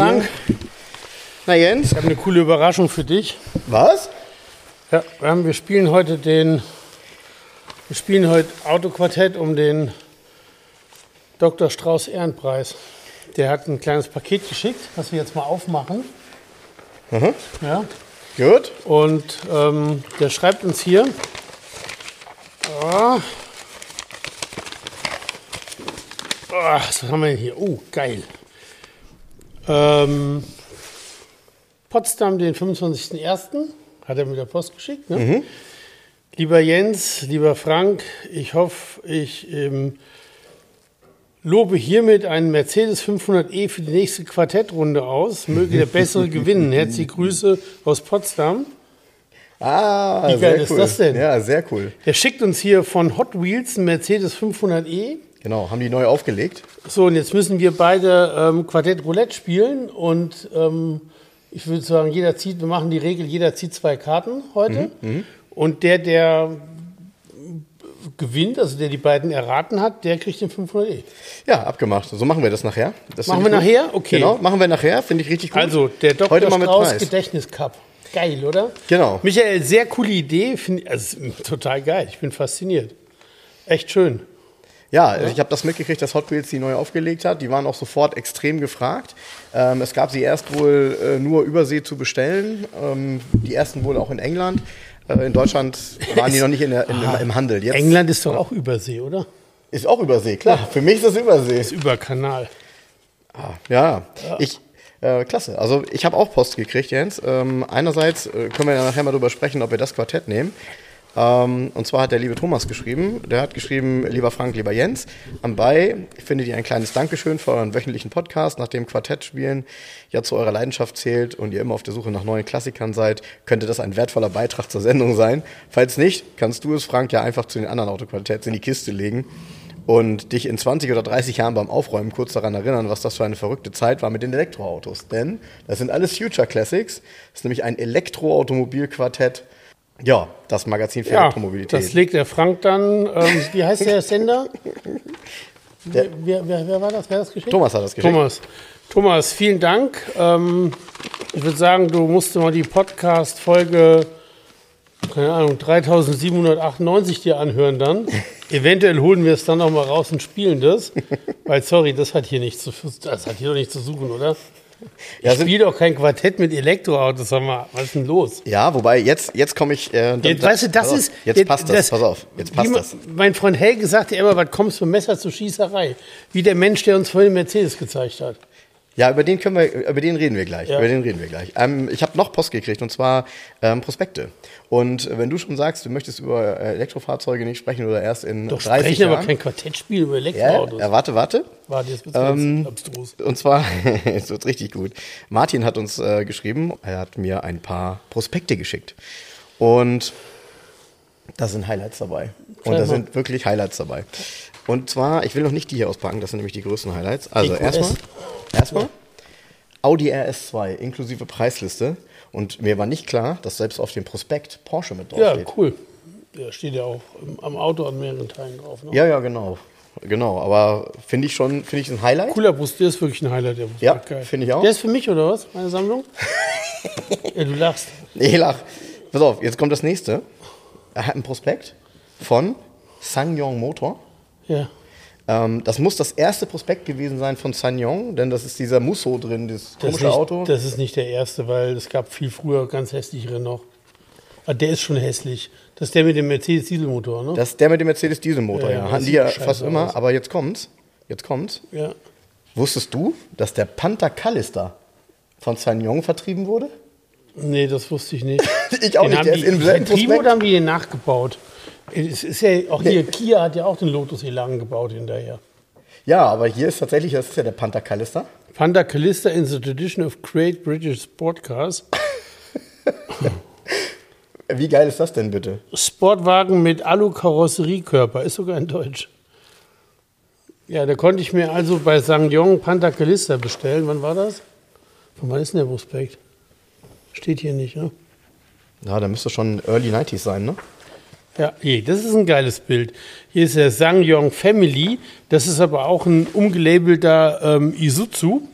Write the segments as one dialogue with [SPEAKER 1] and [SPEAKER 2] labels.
[SPEAKER 1] Frank,
[SPEAKER 2] Na Jens?
[SPEAKER 1] ich habe eine coole Überraschung für dich.
[SPEAKER 2] Was?
[SPEAKER 1] Ja, wir, haben, wir spielen heute den, wir spielen heute Autoquartett um den Dr. Strauß Ehrenpreis. Der hat ein kleines Paket geschickt, was wir jetzt mal aufmachen. Ja,
[SPEAKER 2] Gut.
[SPEAKER 1] und ähm, der schreibt uns hier. Ah. Ah, was haben wir denn hier? Oh, geil. Ähm, Potsdam, den 25.01. hat er mit der Post geschickt. Ne? Lieber Jens, lieber Frank, ich hoffe, ich ähm, lobe hiermit einen Mercedes 500e für die nächste Quartettrunde aus. Möge der Bessere gewinnen. Herzliche Grüße aus Potsdam.
[SPEAKER 2] Ah,
[SPEAKER 1] Wie geil
[SPEAKER 2] sehr
[SPEAKER 1] ist
[SPEAKER 2] cool.
[SPEAKER 1] das denn?
[SPEAKER 2] Ja, sehr cool.
[SPEAKER 1] Der schickt uns hier von Hot Wheels einen Mercedes 500e.
[SPEAKER 2] Genau, haben die neu aufgelegt.
[SPEAKER 1] So, und jetzt müssen wir beide ähm, Quartett Roulette spielen. Und ähm, ich würde sagen, jeder zieht, wir machen die Regel, jeder zieht zwei Karten heute. Und der, der gewinnt, also der die beiden erraten hat, der kriegt den 500e.
[SPEAKER 2] Ja, abgemacht. So machen wir das nachher. Das
[SPEAKER 1] Machen wir
[SPEAKER 2] gut.
[SPEAKER 1] nachher? Okay.
[SPEAKER 2] Genau, machen wir nachher. Finde ich richtig gut.
[SPEAKER 1] Also, der Dr.
[SPEAKER 2] Heute mal mit
[SPEAKER 1] Strauß
[SPEAKER 2] Preis.
[SPEAKER 1] Gedächtniscup. Geil, oder?
[SPEAKER 2] Genau.
[SPEAKER 1] Michael, sehr coole Idee. Find, also, total geil. Ich bin fasziniert. Echt schön.
[SPEAKER 2] Ja, ich habe das mitgekriegt, dass Hot Wheels die neu aufgelegt hat. Die waren auch sofort extrem gefragt. Ähm, es gab sie erst wohl äh, nur übersee zu bestellen. Ähm, die ersten wohl auch in England. Äh, in Deutschland waren die noch nicht in der, in, im, im Handel. Jetzt
[SPEAKER 1] England ist doch auch Übersee, oder?
[SPEAKER 2] ist auch Übersee, klar. Für mich ist das Übersee.
[SPEAKER 1] Ist über Kanal.
[SPEAKER 2] Ja, ich. Äh, klasse. Also ich habe auch Post gekriegt, Jens. Ähm, einerseits äh, können wir ja nachher mal drüber sprechen, ob wir das Quartett nehmen. Ähm, und zwar hat der liebe Thomas geschrieben. Der hat geschrieben, lieber Frank, lieber Jens, anbei findet ihr ein kleines Dankeschön für euren wöchentlichen Podcast, nachdem Quartettspielen ja zu eurer Leidenschaft zählt und ihr immer auf der Suche nach neuen Klassikern seid, könnte das ein wertvoller Beitrag zur Sendung sein. Falls nicht, kannst du es, Frank, ja einfach zu den anderen Autoquartetts in die Kiste legen und dich in 20 oder 30 Jahren beim Aufräumen kurz daran erinnern, was das für eine verrückte Zeit war mit den Elektroautos. Denn das sind alles Future Classics. Das ist nämlich ein Elektroautomobilquartett. Ja, das Magazin für
[SPEAKER 1] Ja,
[SPEAKER 2] Elektromobilität.
[SPEAKER 1] das legt der Frank dann. Ähm, wie heißt der Sender? Wer, wer, wer, wer war das? Wer hat das geschickt?
[SPEAKER 2] Thomas hat das geschickt.
[SPEAKER 1] Thomas. Thomas, vielen Dank. Ähm, ich würde sagen, du musst mal die Podcast-Folge, keine Ahnung, 3798 dir anhören dann. Eventuell holen wir es dann noch mal raus und spielen das. Weil, sorry, das hat hier nichts zu, das hat hier doch nichts zu suchen, oder?
[SPEAKER 2] Ja,
[SPEAKER 1] Ich spiele doch kein Quartett mit Elektroautos, sag mal, was ist denn los?
[SPEAKER 2] ja, wobei jetzt, jetzt komme ich. Äh,
[SPEAKER 1] Jetzt, weißt du, das
[SPEAKER 2] pass auf,
[SPEAKER 1] ist.
[SPEAKER 2] Jetzt passt das, pass auf. Jetzt passt das.
[SPEAKER 1] Mein Freund Helge sagte immer, was kommst du Messer zur Schießerei? Wie der Mensch, der uns vorhin Mercedes gezeigt hat.
[SPEAKER 2] Ja, über den können wir, über den reden wir gleich.
[SPEAKER 1] Ja.
[SPEAKER 2] Über den reden wir gleich. Ähm, ich habe noch Post gekriegt und zwar ähm, Prospekte. Und wenn du schon sagst, du möchtest über äh, Elektrofahrzeuge nicht sprechen oder erst in
[SPEAKER 1] Doch
[SPEAKER 2] 30
[SPEAKER 1] sprechen aber
[SPEAKER 2] Jahren.
[SPEAKER 1] kein Quartettspiel über
[SPEAKER 2] ja,
[SPEAKER 1] Elektroautos.
[SPEAKER 2] ja, warte, warte.
[SPEAKER 1] Warte, jetzt wird's
[SPEAKER 2] Ähm,
[SPEAKER 1] abstrus.
[SPEAKER 2] Und zwar, es wird richtig gut. Martin hat uns äh, geschrieben, er hat mir ein paar Prospekte geschickt. Und da sind Highlights dabei. Und da sind wirklich Highlights dabei. Und zwar, ich will noch nicht die hier auspacken, das sind nämlich die größten Highlights. Also
[SPEAKER 1] EQS.
[SPEAKER 2] erstmal, erstmal Audi RS2 inklusive Preisliste. Und mir war nicht klar, dass selbst auf dem Prospekt Porsche mit
[SPEAKER 1] Ja,
[SPEAKER 2] draufsteht.
[SPEAKER 1] cool. Der steht ja auch am Auto an mehreren Teilen drauf. Ne?
[SPEAKER 2] Ja, ja, genau. Genau, aber finde ich schon, finde ich ein Highlight.
[SPEAKER 1] Cooler Bus, der ist wirklich ein Highlight. Der Bus
[SPEAKER 2] Ja, finde ich auch.
[SPEAKER 1] Der ist für mich, oder was? Meine Sammlung? ja, du lachst.
[SPEAKER 2] Ich lach. Pass auf, jetzt kommt das nächste. Er hat ein Prospekt von Ssangyong Motor.
[SPEAKER 1] Ja.
[SPEAKER 2] Ähm, das muss das erste Prospekt gewesen sein von Ssangyong, denn das ist dieser Musso drin, das
[SPEAKER 1] Das
[SPEAKER 2] komische
[SPEAKER 1] nicht,
[SPEAKER 2] Auto.
[SPEAKER 1] das ist nicht der erste, weil es gab viel früher ganz hässlichere noch. Ah, der ist schon hässlich. Das ist der mit dem Mercedes-Dieselmotor, ne?
[SPEAKER 2] Das ist der mit dem Mercedes Dieselmotor,
[SPEAKER 1] Ja,
[SPEAKER 2] ja.
[SPEAKER 1] ja,
[SPEAKER 2] Hatten
[SPEAKER 1] das
[SPEAKER 2] die ja fast immer,
[SPEAKER 1] aus.
[SPEAKER 2] aber jetzt kommt's. Jetzt kommt's.
[SPEAKER 1] ja.
[SPEAKER 2] Wusstest du, dass der Panther Callister von Ssangyong vertrieben wurde?
[SPEAKER 1] Nee, das wusste ich nicht.
[SPEAKER 2] Ich auch
[SPEAKER 1] Den
[SPEAKER 2] nicht,
[SPEAKER 1] haben
[SPEAKER 2] der
[SPEAKER 1] die,
[SPEAKER 2] ist
[SPEAKER 1] Tribo
[SPEAKER 2] Prospekt.
[SPEAKER 1] oder haben die den nachgebaut? Es ist ja auch hier, Kia hat ja auch den Lotus Elan gebaut hinterher.
[SPEAKER 2] Ja, aber hier ist tatsächlich, das ist ja der Panther Callister.
[SPEAKER 1] Panda Callista in the tradition of great British sport cars.
[SPEAKER 2] Wie geil ist das denn bitte?
[SPEAKER 1] Sportwagen mit Alu-Karosseriekörper, ist sogar in Deutsch. Ja, da konnte ich mir also bei Sangyong Panther Callista bestellen. Wann war das? Von wann ist denn der Prospekt? Steht hier nicht, ne?
[SPEAKER 2] Ja, da müsste schon Early 90s sein, ne?
[SPEAKER 1] Ja, je, das ist ein geiles Bild. Hier ist der Sangyong Family. Das ist aber auch ein umgelabelter ähm, Isuzu.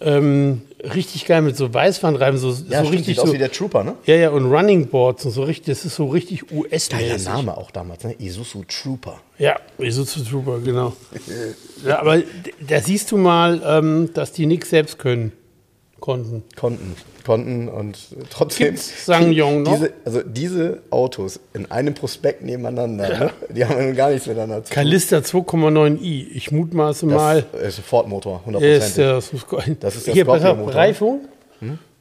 [SPEAKER 1] Ähm, richtig geil mit so Weißwandreifen, so,
[SPEAKER 2] Ja,
[SPEAKER 1] so
[SPEAKER 2] stimmt,
[SPEAKER 1] richtig
[SPEAKER 2] sieht
[SPEAKER 1] so.
[SPEAKER 2] aus wie der Trooper, ne?
[SPEAKER 1] ja, ja, und Running Boards und so richtig, das ist so richtig
[SPEAKER 2] Geiler
[SPEAKER 1] US-mäßig.
[SPEAKER 2] Name auch damals, ne? Isuzu Trooper.
[SPEAKER 1] Ja, Isuzu Trooper, genau. ja, aber da siehst du mal, ähm, dass die nichts selbst können, konnten.
[SPEAKER 2] Konnten. Konnten und trotzdem.
[SPEAKER 1] Gibt's Sangyong noch?
[SPEAKER 2] Diese, also diese Autos in einem Prospekt nebeneinander, ne? die haben ja gar nichts miteinander zu tun.
[SPEAKER 1] Kalista 2,9i. Ich mutmaße mal.
[SPEAKER 2] Das ist ein Ford-Motor,
[SPEAKER 1] Ist,
[SPEAKER 2] 100%.
[SPEAKER 1] der- das, muss,
[SPEAKER 2] Das ist der
[SPEAKER 1] hier,
[SPEAKER 2] Scorpio-Motor.
[SPEAKER 1] Reifung.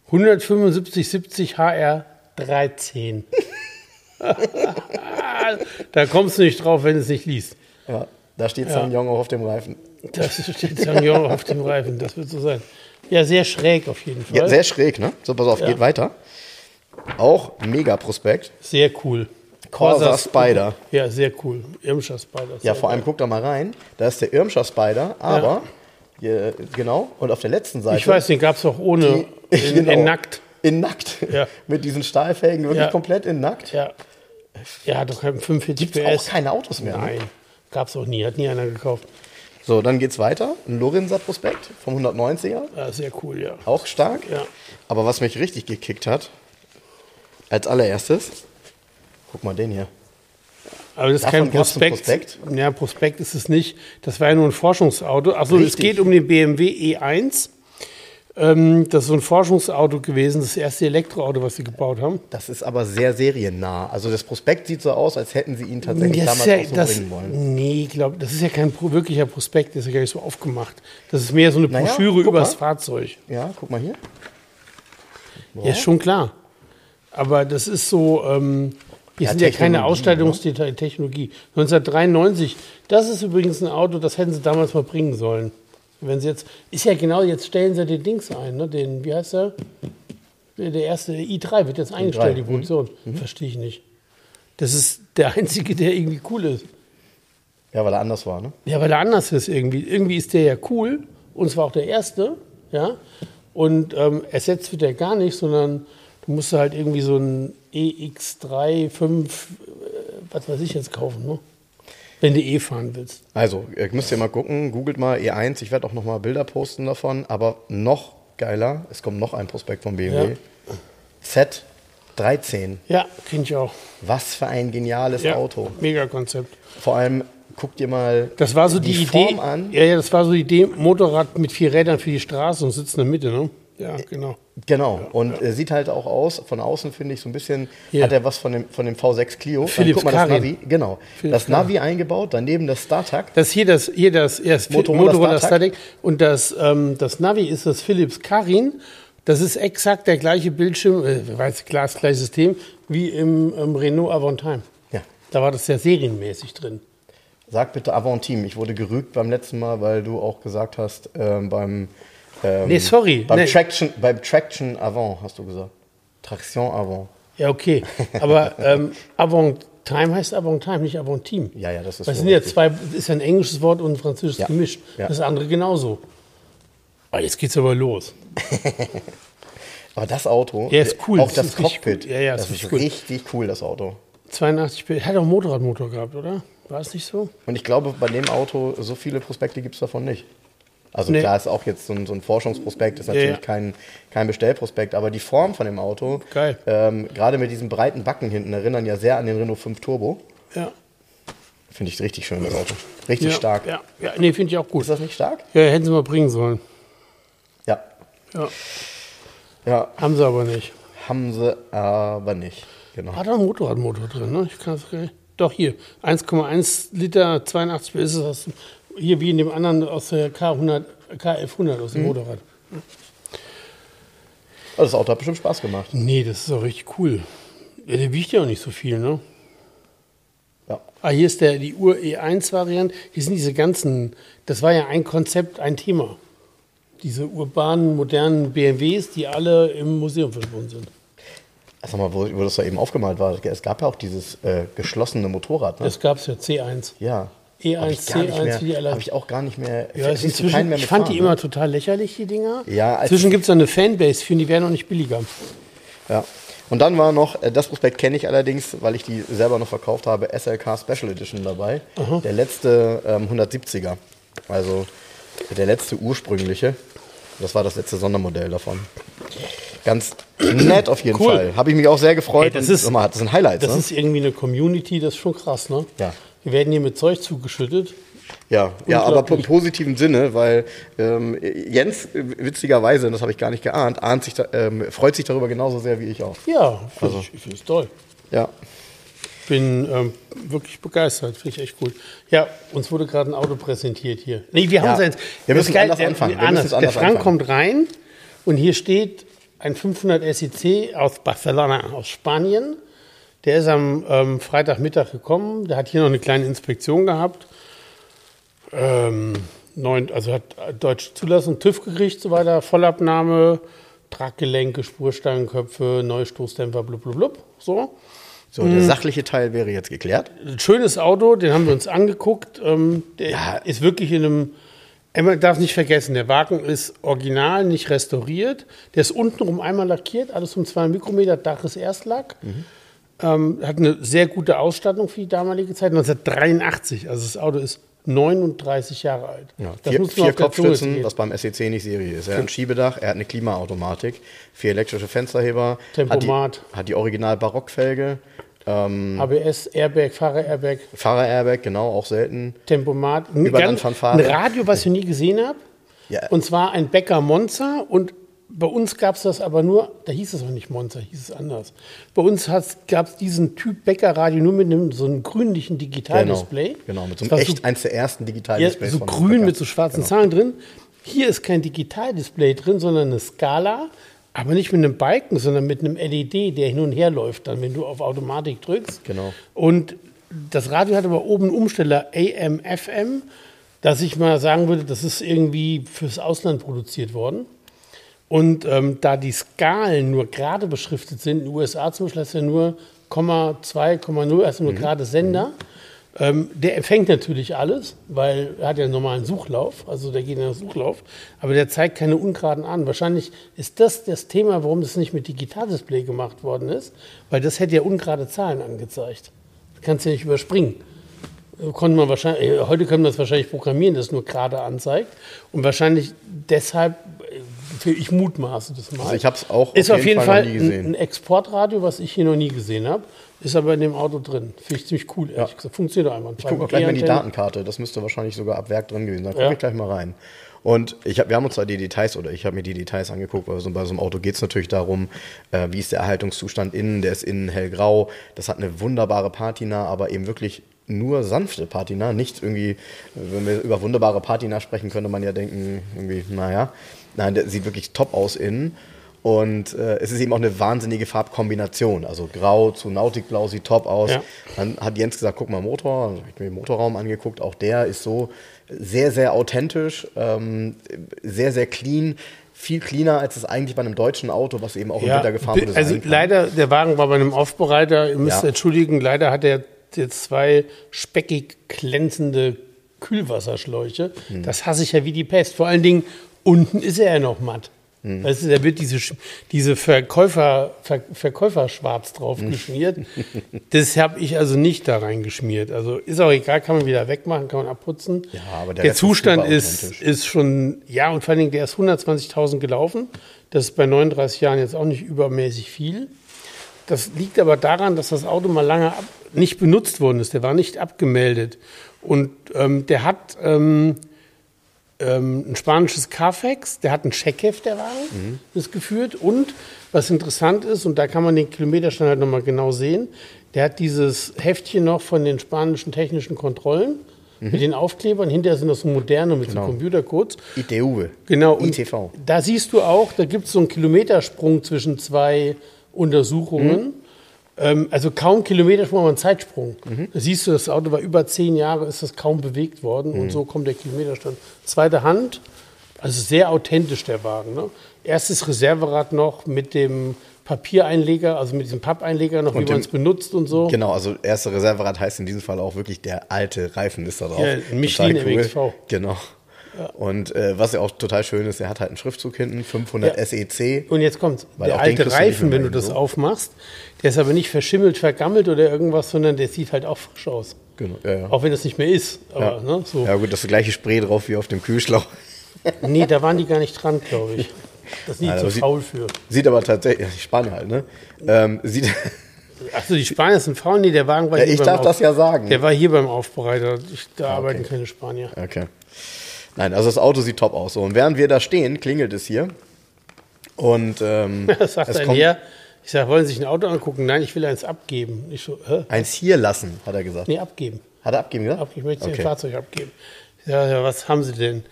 [SPEAKER 1] 175 70 HR 13. da kommst du nicht drauf, wenn du es nicht liest.
[SPEAKER 2] ja, da steht Sangyong auch auf dem Reifen.
[SPEAKER 1] Das steht Sangyong auf dem Reifen, das wird so sein. Ja, sehr schräg auf jeden Fall.
[SPEAKER 2] Ja, sehr schräg, ne? So, pass auf,
[SPEAKER 1] Ja.
[SPEAKER 2] geht weiter. Auch mega Prospekt.
[SPEAKER 1] Sehr cool.
[SPEAKER 2] Corsa Spider.
[SPEAKER 1] Ja, sehr cool. Irmscher Spider.
[SPEAKER 2] Ja, vor allem
[SPEAKER 1] geil.
[SPEAKER 2] guck da mal rein. Da ist der Irmscher Spider, aber hier, genau. Und auf der letzten Seite.
[SPEAKER 1] Ich weiß, den gab es auch ohne,
[SPEAKER 2] die-
[SPEAKER 1] in,
[SPEAKER 2] genau,
[SPEAKER 1] in nackt.
[SPEAKER 2] In nackt.
[SPEAKER 1] Ja.
[SPEAKER 2] Mit diesen Stahlfelgen wirklich
[SPEAKER 1] Ja.
[SPEAKER 2] komplett in nackt.
[SPEAKER 1] Ja. Ja, hat doch kein 45
[SPEAKER 2] Gibt's auch
[SPEAKER 1] PS.
[SPEAKER 2] keine Autos mehr. Ne?
[SPEAKER 1] Nein, gab es auch nie. Hat nie einer gekauft.
[SPEAKER 2] So, dann geht's weiter. Ein Lorenzer Prospekt vom 190er.
[SPEAKER 1] Ja, sehr cool, ja.
[SPEAKER 2] Auch stark.
[SPEAKER 1] Ja.
[SPEAKER 2] Aber was mich richtig gekickt hat, als allererstes, guck mal den hier.
[SPEAKER 1] Aber das ist
[SPEAKER 2] Davon
[SPEAKER 1] kein
[SPEAKER 2] ein
[SPEAKER 1] Prospekt. Ja, Prospekt ist es nicht. Das war ja nur ein Forschungsauto. Achso, es geht um den BMW E1. Ähm, das ist so ein Forschungsauto gewesen, das erste Elektroauto, was sie gebaut haben.
[SPEAKER 2] Das ist aber sehr seriennah. Also das Prospekt sieht so aus, als hätten sie ihn tatsächlich
[SPEAKER 1] Das
[SPEAKER 2] damals
[SPEAKER 1] ja,
[SPEAKER 2] auch so
[SPEAKER 1] das,
[SPEAKER 2] bringen wollen.
[SPEAKER 1] nee, ich glaube, das ist ja kein wirklicher Prospekt, das ist ja gar nicht so aufgemacht. Das ist mehr so eine
[SPEAKER 2] Naja,
[SPEAKER 1] Broschüre
[SPEAKER 2] guck
[SPEAKER 1] übers
[SPEAKER 2] mal.
[SPEAKER 1] Fahrzeug.
[SPEAKER 2] Ja, guck mal hier.
[SPEAKER 1] Ja, ist schon klar. Aber das ist so, ähm, hier
[SPEAKER 2] Ja,
[SPEAKER 1] sind ja keine
[SPEAKER 2] Technologie,
[SPEAKER 1] Ausstattungstechnologie. 1993, das ist übrigens ein Auto, das hätten sie damals mal bringen sollen. Wenn sie jetzt, ist ja genau, jetzt stellen sie den Dings ein, ne? den, wie heißt der? Der der erste i3 wird jetzt eingestellt, die
[SPEAKER 2] mhm.
[SPEAKER 1] Produktion. Verstehe ich nicht. Das ist der einzige, der irgendwie cool ist.
[SPEAKER 2] Ja, weil er anders war, ne?
[SPEAKER 1] Ja, weil er anders ist irgendwie. Irgendwie ist der ja cool und zwar auch der erste, ja. Und ähm, ersetzt wird er gar nicht, sondern du musst halt irgendwie so ein EX3, 5, äh, was weiß ich jetzt kaufen, ne? Wenn du E fahren willst.
[SPEAKER 2] Also, ihr müsst ihr mal gucken, googelt mal E1, ich werde auch noch mal Bilder posten davon, aber noch geiler, es kommt noch ein Prospekt von BMW. Z13.
[SPEAKER 1] Ja, kenn ich auch.
[SPEAKER 2] Was für ein geniales
[SPEAKER 1] Ja,
[SPEAKER 2] Auto.
[SPEAKER 1] Mega Konzept.
[SPEAKER 2] Vor allem, guck dir mal
[SPEAKER 1] Das war so die, Idee.
[SPEAKER 2] Form an.
[SPEAKER 1] Ja, ja, das war so die Idee, Motorrad mit vier Rädern für die Straße und sitzt in der Mitte, ne? Ja, genau.
[SPEAKER 2] Genau, und äh, sieht halt auch aus, von außen finde ich so ein bisschen,
[SPEAKER 1] Hier.
[SPEAKER 2] hat er was von dem, von dem V6 Clio. Dann
[SPEAKER 1] Philips
[SPEAKER 2] guck mal das
[SPEAKER 1] Karin.
[SPEAKER 2] Navi, genau.
[SPEAKER 1] Philips
[SPEAKER 2] das Navi eingebaut, daneben das StarTAC.
[SPEAKER 1] Das hier das, hier das, ja, das
[SPEAKER 2] Motorola
[SPEAKER 1] Motorola,
[SPEAKER 2] StarTAC.
[SPEAKER 1] Und das, ähm, das Navi ist das Philips Karin. Das ist exakt der gleiche Bildschirm, äh, weiß klar, das gleiche System wie im, im Renault Avantime.
[SPEAKER 2] Ja.
[SPEAKER 1] Da war das ja serienmäßig drin.
[SPEAKER 2] Sag bitte Avantim. Ich wurde gerügt beim letzten Mal, weil du auch gesagt hast, ähm, beim, ähm,
[SPEAKER 1] Nee, sorry.
[SPEAKER 2] Beim,
[SPEAKER 1] Nee.
[SPEAKER 2] Traction, beim Traction Avant, hast du gesagt. Traction Avant.
[SPEAKER 1] Ja, okay. Aber ähm, Avantime heißt Avantime, nicht Avantime.
[SPEAKER 2] Ja, ja, das ist
[SPEAKER 1] Das sind ja zwei, ist ja ein englisches Wort und ein französisches
[SPEAKER 2] Ja.
[SPEAKER 1] gemischt.
[SPEAKER 2] Ja.
[SPEAKER 1] Das andere genauso. Ah, jetzt geht's aber los.
[SPEAKER 2] Aber das Auto,
[SPEAKER 1] Ja, ist cool.
[SPEAKER 2] auch
[SPEAKER 1] Das
[SPEAKER 2] das,
[SPEAKER 1] ist
[SPEAKER 2] Cockpit.
[SPEAKER 1] Ja, ja,
[SPEAKER 2] das
[SPEAKER 1] ist
[SPEAKER 2] ist
[SPEAKER 1] richtig
[SPEAKER 2] cool, das Auto.
[SPEAKER 1] 82 Bild. Hat auch einen Motorradmotor gehabt, oder? War es nicht so?
[SPEAKER 2] Und ich glaube, bei dem Auto, so viele Prospekte gibt es davon nicht. Also
[SPEAKER 1] Nee.
[SPEAKER 2] klar ist auch jetzt so ein, so ein Forschungsprospekt, ist natürlich
[SPEAKER 1] ja.
[SPEAKER 2] Kein, kein Bestellprospekt, aber die Form von dem Auto,
[SPEAKER 1] Geil.
[SPEAKER 2] Ähm, gerade mit diesem breiten Backen hinten, erinnern ja sehr an den Renault 5 Turbo.
[SPEAKER 1] Ja.
[SPEAKER 2] Finde ich richtig schön, das Auto. Richtig
[SPEAKER 1] ja,
[SPEAKER 2] stark.
[SPEAKER 1] Ja, ja nee, finde ich auch gut.
[SPEAKER 2] Ist das nicht stark?
[SPEAKER 1] Ja, hätten sie mal bringen sollen.
[SPEAKER 2] Ja.
[SPEAKER 1] Ja,
[SPEAKER 2] Ja,
[SPEAKER 1] haben sie aber nicht.
[SPEAKER 2] haben sie aber nicht. Genau.
[SPEAKER 1] Hat auch einen Motorradmotor drin, ne? Ich kann es. Doch, hier. 1,1 Liter, 82 ist es aus, dem- hier wie in dem anderen aus der K100, K1100 aus
[SPEAKER 2] Mhm.
[SPEAKER 1] dem Motorrad.
[SPEAKER 2] Also das Auto hat bestimmt Spaß gemacht.
[SPEAKER 1] Nee, das ist auch richtig cool. Ja, der wiegt ja auch nicht so viel, ne?
[SPEAKER 2] Ja.
[SPEAKER 1] Ah, hier ist der, die Ur E1-Variante. Hier sind diese ganzen, das war ja ein Konzept, ein Thema. Diese urbanen, modernen BMWs, die alle im Museum verschwunden sind.
[SPEAKER 2] Sag mal, wo, wo das da eben aufgemalt war, es gab ja auch dieses äh, geschlossene Motorrad. Ne?
[SPEAKER 1] Das gab es ja, C1.
[SPEAKER 2] ja.
[SPEAKER 1] E1,
[SPEAKER 2] Hab ich gar nicht
[SPEAKER 1] C1,
[SPEAKER 2] mehr-
[SPEAKER 1] wie die alle-
[SPEAKER 2] Habe ich auch gar nicht mehr.
[SPEAKER 1] Ja, es ist inzwischen,
[SPEAKER 2] mehr
[SPEAKER 1] ich fand
[SPEAKER 2] fahren,
[SPEAKER 1] die
[SPEAKER 2] ne?
[SPEAKER 1] immer total lächerlich, die Dinger.
[SPEAKER 2] Ja,
[SPEAKER 1] Inzwischen gibt es eine Fanbase für, und die werden auch nicht billiger.
[SPEAKER 2] Ja. Und dann war noch, äh, das Prospekt kenne ich allerdings, weil ich die selber noch verkauft habe, SLK Special Edition dabei. Der letzte ähm, 170er. Also der letzte ursprüngliche. Das war das letzte Sondermodell davon. Ganz nett auf jeden
[SPEAKER 1] Cool.
[SPEAKER 2] Fall. Habe ich mich auch sehr gefreut.
[SPEAKER 1] Ey, das ist-
[SPEAKER 2] mal, das sind Highlights,
[SPEAKER 1] Das
[SPEAKER 2] ne?
[SPEAKER 1] ist irgendwie eine Community, das ist schon krass, ne?
[SPEAKER 2] Ja.
[SPEAKER 1] Wir werden hier mit Zeug zugeschüttet.
[SPEAKER 2] Ja, ja aber im positiven Sinne, weil ähm, Jens, witzigerweise, und das habe ich gar nicht geahnt, ahnt sich da, ähm, freut sich darüber genauso sehr wie ich auch.
[SPEAKER 1] Ja,
[SPEAKER 2] Also-
[SPEAKER 1] ich, ich finde es toll.
[SPEAKER 2] Ja.
[SPEAKER 1] Bin ähm, wirklich begeistert, finde ich echt cool. Ja, uns wurde gerade ein Auto präsentiert hier. Nee, wir haben
[SPEAKER 2] Ja,
[SPEAKER 1] es jetzt.
[SPEAKER 2] wir müssen anders
[SPEAKER 1] der,
[SPEAKER 2] anfangen. Wir
[SPEAKER 1] anders.
[SPEAKER 2] es
[SPEAKER 1] der
[SPEAKER 2] anders
[SPEAKER 1] Frank
[SPEAKER 2] anfangen.
[SPEAKER 1] kommt rein und hier steht ein 500 SEC aus Barcelona, aus Spanien. Der ist am ähm, Freitagmittag gekommen. Der hat hier noch eine kleine Inspektion gehabt. Ähm, neun, also hat deutsche Zulassung, TÜV gekriegt, so weiter, Vollabnahme, Traggelenke, Spurstangenköpfe, Neustoßdämpfer, blub, blub, blub. So.
[SPEAKER 2] So,
[SPEAKER 1] Mhm.
[SPEAKER 2] der sachliche Teil wäre jetzt geklärt.
[SPEAKER 1] Ein schönes Auto, den haben wir uns angeguckt. Ähm, der
[SPEAKER 2] Ja.
[SPEAKER 1] ist wirklich in einem. Man darf nicht vergessen, der Wagen ist original, nicht restauriert. Der ist untenrum einmal lackiert, alles um zwei Mikrometer, Dach ist Erstlack.
[SPEAKER 2] Mhm.
[SPEAKER 1] Ähm, hat eine sehr gute Ausstattung für die damalige Zeit, 1983. Also das Auto ist 39 Jahre alt.
[SPEAKER 2] Ja,
[SPEAKER 1] Das
[SPEAKER 2] vier
[SPEAKER 1] muss man
[SPEAKER 2] vier Kopfstützen, was beim SEC nicht Serie ist. Er hat ein Schiebedach, er hat eine Klimaautomatik, vier elektrische Fensterheber,
[SPEAKER 1] Tempomat.
[SPEAKER 2] hat die, hat die original Barockfelge, ähm,
[SPEAKER 1] ABS, Airbag, Fahrer-Airbag,
[SPEAKER 2] Fahrer-Airbag, genau, auch selten.
[SPEAKER 1] Tempomat. Ein,
[SPEAKER 2] Überlandfanfare.
[SPEAKER 1] ein Radio, was ich nie gesehen habe.
[SPEAKER 2] Ja.
[SPEAKER 1] Und zwar ein Becker Monza. Und bei uns gab es das aber nur, da hieß es auch nicht Monza, hieß es anders. Bei uns gab es diesen Typ Becker Radio nur mit einem, so einem grünlichen Digitaldisplay.
[SPEAKER 2] Genau, mit so einem echt eins der ersten
[SPEAKER 1] ja,
[SPEAKER 2] Digitaldisplays
[SPEAKER 1] so
[SPEAKER 2] von
[SPEAKER 1] grün mit so schwarzen
[SPEAKER 2] Genau.
[SPEAKER 1] Zahlen drin. Hier ist kein Digitaldisplay drin, sondern eine Skala, aber nicht mit einem Balken, sondern mit einem LED, der hin und her läuft, dann, wenn du auf Automatik drückst.
[SPEAKER 2] Genau.
[SPEAKER 1] Und das Radio hat aber oben einen Umsteller AM, FM, dass ich mal sagen würde, das ist irgendwie fürs Ausland produziert worden. Und ähm, da die Skalen nur gerade beschriftet sind, in den USA zum Beispiel hast du ja nur 0,2, 0,0, also nur gerade Sender. Ähm, der empfängt natürlich alles, weil er hat ja einen normalen Suchlauf, also der geht in den Suchlauf, aber der zeigt keine Ungeraden an. Wahrscheinlich ist das das Thema, warum das nicht mit Digitaldisplay gemacht worden ist, weil das hätte ja ungerade Zahlen angezeigt. Das kannst du ja nicht überspringen. Konnte man wahrscheinlich, äh, heute können wir es wahrscheinlich programmieren, dass es nur gerade anzeigt. Und wahrscheinlich deshalb, ich mutmaße das mal.
[SPEAKER 2] Also ich habe es auch
[SPEAKER 1] ist auf jeden Fall
[SPEAKER 2] noch nie gesehen.
[SPEAKER 1] ein Exportradio, was ich hier noch nie gesehen habe. Ist aber in dem Auto drin. Finde ich ziemlich cool, ehrlich gesagt. Funktioniert einmal.
[SPEAKER 2] Ich gucke auch gleich mal in die Datenkarte. Das müsste wahrscheinlich sogar ab Werk drin gewesen sein. Gucke
[SPEAKER 1] Ja.
[SPEAKER 2] ich gleich mal rein. Und ich hab, wir haben uns da die Details, oder ich habe mir die Details angeguckt, weil so, bei so einem Auto geht es natürlich darum, äh, wie ist der Erhaltungszustand innen, der ist innen hellgrau, das hat eine wunderbare Patina, aber eben wirklich nur sanfte Patina, nicht irgendwie, wenn wir über wunderbare Patina sprechen, könnte man ja denken, irgendwie, naja, nein, der sieht wirklich top aus innen. Und äh, es ist eben auch eine wahnsinnige Farbkombination. Also grau zu Nautikblau sieht top aus.
[SPEAKER 1] Ja.
[SPEAKER 2] Dann hat Jens gesagt, guck mal Motor. Dann habe ich mir den Motorraum angeguckt. Auch der ist so sehr, sehr authentisch, ähm, sehr, sehr clean. Viel cleaner als es eigentlich bei einem deutschen Auto, was eben auch im Winter gefahren wurde.
[SPEAKER 1] Also leider, der Wagen war bei einem Aufbereiter, ihr müsst
[SPEAKER 2] Ja.
[SPEAKER 1] entschuldigen, leider hat er jetzt zwei speckig glänzende Kühlwasserschläuche.
[SPEAKER 2] Hm.
[SPEAKER 1] Das hasse ich ja wie die Pest. Vor allen Dingen, unten ist er ja noch matt.
[SPEAKER 2] Hm.
[SPEAKER 1] Weißt du, da wird diese, diese Verkäufer, Ver, Verkäuferschwarz drauf
[SPEAKER 2] Hm.
[SPEAKER 1] geschmiert. Das habe ich also nicht da reingeschmiert. Also ist auch egal, kann man wieder wegmachen, kann man abputzen.
[SPEAKER 2] Ja, aber der
[SPEAKER 1] der Zustand ist, ist schon, ja, und vor allen Dingen, der ist 120.000 gelaufen. Das ist bei 39 Jahren jetzt auch nicht übermäßig viel. Das liegt aber daran, dass das Auto mal lange ab, nicht benutzt worden ist. Der war nicht abgemeldet. Und ähm, der hat ähm, ähm, ein spanisches Carfax, der hat ein Checkheft, der Wagen, ist geführt. Und was interessant ist, und da kann man den Kilometerstand halt nochmal genau sehen, der hat dieses Heftchen noch von den spanischen technischen Kontrollen mit den Aufklebern. Hinterher sind das so moderne mit
[SPEAKER 2] Genau.
[SPEAKER 1] so Computercodes.
[SPEAKER 2] ITV.
[SPEAKER 1] Genau. und
[SPEAKER 2] ITV.
[SPEAKER 1] Da siehst du auch, da gibt es so einen Kilometersprung zwischen zwei Untersuchungen. Ähm, also kaum Kilometer schon mal ein Zeitsprung. Da siehst du, das Auto war über zehn Jahre, ist das kaum bewegt worden und so kommt der Kilometerstand. Zweite Hand, also sehr authentisch der Wagen. Ne? Erstes Reserverad noch mit dem Papiereinleger, also mit diesem Pappeinleger noch, wie
[SPEAKER 2] Und
[SPEAKER 1] man
[SPEAKER 2] dem-
[SPEAKER 1] es benutzt und so.
[SPEAKER 2] Genau, also erste Reserverad heißt in diesem Fall auch wirklich der alte Reifen ist da drauf.
[SPEAKER 1] Ja, ein Michelin
[SPEAKER 2] Total
[SPEAKER 1] MXV.
[SPEAKER 2] Genau. Und äh, was ja auch total schön ist, er hat halt einen Schriftzug hinten, 500
[SPEAKER 1] Ja.
[SPEAKER 2] SEC.
[SPEAKER 1] Und jetzt kommt der alte Reifen, wenn du das
[SPEAKER 2] so.
[SPEAKER 1] aufmachst, der ist aber nicht verschimmelt, vergammelt oder irgendwas, sondern der sieht halt auch frisch aus.
[SPEAKER 2] Genau, ja.
[SPEAKER 1] Auch wenn das nicht mehr ist. Aber,
[SPEAKER 2] Ja.
[SPEAKER 1] ne, so.
[SPEAKER 2] ja gut, das ist gleiche Spray drauf wie auf dem Kühlschlauch.
[SPEAKER 1] Nee, da waren die gar nicht dran, glaube ich. Das ist nicht
[SPEAKER 2] Nein,
[SPEAKER 1] so faul für.
[SPEAKER 2] Sieht aber tatsächlich, die Spanier halt, ne? Ähm, sieht,
[SPEAKER 1] Achso, die Spanier sind faul? Nee, der Wagen war
[SPEAKER 2] Ja,
[SPEAKER 1] hier
[SPEAKER 2] ich darf das ja sagen.
[SPEAKER 1] Der war hier beim Aufbereiter. Ich, da
[SPEAKER 2] Ah,
[SPEAKER 1] arbeiten
[SPEAKER 2] okay.
[SPEAKER 1] keine Spanier.
[SPEAKER 2] Okay. Nein, also das Auto sieht top aus. So, und während wir da stehen, klingelt es hier. Und ähm,
[SPEAKER 1] Das sagt
[SPEAKER 2] es
[SPEAKER 1] ein
[SPEAKER 2] kommt
[SPEAKER 1] Herr. Ich sage, wollen Sie sich ein Auto angucken? Nein, ich will eins abgeben. Ich so, hä?
[SPEAKER 2] eins hier lassen, hat er gesagt.
[SPEAKER 1] Nee, abgeben.
[SPEAKER 2] Hat er abgeben gesagt?
[SPEAKER 1] Ich möchte
[SPEAKER 2] Okay.
[SPEAKER 1] ein Fahrzeug abgeben. Ja, ja, was haben Sie denn?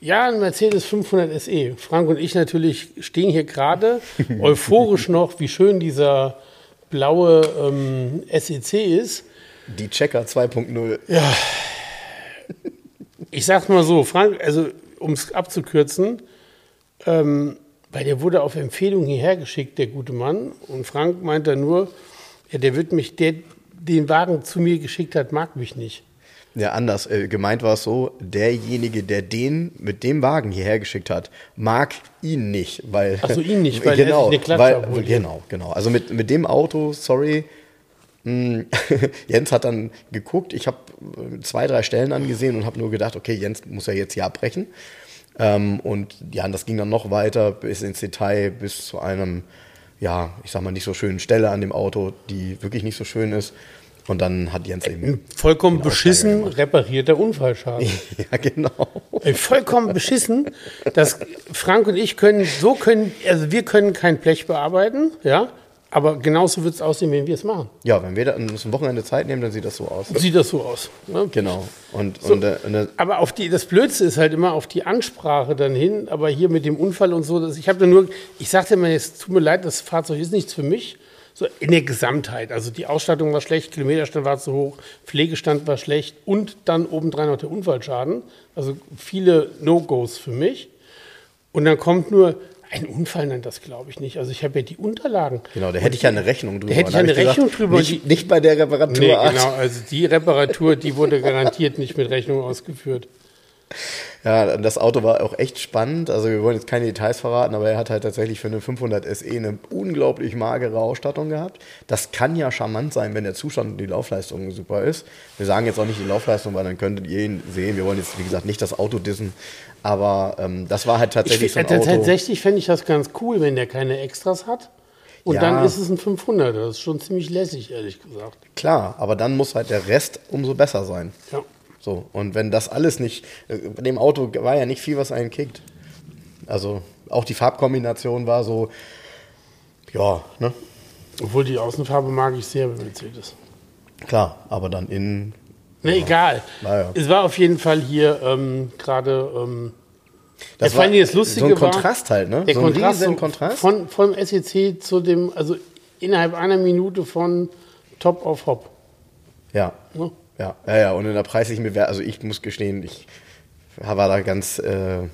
[SPEAKER 1] Ja, ein Mercedes 500 SE. Frank und ich natürlich stehen hier gerade euphorisch noch, wie schön dieser blaue ähm, SEC ist.
[SPEAKER 2] Die Checker 2.0.
[SPEAKER 1] Ich sag's mal so, Frank, also um es abzukürzen, ähm, weil der wurde auf Empfehlung hierher geschickt, der gute Mann. Und Frank meint dann nur, ja, der wird mich, der den Wagen zu mir geschickt hat, mag mich nicht.
[SPEAKER 2] Ja, anders. Äh, gemeint war es so, derjenige, der den mit dem Wagen hierher geschickt hat, mag ihn nicht, weil.
[SPEAKER 1] Ach so, ihn nicht, weil er
[SPEAKER 2] genau,
[SPEAKER 1] sich eine Klatsche
[SPEAKER 2] weil,
[SPEAKER 1] abholt.
[SPEAKER 2] Genau, genau. Also mit, mit dem Auto, sorry. Mh, Jens hat dann geguckt, ich habe zwei, drei Stellen angesehen und habe nur gedacht, okay, Jens muss ja jetzt hier abbrechen. Ähm, und ja, das ging dann noch weiter bis ins Detail, bis zu einem, ja, ich sag mal, nicht so schönen Stelle an dem Auto, die wirklich nicht so schön ist. Und dann hat Jens eben.
[SPEAKER 1] Vollkommen
[SPEAKER 2] Genau,
[SPEAKER 1] beschissen reparierter Unfallschaden.
[SPEAKER 2] Ja, genau.
[SPEAKER 1] Ey, vollkommen beschissen. dass Frank und ich können, so können, also wir können kein Blech bearbeiten, ja, aber genauso wird es aussehen, wenn wir es machen.
[SPEAKER 2] Ja, wenn wir da uns ein Wochenende Zeit nehmen, dann sieht das so aus.
[SPEAKER 1] Sieht das so aus. Ne?
[SPEAKER 2] Genau. Und, und, äh, und äh,
[SPEAKER 1] Aber auf die, das Blödste ist halt immer auf die Ansprache dann hin, aber hier mit dem Unfall und so, dass ich habe nur, ich sagte immer, es tut mir leid, das Fahrzeug ist nichts für mich. So in der Gesamtheit. Also die Ausstattung war schlecht, Kilometerstand war zu hoch, Pflegestand war schlecht und dann obendrein noch der Unfallschaden. Also viele No-Gos für mich. Und dann kommt nur, ein Unfall nennt das, glaube ich, nicht. Also ich habe ja die Unterlagen.
[SPEAKER 2] genau, da hätte ich ja eine Rechnung drüber.
[SPEAKER 1] Da hätte ich ja eine Rechnung
[SPEAKER 2] gesagt,
[SPEAKER 1] drüber.
[SPEAKER 2] Nicht, nicht bei der Reparatur.
[SPEAKER 1] Nee, genau. Also die Reparatur, die wurde garantiert nicht mit Rechnung ausgeführt.
[SPEAKER 2] Ja, das Auto war auch echt spannend. Also wir wollen jetzt keine Details verraten, aber er hat halt tatsächlich für eine 500 SE eine unglaublich magere Ausstattung gehabt. Das kann ja charmant sein, wenn der Zustand und die Laufleistung super ist. Wir sagen jetzt auch nicht die Laufleistung, weil dann könntet ihr ihn sehen. Wir wollen jetzt, wie gesagt, nicht das Auto dissen. Aber ähm, das war halt
[SPEAKER 1] Ich,
[SPEAKER 2] tatsächlich so ein
[SPEAKER 1] äh,
[SPEAKER 2] Auto.
[SPEAKER 1] tatsächlich fände ich das ganz cool, wenn der keine Extras hat. Und
[SPEAKER 2] Ja.
[SPEAKER 1] dann ist es ein 500er. Das ist schon ziemlich lässig, ehrlich gesagt.
[SPEAKER 2] Klar, aber dann muss halt der Rest umso besser sein.
[SPEAKER 1] Ja.
[SPEAKER 2] So, und wenn das alles nicht, äh, bei dem Auto war ja nicht viel, was einen kickt. Also auch die Farbkombination war so, ja, ne?
[SPEAKER 1] Obwohl die Außenfarbe mag ich sehr bei Mercedes.
[SPEAKER 2] Klar, aber dann innen,
[SPEAKER 1] Ne, egal.
[SPEAKER 2] Naja.
[SPEAKER 1] Es war auf jeden Fall hier ähm, gerade. Ähm,
[SPEAKER 2] das
[SPEAKER 1] Dingen das Lustige
[SPEAKER 2] so ein
[SPEAKER 1] war-
[SPEAKER 2] Kontrast halt, ne?
[SPEAKER 1] der
[SPEAKER 2] so
[SPEAKER 1] Kontrast, so
[SPEAKER 2] Kontrast.
[SPEAKER 1] Von, vom SEC zu dem, also innerhalb einer Minute von Top auf Hop.
[SPEAKER 2] ja.
[SPEAKER 1] Ne?
[SPEAKER 2] ja, ja, ja, und in der preislichen Bewertung, also ich muss gestehen, ich war da ganz, äh,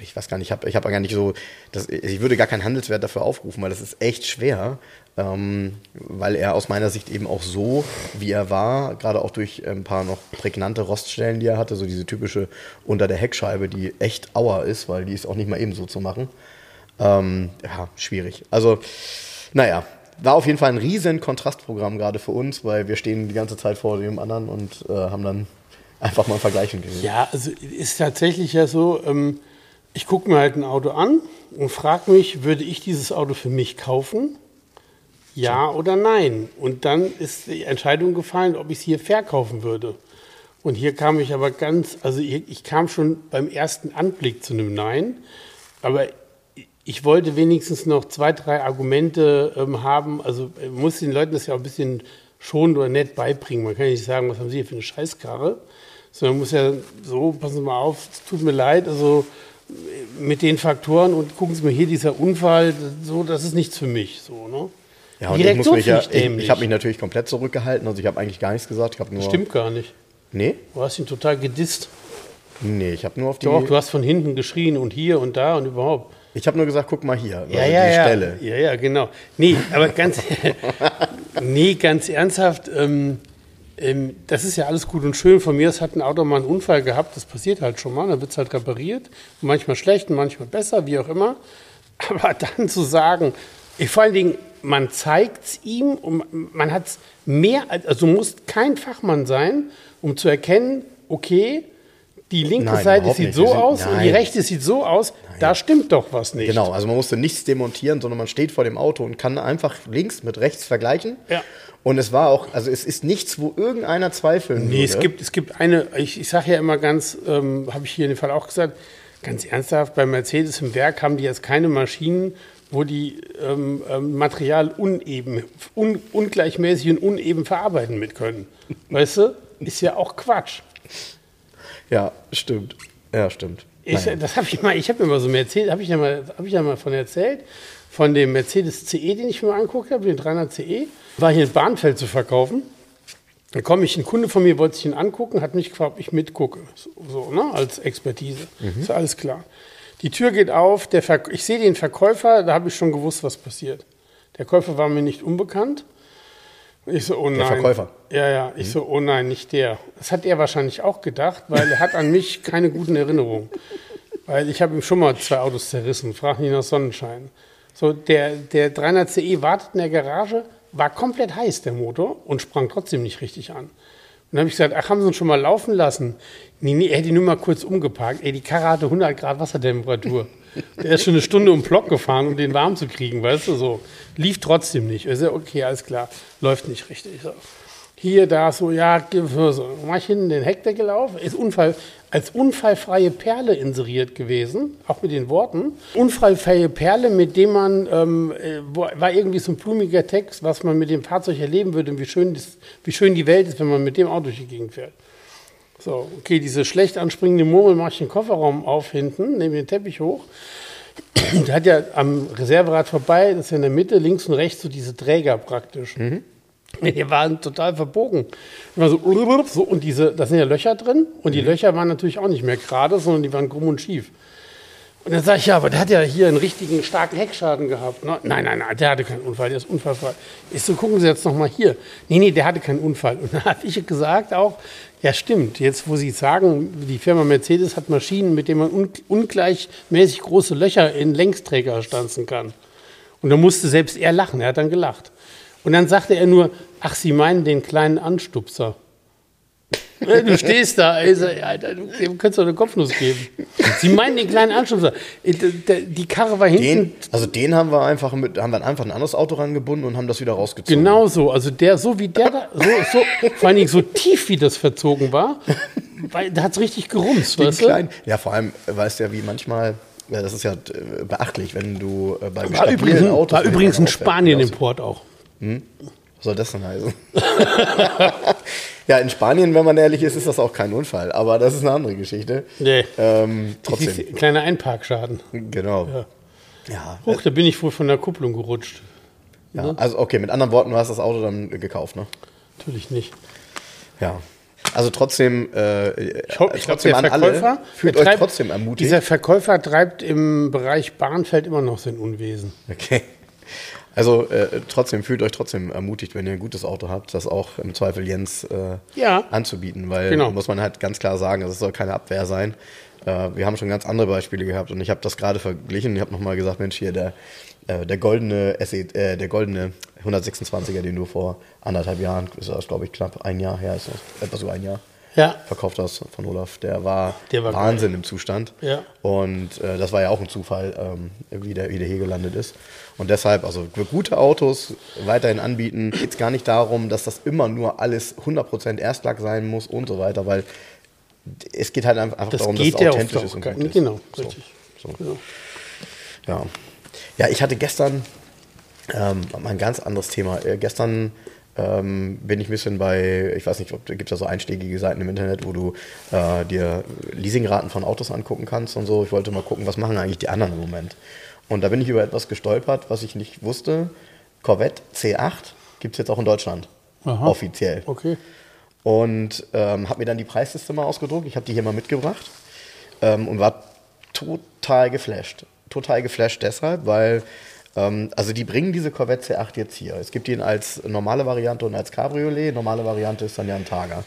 [SPEAKER 2] ich weiß gar nicht, ich habe ich hab gar nicht so, das, ich würde gar keinen Handelswert dafür aufrufen, weil das ist echt schwer, ähm, weil er aus meiner Sicht eben auch so, wie er war, gerade auch durch ein paar noch prägnante Roststellen, die er hatte, so diese typische unter der Heckscheibe, die echt Auer ist, weil die ist auch nicht mal eben so zu machen. Ähm, ja, schwierig. Also, naja, war auf jeden Fall ein riesen Kontrastprogramm gerade für uns, weil wir stehen die ganze Zeit vor dem anderen und äh, haben dann einfach mal vergleichen gesehen.
[SPEAKER 1] Ja, also ist tatsächlich ja so, ähm, ich gucke mir halt ein Auto an und frage mich, würde ich dieses Auto für mich kaufen? Ja oder nein? Und dann ist die Entscheidung gefallen, ob ich es hier verkaufen würde. Und hier kam ich aber ganz, also ich, ich kam schon beim ersten Anblick zu einem Nein, aber ich wollte wenigstens noch zwei, drei Argumente ähm, haben. Also äh, muss den Leuten das ja auch ein bisschen schonend oder nett beibringen. Man kann nicht sagen, was haben Sie hier für eine Scheißkarre, sondern man muss ja so, passen Sie mal auf, es tut mir leid, also äh, mit den Faktoren und gucken Sie mal hier, dieser Unfall, so, das ist nichts für mich. So, ne?
[SPEAKER 2] Ja, und
[SPEAKER 1] Die
[SPEAKER 2] ich mich ja,
[SPEAKER 1] ich
[SPEAKER 2] ich, habe mich natürlich komplett zurückgehalten. Also ich habe eigentlich gar nichts gesagt. Ich nur.
[SPEAKER 1] Stimmt gar nicht.
[SPEAKER 2] Nee?
[SPEAKER 1] Du hast ihn total gedisst.
[SPEAKER 2] Nee, ich habe nur auf die.
[SPEAKER 1] Doch, du hast von hinten geschrien und hier und da und überhaupt.
[SPEAKER 2] ich habe nur gesagt, guck mal hier.
[SPEAKER 1] Ja,
[SPEAKER 2] also
[SPEAKER 1] ja,
[SPEAKER 2] die
[SPEAKER 1] ja.
[SPEAKER 2] Stelle.
[SPEAKER 1] Ja, ja, genau. Nee, aber ganz, nee, ganz ernsthaft, ähm, ähm, das ist ja alles gut und schön. Von mir aus hat ein Auto mal einen Unfall gehabt, das passiert halt schon mal, dann wird es halt repariert. Manchmal schlecht und manchmal besser, wie auch immer. Aber dann zu sagen, ich, vor allen Dingen, man zeigt es ihm und man hat es mehr, als- also du musst kein Fachmann sein, um zu erkennen, okay, die linke
[SPEAKER 2] Nein,
[SPEAKER 1] Seite sieht
[SPEAKER 2] nicht.
[SPEAKER 1] so
[SPEAKER 2] sind-
[SPEAKER 1] aus und die
[SPEAKER 2] nein.
[SPEAKER 1] rechte sieht so aus, da stimmt doch was nicht.
[SPEAKER 2] Genau, also man musste nichts demontieren, sondern man steht vor dem Auto und kann einfach links mit rechts vergleichen.
[SPEAKER 1] Ja.
[SPEAKER 2] Und es war auch, also es ist nichts, wo irgendeiner zweifeln
[SPEAKER 1] Nee, es
[SPEAKER 2] würde.
[SPEAKER 1] gibt, es gibt eine, ich, ich sage ja immer ganz, ähm, habe ich hier in dem Fall auch gesagt, ganz ernsthaft, bei Mercedes im Werk haben die jetzt keine Maschinen, wo die ähm, ähm, Material uneben, un, ungleichmäßig und uneben verarbeiten mit können. Weißt du? Ist ja auch Quatsch.
[SPEAKER 2] Ja, stimmt. Ja, stimmt.
[SPEAKER 1] Ich. Das habe ich mal, ich habe mir mal so Mercedes, habe ich ja mal, habe ich ja mal von erzählt, von dem Mercedes CE, den ich mir mal angeguckt habe, den 300 CE, war hier in Bahnfeld zu verkaufen. Dann komme ich, ein Kunde von mir wollte sich ihn angucken, hat mich gefragt, ob ich mitgucke, so, so ne, als Expertise. Ist ja alles klar. Die Tür geht auf, der ich sehe den Verkäufer, da habe ich schon gewusst, was passiert. Der Käufer war mir nicht unbekannt. Ich so, oh nein.
[SPEAKER 2] Verkäufer?
[SPEAKER 1] Ja, ja. Ich so, oh nein, nicht der. Das hat er wahrscheinlich auch gedacht, weil er hat an mich keine guten Erinnerungen. Weil ich habe ihm schon mal zwei Autos zerrissen, frag nicht nach Sonnenschein. So, der, der 300 CE wartet in der Garage, war komplett heiß, der Motor, und sprang trotzdem nicht richtig an. Dann habe ich gesagt, ach, haben Sie ihn schon mal laufen lassen? Nee, nee, er hätte nur mal kurz umgeparkt. Ey, die Karre hatte 100 Grad Wassertemperatur. Der ist schon eine Stunde um den Block gefahren, um den warm zu kriegen, weißt du, so. Lief trotzdem nicht. Ich so, okay, alles klar, läuft nicht richtig. So. Hier, da, so, ja, so. Mach ich hinten den Heckdeckel auf, ist Unfall, als unfallfreie Perle inseriert gewesen, auch mit den Worten. Unfallfreie Perle, mit dem man, ähm, äh, war irgendwie so ein blumiger Text, was man mit dem Fahrzeug erleben würde und wie schön, das, wie schön die Welt ist, wenn man mit dem Auto durch die Gegend fährt. So, okay, diese schlecht anspringende Murmel mache ich den Kofferraum auf hinten, nehme den Teppich hoch. Der hat ja am Reserverad vorbei, das ist ja in der Mitte, links und rechts so diese Träger praktisch. Nee, Die waren total verbogen. Immer so, so, und diese, da sind ja Löcher drin und die Löcher waren natürlich auch nicht mehr gerade, sondern die waren krumm und schief. Und dann sage ich, ja, aber der hat ja hier einen richtigen starken Heckschaden gehabt. Ne? Nein, nein, nein, der hatte keinen Unfall, der ist unfallfrei. Ich so, gucken Sie jetzt noch mal hier. Nee, nee, der hatte keinen Unfall. Und dann habe ich gesagt auch, ja stimmt, jetzt wo Sie sagen, die Firma Mercedes hat Maschinen, mit denen man un ungleichmäßig große Löcher in Längsträger stanzen kann. Und da musste selbst er lachen, er hat dann gelacht. Und dann sagte er nur, ach, Sie meinen den kleinen Anstupser. Du stehst da, Alter, du dem könntest du eine Kopfnuss geben. Sie meinen den kleinen Anstupser. Äh, Die Karre war hinten
[SPEAKER 2] Den, also den haben wir einfach mit, haben wir einfach ein anderes Auto rangebunden und haben das wieder rausgezogen.
[SPEAKER 1] genau so. Also der, so wie der da, so, so, vor allen Dingen so tief, wie das verzogen war, weil da hat es richtig gerumst,
[SPEAKER 2] Den
[SPEAKER 1] weißt du?
[SPEAKER 2] ja, vor allem, äh, weißt du ja, wie manchmal, ja, das ist ja äh, beachtlich, wenn du bei
[SPEAKER 1] War übrigens,
[SPEAKER 2] Autos...
[SPEAKER 1] war übrigens ein Spanien-Import auch.
[SPEAKER 2] Was soll das denn heißen? ja, in Spanien, wenn man ehrlich ist, ist das auch kein Unfall. Aber das ist eine andere Geschichte.
[SPEAKER 1] Nee.
[SPEAKER 2] Ähm, trotzdem.
[SPEAKER 1] Kleiner Einparkschaden.
[SPEAKER 2] Genau.
[SPEAKER 1] Ja.
[SPEAKER 2] Ja.
[SPEAKER 1] Hoch, da bin ich wohl von der Kupplung gerutscht.
[SPEAKER 2] ja. Also, okay, mit anderen Worten, du hast das Auto dann gekauft, ne?
[SPEAKER 1] Natürlich nicht.
[SPEAKER 2] Ja. Also trotzdem, äh,
[SPEAKER 1] Ich, ho- ich
[SPEAKER 2] trotzdem
[SPEAKER 1] der
[SPEAKER 2] an
[SPEAKER 1] Verkäufer
[SPEAKER 2] alle, fühlt
[SPEAKER 1] der
[SPEAKER 2] euch
[SPEAKER 1] treibt-
[SPEAKER 2] trotzdem ermutigt.
[SPEAKER 1] Dieser Verkäufer treibt im Bereich Bahnfeld immer noch sein Unwesen.
[SPEAKER 2] Okay. Also äh, trotzdem fühlt euch trotzdem ermutigt, wenn ihr ein gutes Auto habt, das auch im Zweifel Jens äh,
[SPEAKER 1] Ja.
[SPEAKER 2] anzubieten, weil
[SPEAKER 1] Genau.
[SPEAKER 2] muss man halt ganz klar sagen, es soll keine Abwehr sein. Äh, wir haben schon ganz andere Beispiele gehabt und ich habe das gerade verglichen. Ich habe nochmal gesagt, Mensch, hier der, äh, der goldene SE, äh, der goldene 126er, den du vor anderthalb Jahren, ist das glaube ich knapp ein Jahr her, ist das etwa so ein Jahr
[SPEAKER 1] Ja.
[SPEAKER 2] verkauft hast von Olaf, der war,
[SPEAKER 1] Der war
[SPEAKER 2] Wahnsinn im Zustand.
[SPEAKER 1] Ja.
[SPEAKER 2] Und äh, das war ja auch ein Zufall, ähm, wie, der, wie der hier gelandet ist. Und deshalb, also für gute Autos weiterhin anbieten, geht es gar nicht darum, dass das immer nur alles 100% Erstlack sein muss und so weiter, weil es geht halt einfach
[SPEAKER 1] Das
[SPEAKER 2] darum, dass
[SPEAKER 1] ja
[SPEAKER 2] es authentisch
[SPEAKER 1] auch
[SPEAKER 2] ist und gut ist.
[SPEAKER 1] Genau,
[SPEAKER 2] So,
[SPEAKER 1] richtig.
[SPEAKER 2] so.
[SPEAKER 1] Genau.
[SPEAKER 2] Ja. ja, ich hatte gestern ähm, mal ein ganz anderes Thema. Äh, gestern ähm, bin ich ein bisschen bei, ich weiß nicht, ob gibt es da so einschlägige Seiten im Internet, wo du äh, dir Leasingraten von Autos angucken kannst und so. Ich wollte mal gucken, was machen eigentlich die anderen im Moment. Und da bin ich über etwas gestolpert, was ich nicht wusste. Corvette C8 gibt es jetzt auch in Deutschland.
[SPEAKER 1] Aha.
[SPEAKER 2] Offiziell.
[SPEAKER 1] Okay.
[SPEAKER 2] Und ähm, habe mir dann die Preisliste mal ausgedruckt. Ich habe die hier mal mitgebracht ähm, und war total geflasht. Total geflasht deshalb, weil ähm, also die bringen diese Corvette C8 jetzt hier. Es gibt ihn als normale Variante und als Cabriolet. Normale Variante ist dann ja ein Targa.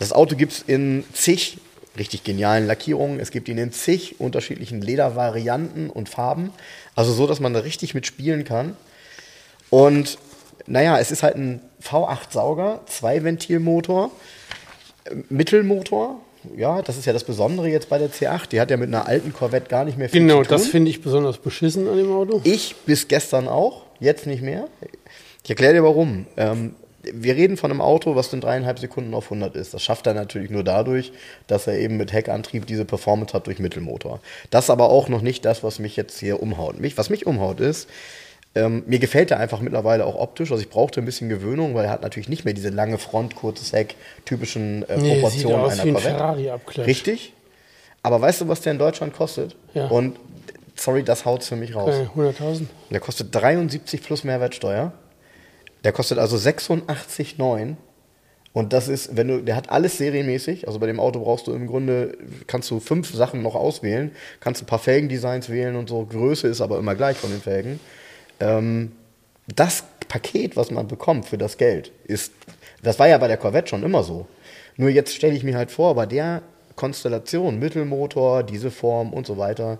[SPEAKER 2] Das Auto gibt es in zig richtig genialen Lackierungen. Es gibt ihn in zig unterschiedlichen Ledervarianten und Farben. Also so, dass man da richtig mitspielen kann. Und naja, es ist halt ein V8-Sauger, Zwei-Ventilmotor, äh, Mittelmotor. Ja, das ist ja das Besondere jetzt bei der C8. Die hat ja mit einer alten Corvette gar nicht mehr viel
[SPEAKER 1] Genau,
[SPEAKER 2] zu tun.
[SPEAKER 1] das finde ich besonders beschissen an dem Auto.
[SPEAKER 2] Ich bis gestern auch, jetzt nicht mehr. Ich erkläre dir warum. Ähm, wir reden von einem Auto, was in dreieinhalb Sekunden auf 100 ist. Das schafft er natürlich nur dadurch, dass er eben mit Heckantrieb diese Performance hat durch Mittelmotor. Das ist aber auch noch nicht das, was mich jetzt hier umhaut. Mich, was mich umhaut ist, ähm, mir gefällt er einfach mittlerweile auch optisch. Also ich brauchte ein bisschen Gewöhnung, weil er hat natürlich nicht mehr diese lange Front, kurzes Heck, typischen äh,
[SPEAKER 1] Nee, sieht
[SPEAKER 2] Proportionen
[SPEAKER 1] aus
[SPEAKER 2] einer
[SPEAKER 1] wie ein
[SPEAKER 2] Corvette.
[SPEAKER 1] Ferrari-Abklatsch.
[SPEAKER 2] Richtig. Aber weißt du, was der in Deutschland kostet?
[SPEAKER 1] Ja.
[SPEAKER 2] Und sorry, das haut's für mich raus.
[SPEAKER 1] Äh, 100.000.
[SPEAKER 2] Der kostet 73 plus Mehrwertsteuer. Der kostet also 86,9. Und das ist, wenn du, der hat alles serienmäßig. Also bei dem Auto brauchst du im Grunde, kannst du fünf Sachen noch auswählen. Kannst ein paar Felgendesigns wählen und so. Größe ist aber immer gleich von den Felgen. Ähm, das Paket, was man bekommt für das Geld, ist, das war ja bei der Corvette schon immer so. Nur jetzt stelle ich mir halt vor, bei der Konstellation, Mittelmotor, diese Form und so weiter,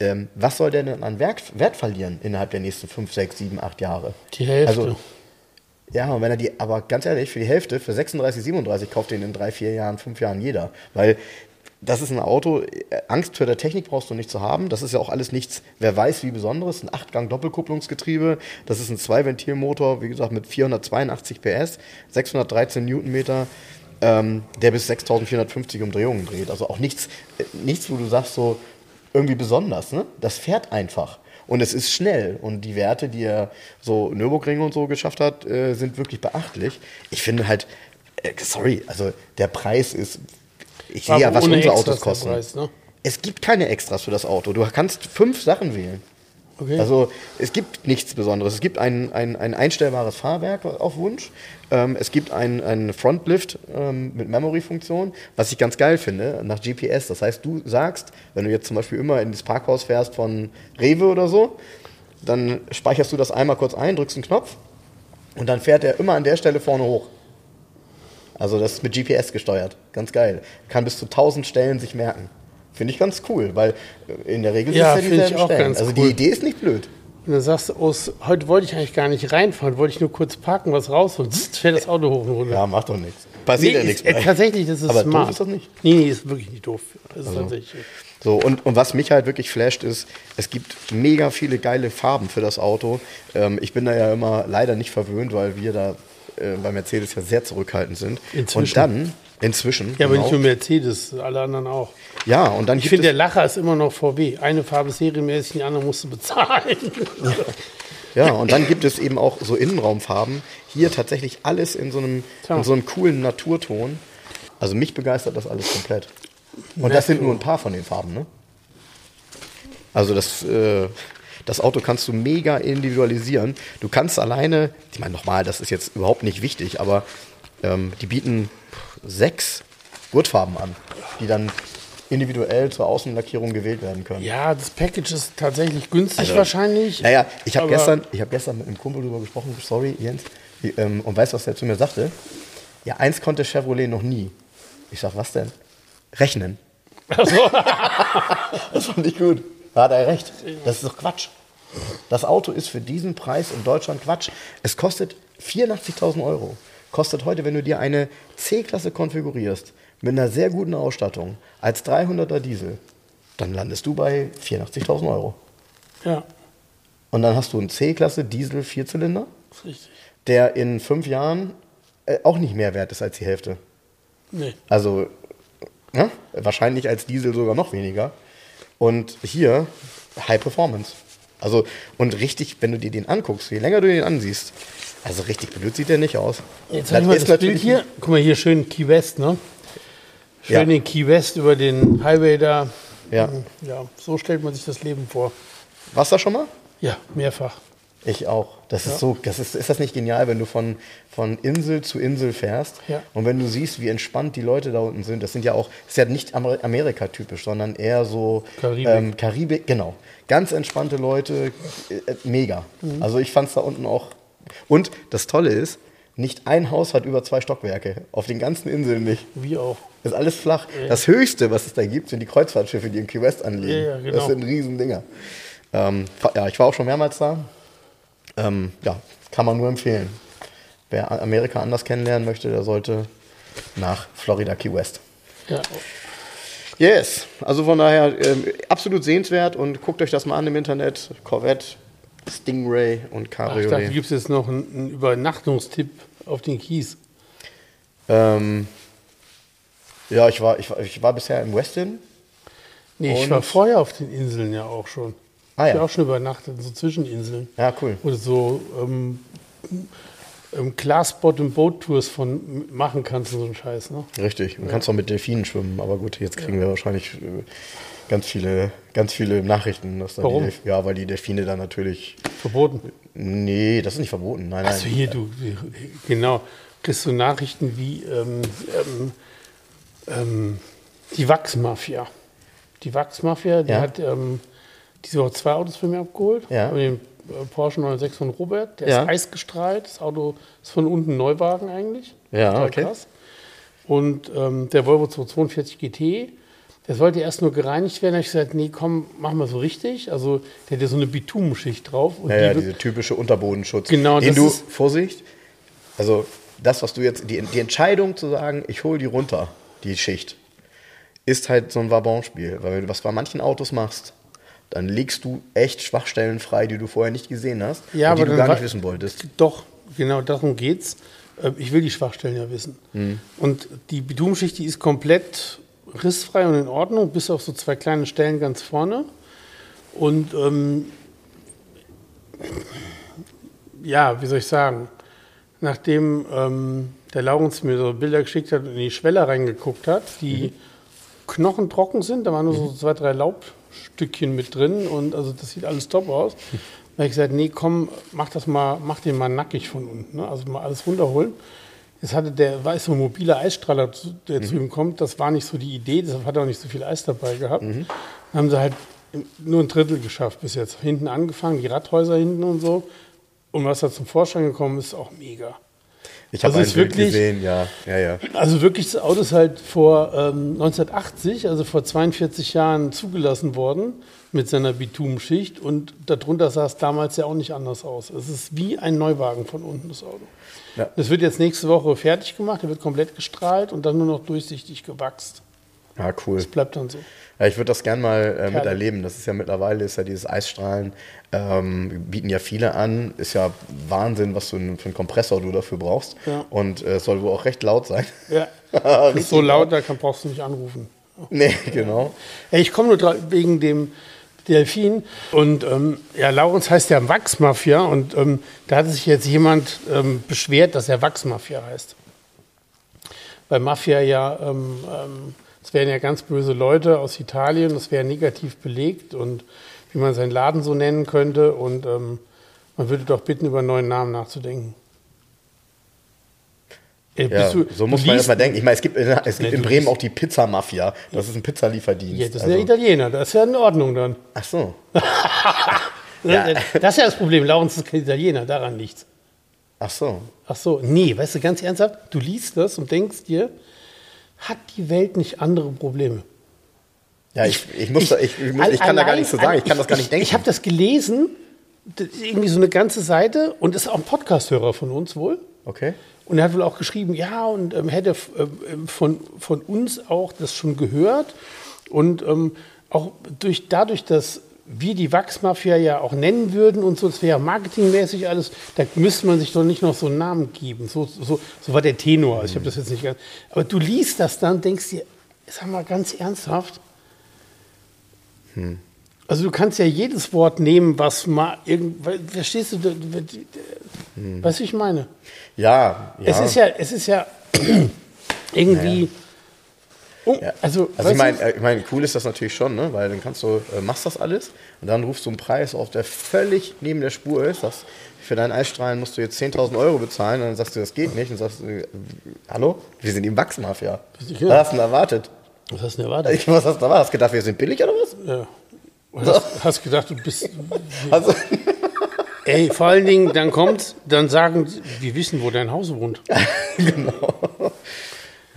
[SPEAKER 2] ähm, was soll der denn an Wert, Wert verlieren innerhalb der nächsten 5, 6, 7, 8 Jahre?
[SPEAKER 1] Die Hälfte.
[SPEAKER 2] Also, ja, und wenn er die, aber ganz ehrlich, für die Hälfte, für 36, 37 kauft den in drei, vier Jahren, fünf Jahren jeder. Weil das ist ein Auto, äh, Angst vor der Technik brauchst du nicht zu haben. Das ist ja auch alles nichts, wer weiß wie besonderes. Ein 8-Gang-Doppelkupplungsgetriebe, das ist ein Zwei-Ventil-Motor, wie gesagt, mit 482 PS, 613 Newtonmeter, ähm, der bis 6450 Umdrehungen dreht. Also auch nichts, äh, nichts, wo du sagst so, irgendwie besonders. Ne? Das fährt einfach. Und es ist schnell. Und die Werte, die er so Nürburgring und so geschafft hat, äh, sind wirklich beachtlich. Ich finde halt, äh, sorry, also der Preis ist, ich sehe ja, was unsere
[SPEAKER 1] Extras
[SPEAKER 2] Autos kosten.
[SPEAKER 1] Preis, ne?
[SPEAKER 2] Es gibt keine Extras für das Auto. Du kannst fünf Sachen wählen.
[SPEAKER 1] Okay.
[SPEAKER 2] Also es gibt nichts Besonderes. Es gibt ein, ein, ein einstellbares Fahrwerk auf Wunsch. Ähm, es gibt ein, ein Frontlift ähm, mit Memory-Funktion, was ich ganz geil finde, nach GPS. Das heißt, du sagst, wenn du jetzt zum Beispiel immer in das Parkhaus fährst von Rewe oder so, dann speicherst du das einmal kurz ein, drückst einen Knopf und dann fährt er immer an der Stelle vorne hoch. Also das ist mit GPS gesteuert. Ganz geil. Kann bis zu 1000 Stellen sich merken. Finde ich ganz cool, weil äh, in der Regel
[SPEAKER 1] Ja,
[SPEAKER 2] sind es ja dieselben Stellen. also
[SPEAKER 1] cool.
[SPEAKER 2] die Idee ist nicht blöd.
[SPEAKER 1] Und dann sagst du, aus, heute wollte ich eigentlich gar nicht reinfahren, wollte ich nur kurz parken, was raus und fährt das Auto hoch und runter.
[SPEAKER 2] Ja, macht doch nichts. Passiert ja
[SPEAKER 1] ist,
[SPEAKER 2] nichts
[SPEAKER 1] äh,
[SPEAKER 2] bei.
[SPEAKER 1] tatsächlich, das ist
[SPEAKER 2] Aber
[SPEAKER 1] smart.
[SPEAKER 2] doof ist das nicht.
[SPEAKER 1] Nee, nee, ist wirklich nicht doof. Das ist tatsächlich.
[SPEAKER 2] So, und, und was mich halt wirklich flasht, ist, es gibt mega viele geile Farben für das Auto. Ähm, ich bin da ja immer leider nicht verwöhnt, weil wir da äh, bei Mercedes ja sehr zurückhaltend sind.
[SPEAKER 1] Inzwischen.
[SPEAKER 2] Und dann, inzwischen.
[SPEAKER 1] Ja, aber
[SPEAKER 2] genau.
[SPEAKER 1] nicht nur Mercedes, alle anderen auch.
[SPEAKER 2] Ja, und dann
[SPEAKER 1] Ich finde, der Lacher ist immer noch VW. Eine Farbe serienmäßig, die andere musst du bezahlen.
[SPEAKER 2] ja, und dann gibt es eben auch so Innenraumfarben. Hier tatsächlich alles in so einem,
[SPEAKER 1] Tja.
[SPEAKER 2] in so einem coolen Naturton. Also mich begeistert das alles komplett. Und das sind nur ein paar von den Farben, ne? Also das, äh, das Auto kannst du mega individualisieren. Du kannst alleine, ich meine nochmal, das ist jetzt überhaupt nicht wichtig, aber ähm, die bieten sechs Gurtfarben an, die dann individuell zur Außenlackierung gewählt werden können.
[SPEAKER 1] Ja, das Package ist tatsächlich günstig
[SPEAKER 2] Also,
[SPEAKER 1] wahrscheinlich.
[SPEAKER 2] Naja, ich habe gestern, ich hab gestern mit einem Kumpel drüber gesprochen, sorry Jens, wie, ähm, und weißt du, was der zu mir sagte? Ja, eins konnte Chevrolet noch nie. Ich sag, was denn? Rechnen. das fand ich gut. Da hat er recht. Das ist doch Quatsch. Das Auto ist für diesen Preis in Deutschland Quatsch. Es kostet 84.000 Euro. Kostet heute, wenn du dir eine C-Klasse konfigurierst, mit einer sehr guten Ausstattung, als 300er Diesel, dann landest du bei 84.000 Euro.
[SPEAKER 1] Ja,
[SPEAKER 2] Und dann hast du einen C-Klasse Diesel Vierzylinder,
[SPEAKER 1] richtig.
[SPEAKER 2] der in fünf Jahren äh, auch nicht mehr wert ist als die Hälfte.
[SPEAKER 1] Nee.
[SPEAKER 2] Also ne? wahrscheinlich als Diesel sogar noch weniger. Und hier High Performance. Also und richtig, wenn du dir den anguckst, je länger du den ansiehst, also richtig blöd sieht der nicht aus.
[SPEAKER 1] Jetzt zeig ich mal
[SPEAKER 2] ist
[SPEAKER 1] das Bild
[SPEAKER 2] natürlich-
[SPEAKER 1] hier. Guck mal, hier schön Key West, ne? Schön
[SPEAKER 2] Ja.
[SPEAKER 1] den Key West über den Highway da.
[SPEAKER 2] Ja.
[SPEAKER 1] Ja, so stellt man sich das Leben vor.
[SPEAKER 2] Warst du da schon mal?
[SPEAKER 1] Ja, mehrfach.
[SPEAKER 2] Ich auch. Das ist so, das ist, ist das nicht genial, wenn du von, von Insel zu Insel fährst
[SPEAKER 1] Ja.
[SPEAKER 2] und wenn du siehst, wie entspannt die Leute da unten sind. Das sind ja auch, das ist ja nicht Amer- Amerika-typisch, sondern eher so
[SPEAKER 1] Karibik.
[SPEAKER 2] Ähm, Karibik, genau. Ganz entspannte Leute, äh, mega.
[SPEAKER 1] Mhm.
[SPEAKER 2] Also ich fand es da unten auch. Und das Tolle ist, nicht ein Haus hat über zwei Stockwerke. Auf den ganzen Inseln nicht.
[SPEAKER 1] Wie auch.
[SPEAKER 2] Ist alles flach. Das Höchste, was es da gibt, sind die Kreuzfahrtschiffe, die in Key West anlegen.
[SPEAKER 1] Ja, ja, genau.
[SPEAKER 2] Das sind riesen Dinger. Ähm, ja, ich war auch schon mehrmals da. Ähm, ja, kann man nur empfehlen. Wer Amerika anders kennenlernen möchte, der sollte nach Florida Key West.
[SPEAKER 1] Ja.
[SPEAKER 2] Yes, also von daher ähm, absolut sehenswert und guckt euch das mal an im Internet. Corvette, Stingray und
[SPEAKER 1] Ach, ich dachte,
[SPEAKER 2] Cabriolet.
[SPEAKER 1] gibt es jetzt noch einen, einen Übernachtungstipp auf den Kies.
[SPEAKER 2] ähm, ja, ich war, ich, war, ich war bisher im Westin.
[SPEAKER 1] Nee, ich war vorher auf den Inseln ja auch schon.
[SPEAKER 2] Ah,
[SPEAKER 1] ich
[SPEAKER 2] ja.
[SPEAKER 1] war auch schon übernachtet, in so Zwischeninseln.
[SPEAKER 2] Ja, cool.
[SPEAKER 1] Wo du so ähm, ähm, Glass-Bottom-Boat-Tours von machen kannst und so ein Scheiß, ne?
[SPEAKER 2] Richtig, du kannst auch mit Delfinen schwimmen, aber gut, jetzt kriegen wir wahrscheinlich äh, ganz viele, ganz viele Nachrichten. Dass da
[SPEAKER 1] Warum?
[SPEAKER 2] Die ja, weil die Delfine dann natürlich.
[SPEAKER 1] Verboten.
[SPEAKER 2] Nee, das ist nicht verboten. Nein, nein.
[SPEAKER 1] Also hier, du, genau, kriegst du Nachrichten wie ähm, ähm, ähm, die Wachsmafia. Die Wachsmafia, die
[SPEAKER 2] Ja.
[SPEAKER 1] hat ähm, diese Woche zwei Autos für mich abgeholt.
[SPEAKER 2] Ja.
[SPEAKER 1] Den äh, Porsche 906 von Robert, der
[SPEAKER 2] Ja.
[SPEAKER 1] ist eisgestrahlt. Das Auto ist von unten Neuwagen eigentlich.
[SPEAKER 2] Ja, okay.
[SPEAKER 1] krass. Und ähm, der Volvo 242 GT, der sollte erst nur gereinigt werden. Da habe ich gesagt, nee, komm, machen wir so richtig. Also der hat ja so eine Bitumenschicht drauf. Und
[SPEAKER 2] Ja, ja,
[SPEAKER 1] die
[SPEAKER 2] diese typische Unterbodenschutz.
[SPEAKER 1] Genau,
[SPEAKER 2] den
[SPEAKER 1] das
[SPEAKER 2] du,
[SPEAKER 1] ist-
[SPEAKER 2] Vorsicht, also das, was du jetzt, die, die Entscheidung zu sagen, ich hole die runter, die Schicht, ist halt so ein Wabonspiel. Weil wenn du was bei manchen Autos machst, dann legst du echt Schwachstellen frei, die du vorher nicht gesehen hast
[SPEAKER 1] Ja,
[SPEAKER 2] und die du gar nicht wissen wolltest.
[SPEAKER 1] Doch, genau darum geht's. Äh, Ich will die Schwachstellen ja wissen.
[SPEAKER 2] Mhm.
[SPEAKER 1] Und die Bitumenschicht, die ist komplett rissfrei und in Ordnung, bis auf so zwei kleine Stellen ganz vorne. Und ähm, ja, wie soll ich sagen, nachdem ähm, der Laurens mir so Bilder geschickt hat und in die Schwelle reingeguckt hat, die Knochen trocken sind, da waren nur so zwei, drei Laubstückchen mit drin und also das sieht alles top aus. Da habe ich gesagt, nee, komm, mach das mal, mach den mal nackig von unten, ne? also mal alles runterholen. Jetzt hatte der, ein mobiler Eisstrahler, zu- der zu ihm kommt, das war nicht so die Idee, deshalb hat er auch nicht so viel Eis dabei gehabt. Dann haben sie halt nur ein Drittel geschafft bis jetzt. Hinten angefangen, die Radhäuser hinten und so. Und was da zum Vorschein gekommen ist, auch mega.
[SPEAKER 2] Ich habe
[SPEAKER 1] Also
[SPEAKER 2] ein Bild
[SPEAKER 1] wirklich-
[SPEAKER 2] gesehen, ja, ja, ja.
[SPEAKER 1] Also wirklich, das Auto ist halt vor ähm, 1980, also vor 42 Jahren zugelassen worden mit seiner Bitumenschicht und darunter sah es damals ja auch nicht anders aus. Es ist wie ein Neuwagen von unten, das Auto.
[SPEAKER 2] Ja.
[SPEAKER 1] Das wird jetzt nächste Woche fertig gemacht, der wird komplett gestrahlt und dann nur noch durchsichtig gewachst.
[SPEAKER 2] Ja, cool.
[SPEAKER 1] Das bleibt dann so.
[SPEAKER 2] Ja, ich würde das gern mal äh, miterleben. Das ist ja mittlerweile ist ja dieses Eisstrahlen, ähm, bieten ja viele an. Ist ja Wahnsinn, was du n- für einen Kompressor du dafür brauchst.
[SPEAKER 1] Ja.
[SPEAKER 2] Und äh, es soll wohl auch recht laut sein.
[SPEAKER 1] Ja. Ist so laut, da kann, brauchst du nicht anrufen.
[SPEAKER 2] nee, genau.
[SPEAKER 1] Ja, ich komme nur wegen dem Delfin. Und ähm, ja, Laurens heißt ja Wachsmafia. Und ähm, da hat sich jetzt jemand ähm, beschwert, dass er Wachsmafia heißt. Weil Mafia ja, ähm, ähm, es wären ja ganz böse Leute aus Italien, das wäre negativ belegt und wie man seinen Laden so nennen könnte. Und ähm, man würde doch bitten, über einen neuen Namen nachzudenken. Äh,
[SPEAKER 2] Ja,
[SPEAKER 1] du-
[SPEAKER 2] so muss man erstmal denken. Ich meine, es gibt, in- es gibt in Bremen
[SPEAKER 1] liest-
[SPEAKER 2] auch die Pizzamafia. Das ist ein Pizzalieferdienst.
[SPEAKER 1] Ja, das ist
[SPEAKER 2] Also-
[SPEAKER 1] der Italiener, das ist ja in Ordnung dann.
[SPEAKER 2] Ach so.
[SPEAKER 1] Das ist ja das Problem. Laurens ist kein Italiener, daran liegt's.
[SPEAKER 2] Ach so.
[SPEAKER 1] Ach so, nee, weißt du, ganz ernsthaft, du liest das und denkst dir, hat die Welt nicht andere Probleme?
[SPEAKER 2] Ja, ich, ich, muss, ich, ich, muss, ich kann da gar nichts zu sagen. Ich kann das gar nicht denken.
[SPEAKER 1] Ich habe das gelesen, irgendwie so eine ganze Seite und ist auch ein Podcast-Hörer von uns wohl.
[SPEAKER 2] okay.
[SPEAKER 1] Und er hat wohl auch geschrieben, ja, und ähm, hätte f- ähm, von, von uns auch das schon gehört. Und ähm, auch durch, dadurch, dass wir die Wachsmafia ja auch nennen würden und so, das wäre ja marketingmäßig alles, da müsste man sich doch nicht noch so einen Namen geben. So, so, so war der Tenor. Also ich habe das jetzt nicht ganz. Aber du liest das dann, denkst dir, sag mal ganz ernsthaft. Also du kannst ja jedes Wort nehmen, was mal irgend, weil- verstehst du, du, wie ich meine?
[SPEAKER 2] Ja, ja.
[SPEAKER 1] Es ist ja, es ist ja irgendwie Oh,
[SPEAKER 2] Ja.
[SPEAKER 1] also,
[SPEAKER 2] Also, ich meine, ich mein, cool ist das natürlich schon, ne? weil dann kannst du, äh, machst das alles und dann rufst du einen Preis auf, der völlig neben der Spur ist. Sagst, für deinen Eisstrahlen musst du jetzt 10.000 Euro bezahlen. Und dann sagst du, das geht nicht. Und sagst du, äh, hallo? Wir sind im Wachsmafia.
[SPEAKER 1] Ja.
[SPEAKER 2] Was hast du denn erwartet?
[SPEAKER 1] Was hast du denn erwartet?
[SPEAKER 2] Ich- Was hast du erwartet? Hast du gedacht, wir sind billig oder was?
[SPEAKER 1] Ja. Hast, hast gedacht, du bist.
[SPEAKER 2] Also,
[SPEAKER 1] Ey, vor allen Dingen, dann kommt, dann sagen, sie, wir wissen, wo dein Haus wohnt.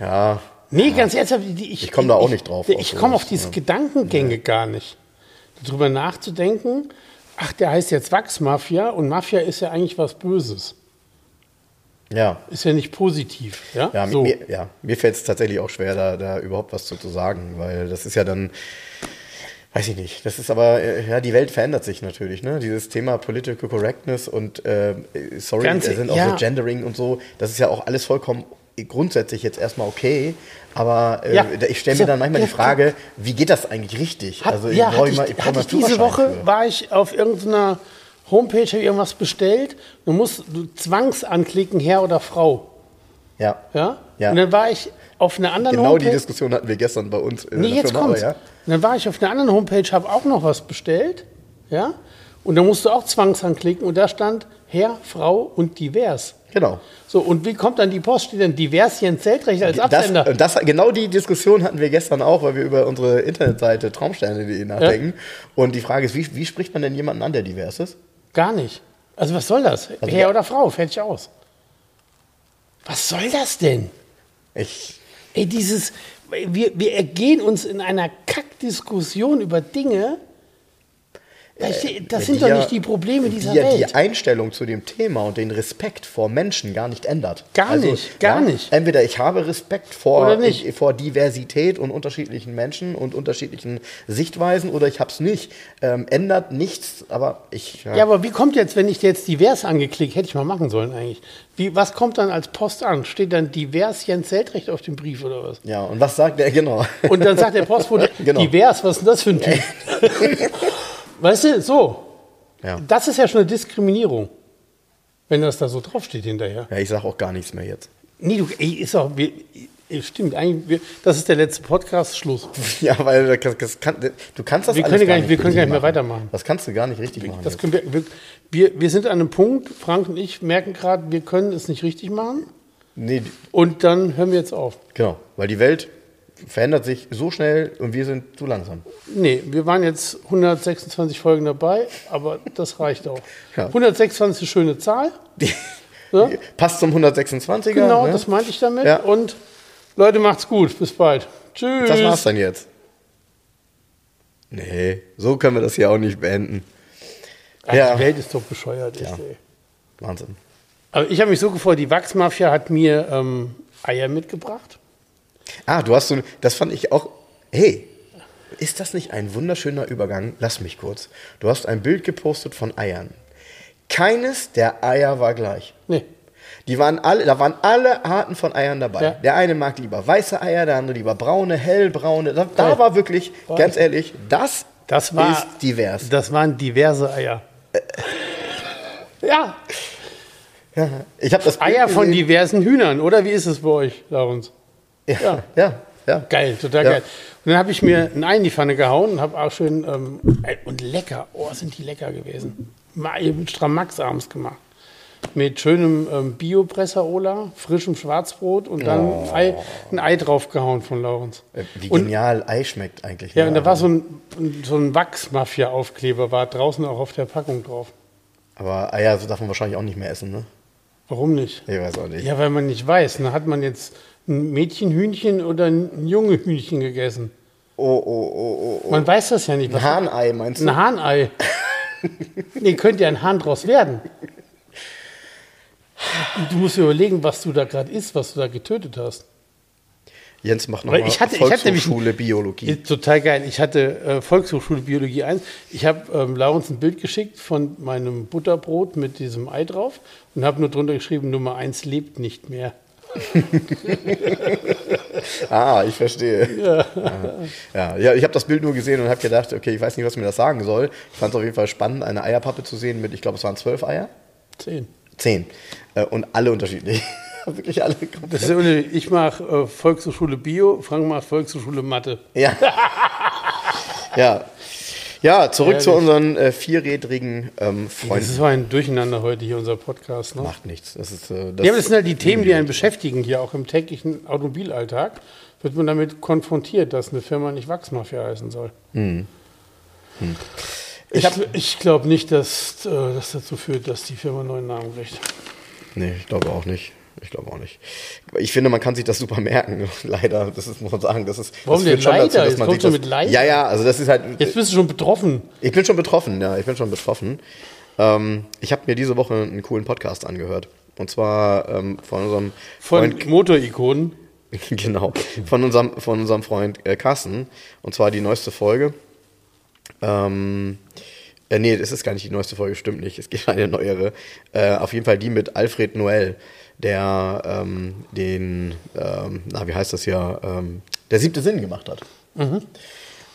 [SPEAKER 2] ja,
[SPEAKER 1] Nee, ganz ernsthaft, ich,
[SPEAKER 2] Ich komm da auch nicht drauf,
[SPEAKER 1] Ich, ich komme auf diese
[SPEAKER 2] ja.
[SPEAKER 1] Gedankengänge gar nicht. Darüber nachzudenken, ach, der heißt jetzt Wachsmafia und Mafia ist ja eigentlich was Böses.
[SPEAKER 2] ja.
[SPEAKER 1] Ist ja nicht positiv. Ja,
[SPEAKER 2] Ja,
[SPEAKER 1] so.
[SPEAKER 2] mir, ja, mir fällt es tatsächlich auch schwer, da, da überhaupt was zu, zu sagen, weil das ist ja dann, weiß ich nicht, das ist aber, äh, ja, die Welt verändert sich natürlich, ne? Dieses Thema Political Correctness und, äh, sorry,
[SPEAKER 1] Ganz-
[SPEAKER 2] da sind auch
[SPEAKER 1] ja.
[SPEAKER 2] so Gendering und so, das ist ja auch alles vollkommen grundsätzlich jetzt erstmal okay, aber äh,
[SPEAKER 1] Ja.
[SPEAKER 2] ich stelle mir dann manchmal die
[SPEAKER 1] Ja.
[SPEAKER 2] Frage, wie geht das eigentlich richtig?
[SPEAKER 1] Hat,
[SPEAKER 2] also
[SPEAKER 1] ja,
[SPEAKER 2] brauch
[SPEAKER 1] hatte ich,
[SPEAKER 2] mal- brauch
[SPEAKER 1] hatte
[SPEAKER 2] mal
[SPEAKER 1] ich diese Woche,
[SPEAKER 2] für.
[SPEAKER 1] war ich auf irgendeiner Homepage, habe irgendwas bestellt. Du musst du zwangsanklicken, Herr oder Frau.
[SPEAKER 2] Ja,
[SPEAKER 1] Ja?
[SPEAKER 2] Ja.
[SPEAKER 1] Und dann war ich auf einer anderen
[SPEAKER 2] genau die
[SPEAKER 1] Homepage.
[SPEAKER 2] Diskussion hatten wir gestern bei uns in
[SPEAKER 1] Nee,
[SPEAKER 2] der
[SPEAKER 1] jetzt
[SPEAKER 2] Firma,
[SPEAKER 1] kommt's.
[SPEAKER 2] aber ja.
[SPEAKER 1] Und dann war ich auf einer anderen Homepage, habe auch noch was bestellt. Ja? Und da musst du auch zwangsanklicken und da stand Herr, Frau und divers.
[SPEAKER 2] Genau.
[SPEAKER 1] So, und wie kommt dann die Post? Steht dann divers Jens Zeltrecht als
[SPEAKER 2] Das,
[SPEAKER 1] Absender?
[SPEAKER 2] und das, genau die Diskussion hatten wir gestern auch, weil wir über unsere Internetseite traumsterne.de nachdenken. Und die Frage ist, wie, wie spricht man denn jemanden an, der divers ist?
[SPEAKER 1] Gar nicht. Also was soll das?
[SPEAKER 2] Also
[SPEAKER 1] Herr
[SPEAKER 2] ja.
[SPEAKER 1] oder Frau? Fertig aus. Was soll das denn?
[SPEAKER 2] Ich,
[SPEAKER 1] Ey, dieses, wir, wir ergehen uns in einer Kackdiskussion über Dinge. Das, das sind doch
[SPEAKER 2] ja-
[SPEAKER 1] nicht die Probleme dieser
[SPEAKER 2] die ja
[SPEAKER 1] Welt.
[SPEAKER 2] die Einstellung zu dem Thema und den Respekt vor Menschen gar nicht ändert.
[SPEAKER 1] Gar nicht, gar nicht.
[SPEAKER 2] Entweder ich habe Respekt vor. Ich, vor Diversität und unterschiedlichen Menschen und unterschiedlichen Sichtweisen oder ich habe es nicht. Ähm, ändert nichts, aber ich.
[SPEAKER 1] Ja, aber wie kommt jetzt, wenn ich jetzt divers angeklickt, hätte ich mal machen sollen eigentlich. Wie, was kommt dann als Post an? Steht dann divers Jens Zeltrecht auf dem Brief oder was?
[SPEAKER 2] ja, und was sagt der genau?
[SPEAKER 1] Und dann sagt der Postbote,
[SPEAKER 2] Genau.
[SPEAKER 1] divers, was ist denn das für ein Typ? weißt du, so.
[SPEAKER 2] Ja.
[SPEAKER 1] Das ist ja schon eine Diskriminierung. Wenn das da so draufsteht hinterher.
[SPEAKER 2] Ja, ich sage auch gar nichts mehr jetzt.
[SPEAKER 1] Nee, du, ey, ist auch, wir, stimmt, eigentlich, wir, das ist der letzte Podcast, Schluss.
[SPEAKER 2] Ja, weil das, das kann, du kannst das
[SPEAKER 1] Wir können gar nicht- wir können gar nicht mehr
[SPEAKER 2] machen.
[SPEAKER 1] weitermachen.
[SPEAKER 2] Das kannst du gar nicht richtig machen.
[SPEAKER 1] Das können wir, wir, wir, wir sind an einem Punkt, Frank und ich merken gerade, wir können es nicht richtig machen.
[SPEAKER 2] Nee,
[SPEAKER 1] Und dann hören wir jetzt auf.
[SPEAKER 2] genau, weil die Welt verändert sich so schnell und wir sind zu langsam.
[SPEAKER 1] Nee, wir waren jetzt 126 Folgen dabei, aber das reicht auch.
[SPEAKER 2] Ja.
[SPEAKER 1] 126 ist eine schöne Zahl. Ja?
[SPEAKER 2] Passt zum 126er.
[SPEAKER 1] Genau,
[SPEAKER 2] ne?
[SPEAKER 1] das meinte ich damit.
[SPEAKER 2] Ja.
[SPEAKER 1] Und Leute, macht's gut. Bis bald. Tschüss.
[SPEAKER 2] Das war's dann jetzt. Nee, so können wir das hier auch nicht beenden.
[SPEAKER 1] Ach,
[SPEAKER 2] Ja.
[SPEAKER 1] Die Welt ist doch bescheuert. Echt,
[SPEAKER 2] Ja.
[SPEAKER 1] ey.
[SPEAKER 2] Wahnsinn.
[SPEAKER 1] Aber ich habe mich so gefreut, die Wachsmafia hat mir ähm, Eier mitgebracht.
[SPEAKER 2] Ah, du hast so, das fand ich auch, hey, ist das nicht ein wunderschöner Übergang? Lass mich kurz. Du hast ein Bild gepostet von Eiern. Keines der Eier war gleich.
[SPEAKER 1] Nee.
[SPEAKER 2] Die waren alle, da waren alle Arten von Eiern dabei.
[SPEAKER 1] Ja.
[SPEAKER 2] Der eine mag lieber weiße Eier, der andere lieber braune, hellbraune. Da, da war wirklich,
[SPEAKER 1] Geil.
[SPEAKER 2] ganz ehrlich, das,
[SPEAKER 1] Das war,
[SPEAKER 2] ist divers.
[SPEAKER 1] Das waren diverse Eier. Ja,
[SPEAKER 2] Ja, ich habe das Bild
[SPEAKER 1] Eier von
[SPEAKER 2] gesehen.
[SPEAKER 1] diversen Hühnern, oder? Wie ist es bei euch, Laurens?
[SPEAKER 2] Ja, ja, ja.
[SPEAKER 1] Geil, total
[SPEAKER 2] Ja.
[SPEAKER 1] geil. Und dann habe ich mir ein Ei in die Pfanne gehauen und habe auch schön, ähm, ey, und lecker, oh, sind die lecker gewesen. Mal eben Stramax abends gemacht. Mit schönem ähm, Bio-Pressaola, frischem Schwarzbrot und dann ein, Ei, ein Ei draufgehauen von Laurens.
[SPEAKER 2] Äh, Wie
[SPEAKER 1] Und-
[SPEAKER 2] genial Ei schmeckt eigentlich.
[SPEAKER 1] Ja,
[SPEAKER 2] ne?
[SPEAKER 1] und da war so ein, so ein Wachs-Mafia-Aufkleber, war draußen auch auf der Packung drauf.
[SPEAKER 2] Aber Eier darf man wahrscheinlich auch nicht mehr essen, ne?
[SPEAKER 1] Warum nicht?
[SPEAKER 2] Ich weiß auch nicht.
[SPEAKER 1] Ja, weil man nicht weiß. Dann hat man jetzt ein Mädchenhühnchen oder ein junge Hühnchen gegessen.
[SPEAKER 2] Oh, oh, oh, oh, oh.
[SPEAKER 1] Man weiß das ja nicht.
[SPEAKER 2] Ein Hahnei meinst du?
[SPEAKER 1] Ein Hahnei. nee, könnte ja ein Hahn draus werden. Du musst dir überlegen, was du da gerade isst, was du da getötet hast.
[SPEAKER 2] Jens macht
[SPEAKER 1] Weil
[SPEAKER 2] nochmal
[SPEAKER 1] ich hatte- ich hatte nämlich-
[SPEAKER 2] Volkshochschule Biologie.
[SPEAKER 1] Ist total geil. Ich hatte äh, Volkshochschule Biologie 1. Ich habe ähm, Laurens ein Bild geschickt von meinem Butterbrot mit diesem Ei drauf und habe nur drunter geschrieben, Nummer 1 lebt nicht mehr.
[SPEAKER 2] Ah, ich verstehe. Ja, ja, ja ich habe das Bild nur gesehen und habe gedacht, okay, ich weiß nicht, was mir das sagen soll. Ich fand es auf jeden Fall spannend, eine Eierpappe zu sehen mit, ich glaube, es waren zwölf Eier.
[SPEAKER 1] Zehn.
[SPEAKER 2] Zehn. Äh, Und alle unterschiedlich. wirklich alle
[SPEAKER 1] Das ist unnötig. ich mache äh, Volkshochschule Bio, Frank macht Volkshochschule Mathe.
[SPEAKER 2] Ja. ja. Ja, zurück
[SPEAKER 1] Ehrlich.
[SPEAKER 2] zu unseren äh, vierrädrigen ähm,
[SPEAKER 1] Das
[SPEAKER 2] Freunden.
[SPEAKER 1] ist so ein Durcheinander heute hier, unser Podcast. Ne?
[SPEAKER 2] Macht nichts. Das ist, äh,
[SPEAKER 1] Ja, aber das sind halt die Themen, die einen beschäftigen hier, auch im täglichen Automobilalltag. Wird man damit konfrontiert, dass eine Firma nicht Wachsmafia heißen soll. Ich, ich glaube nicht, dass äh, das dazu führt, dass die Firma einen neuen Namen kriegt.
[SPEAKER 2] Nee, ich glaube auch nicht. Ich glaube auch nicht. Ich finde, man kann sich das super merken. Leider, das ist, muss man sagen. Das ist,
[SPEAKER 1] Warum
[SPEAKER 2] das
[SPEAKER 1] denn leider? Jetzt
[SPEAKER 2] man
[SPEAKER 1] kommst
[SPEAKER 2] sich
[SPEAKER 1] du
[SPEAKER 2] das,
[SPEAKER 1] mit leider?
[SPEAKER 2] Ja, ja, also das ist halt.
[SPEAKER 1] Jetzt bist du schon betroffen.
[SPEAKER 2] Ich bin schon betroffen, ja, ich bin schon betroffen. Ähm, ich habe mir diese Woche einen coolen Podcast angehört. Und zwar ähm, von unserem
[SPEAKER 1] Von
[SPEAKER 2] Freund,
[SPEAKER 1] Motorikonen.
[SPEAKER 2] genau, von unserem, von unserem Freund äh, Carsten. Und zwar die neueste Folge. Ähm, äh, nee, das ist gar nicht die neueste Folge, stimmt nicht. Es gibt eine neuere. Äh, auf jeden Fall die mit Alfred Noel, der ähm, den, ähm, na, wie heißt das hier, ähm, der siebte Sinn gemacht hat.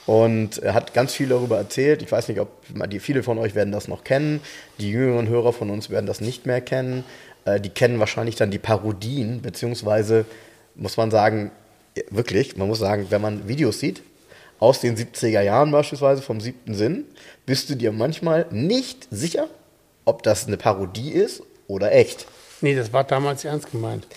[SPEAKER 2] Und er hat ganz viel darüber erzählt. Ich weiß nicht, ob die, viele von euch werden das noch kennen. Die jüngeren Hörer von uns werden das nicht mehr kennen. Äh, die kennen wahrscheinlich dann die Parodien, beziehungsweise muss man sagen, wirklich, man muss sagen, wenn man Videos sieht, aus den 70er Jahren beispielsweise vom siebten Sinn, bist du dir manchmal nicht sicher, ob das eine Parodie ist oder echt.
[SPEAKER 1] Nee, das war damals ernst gemeint.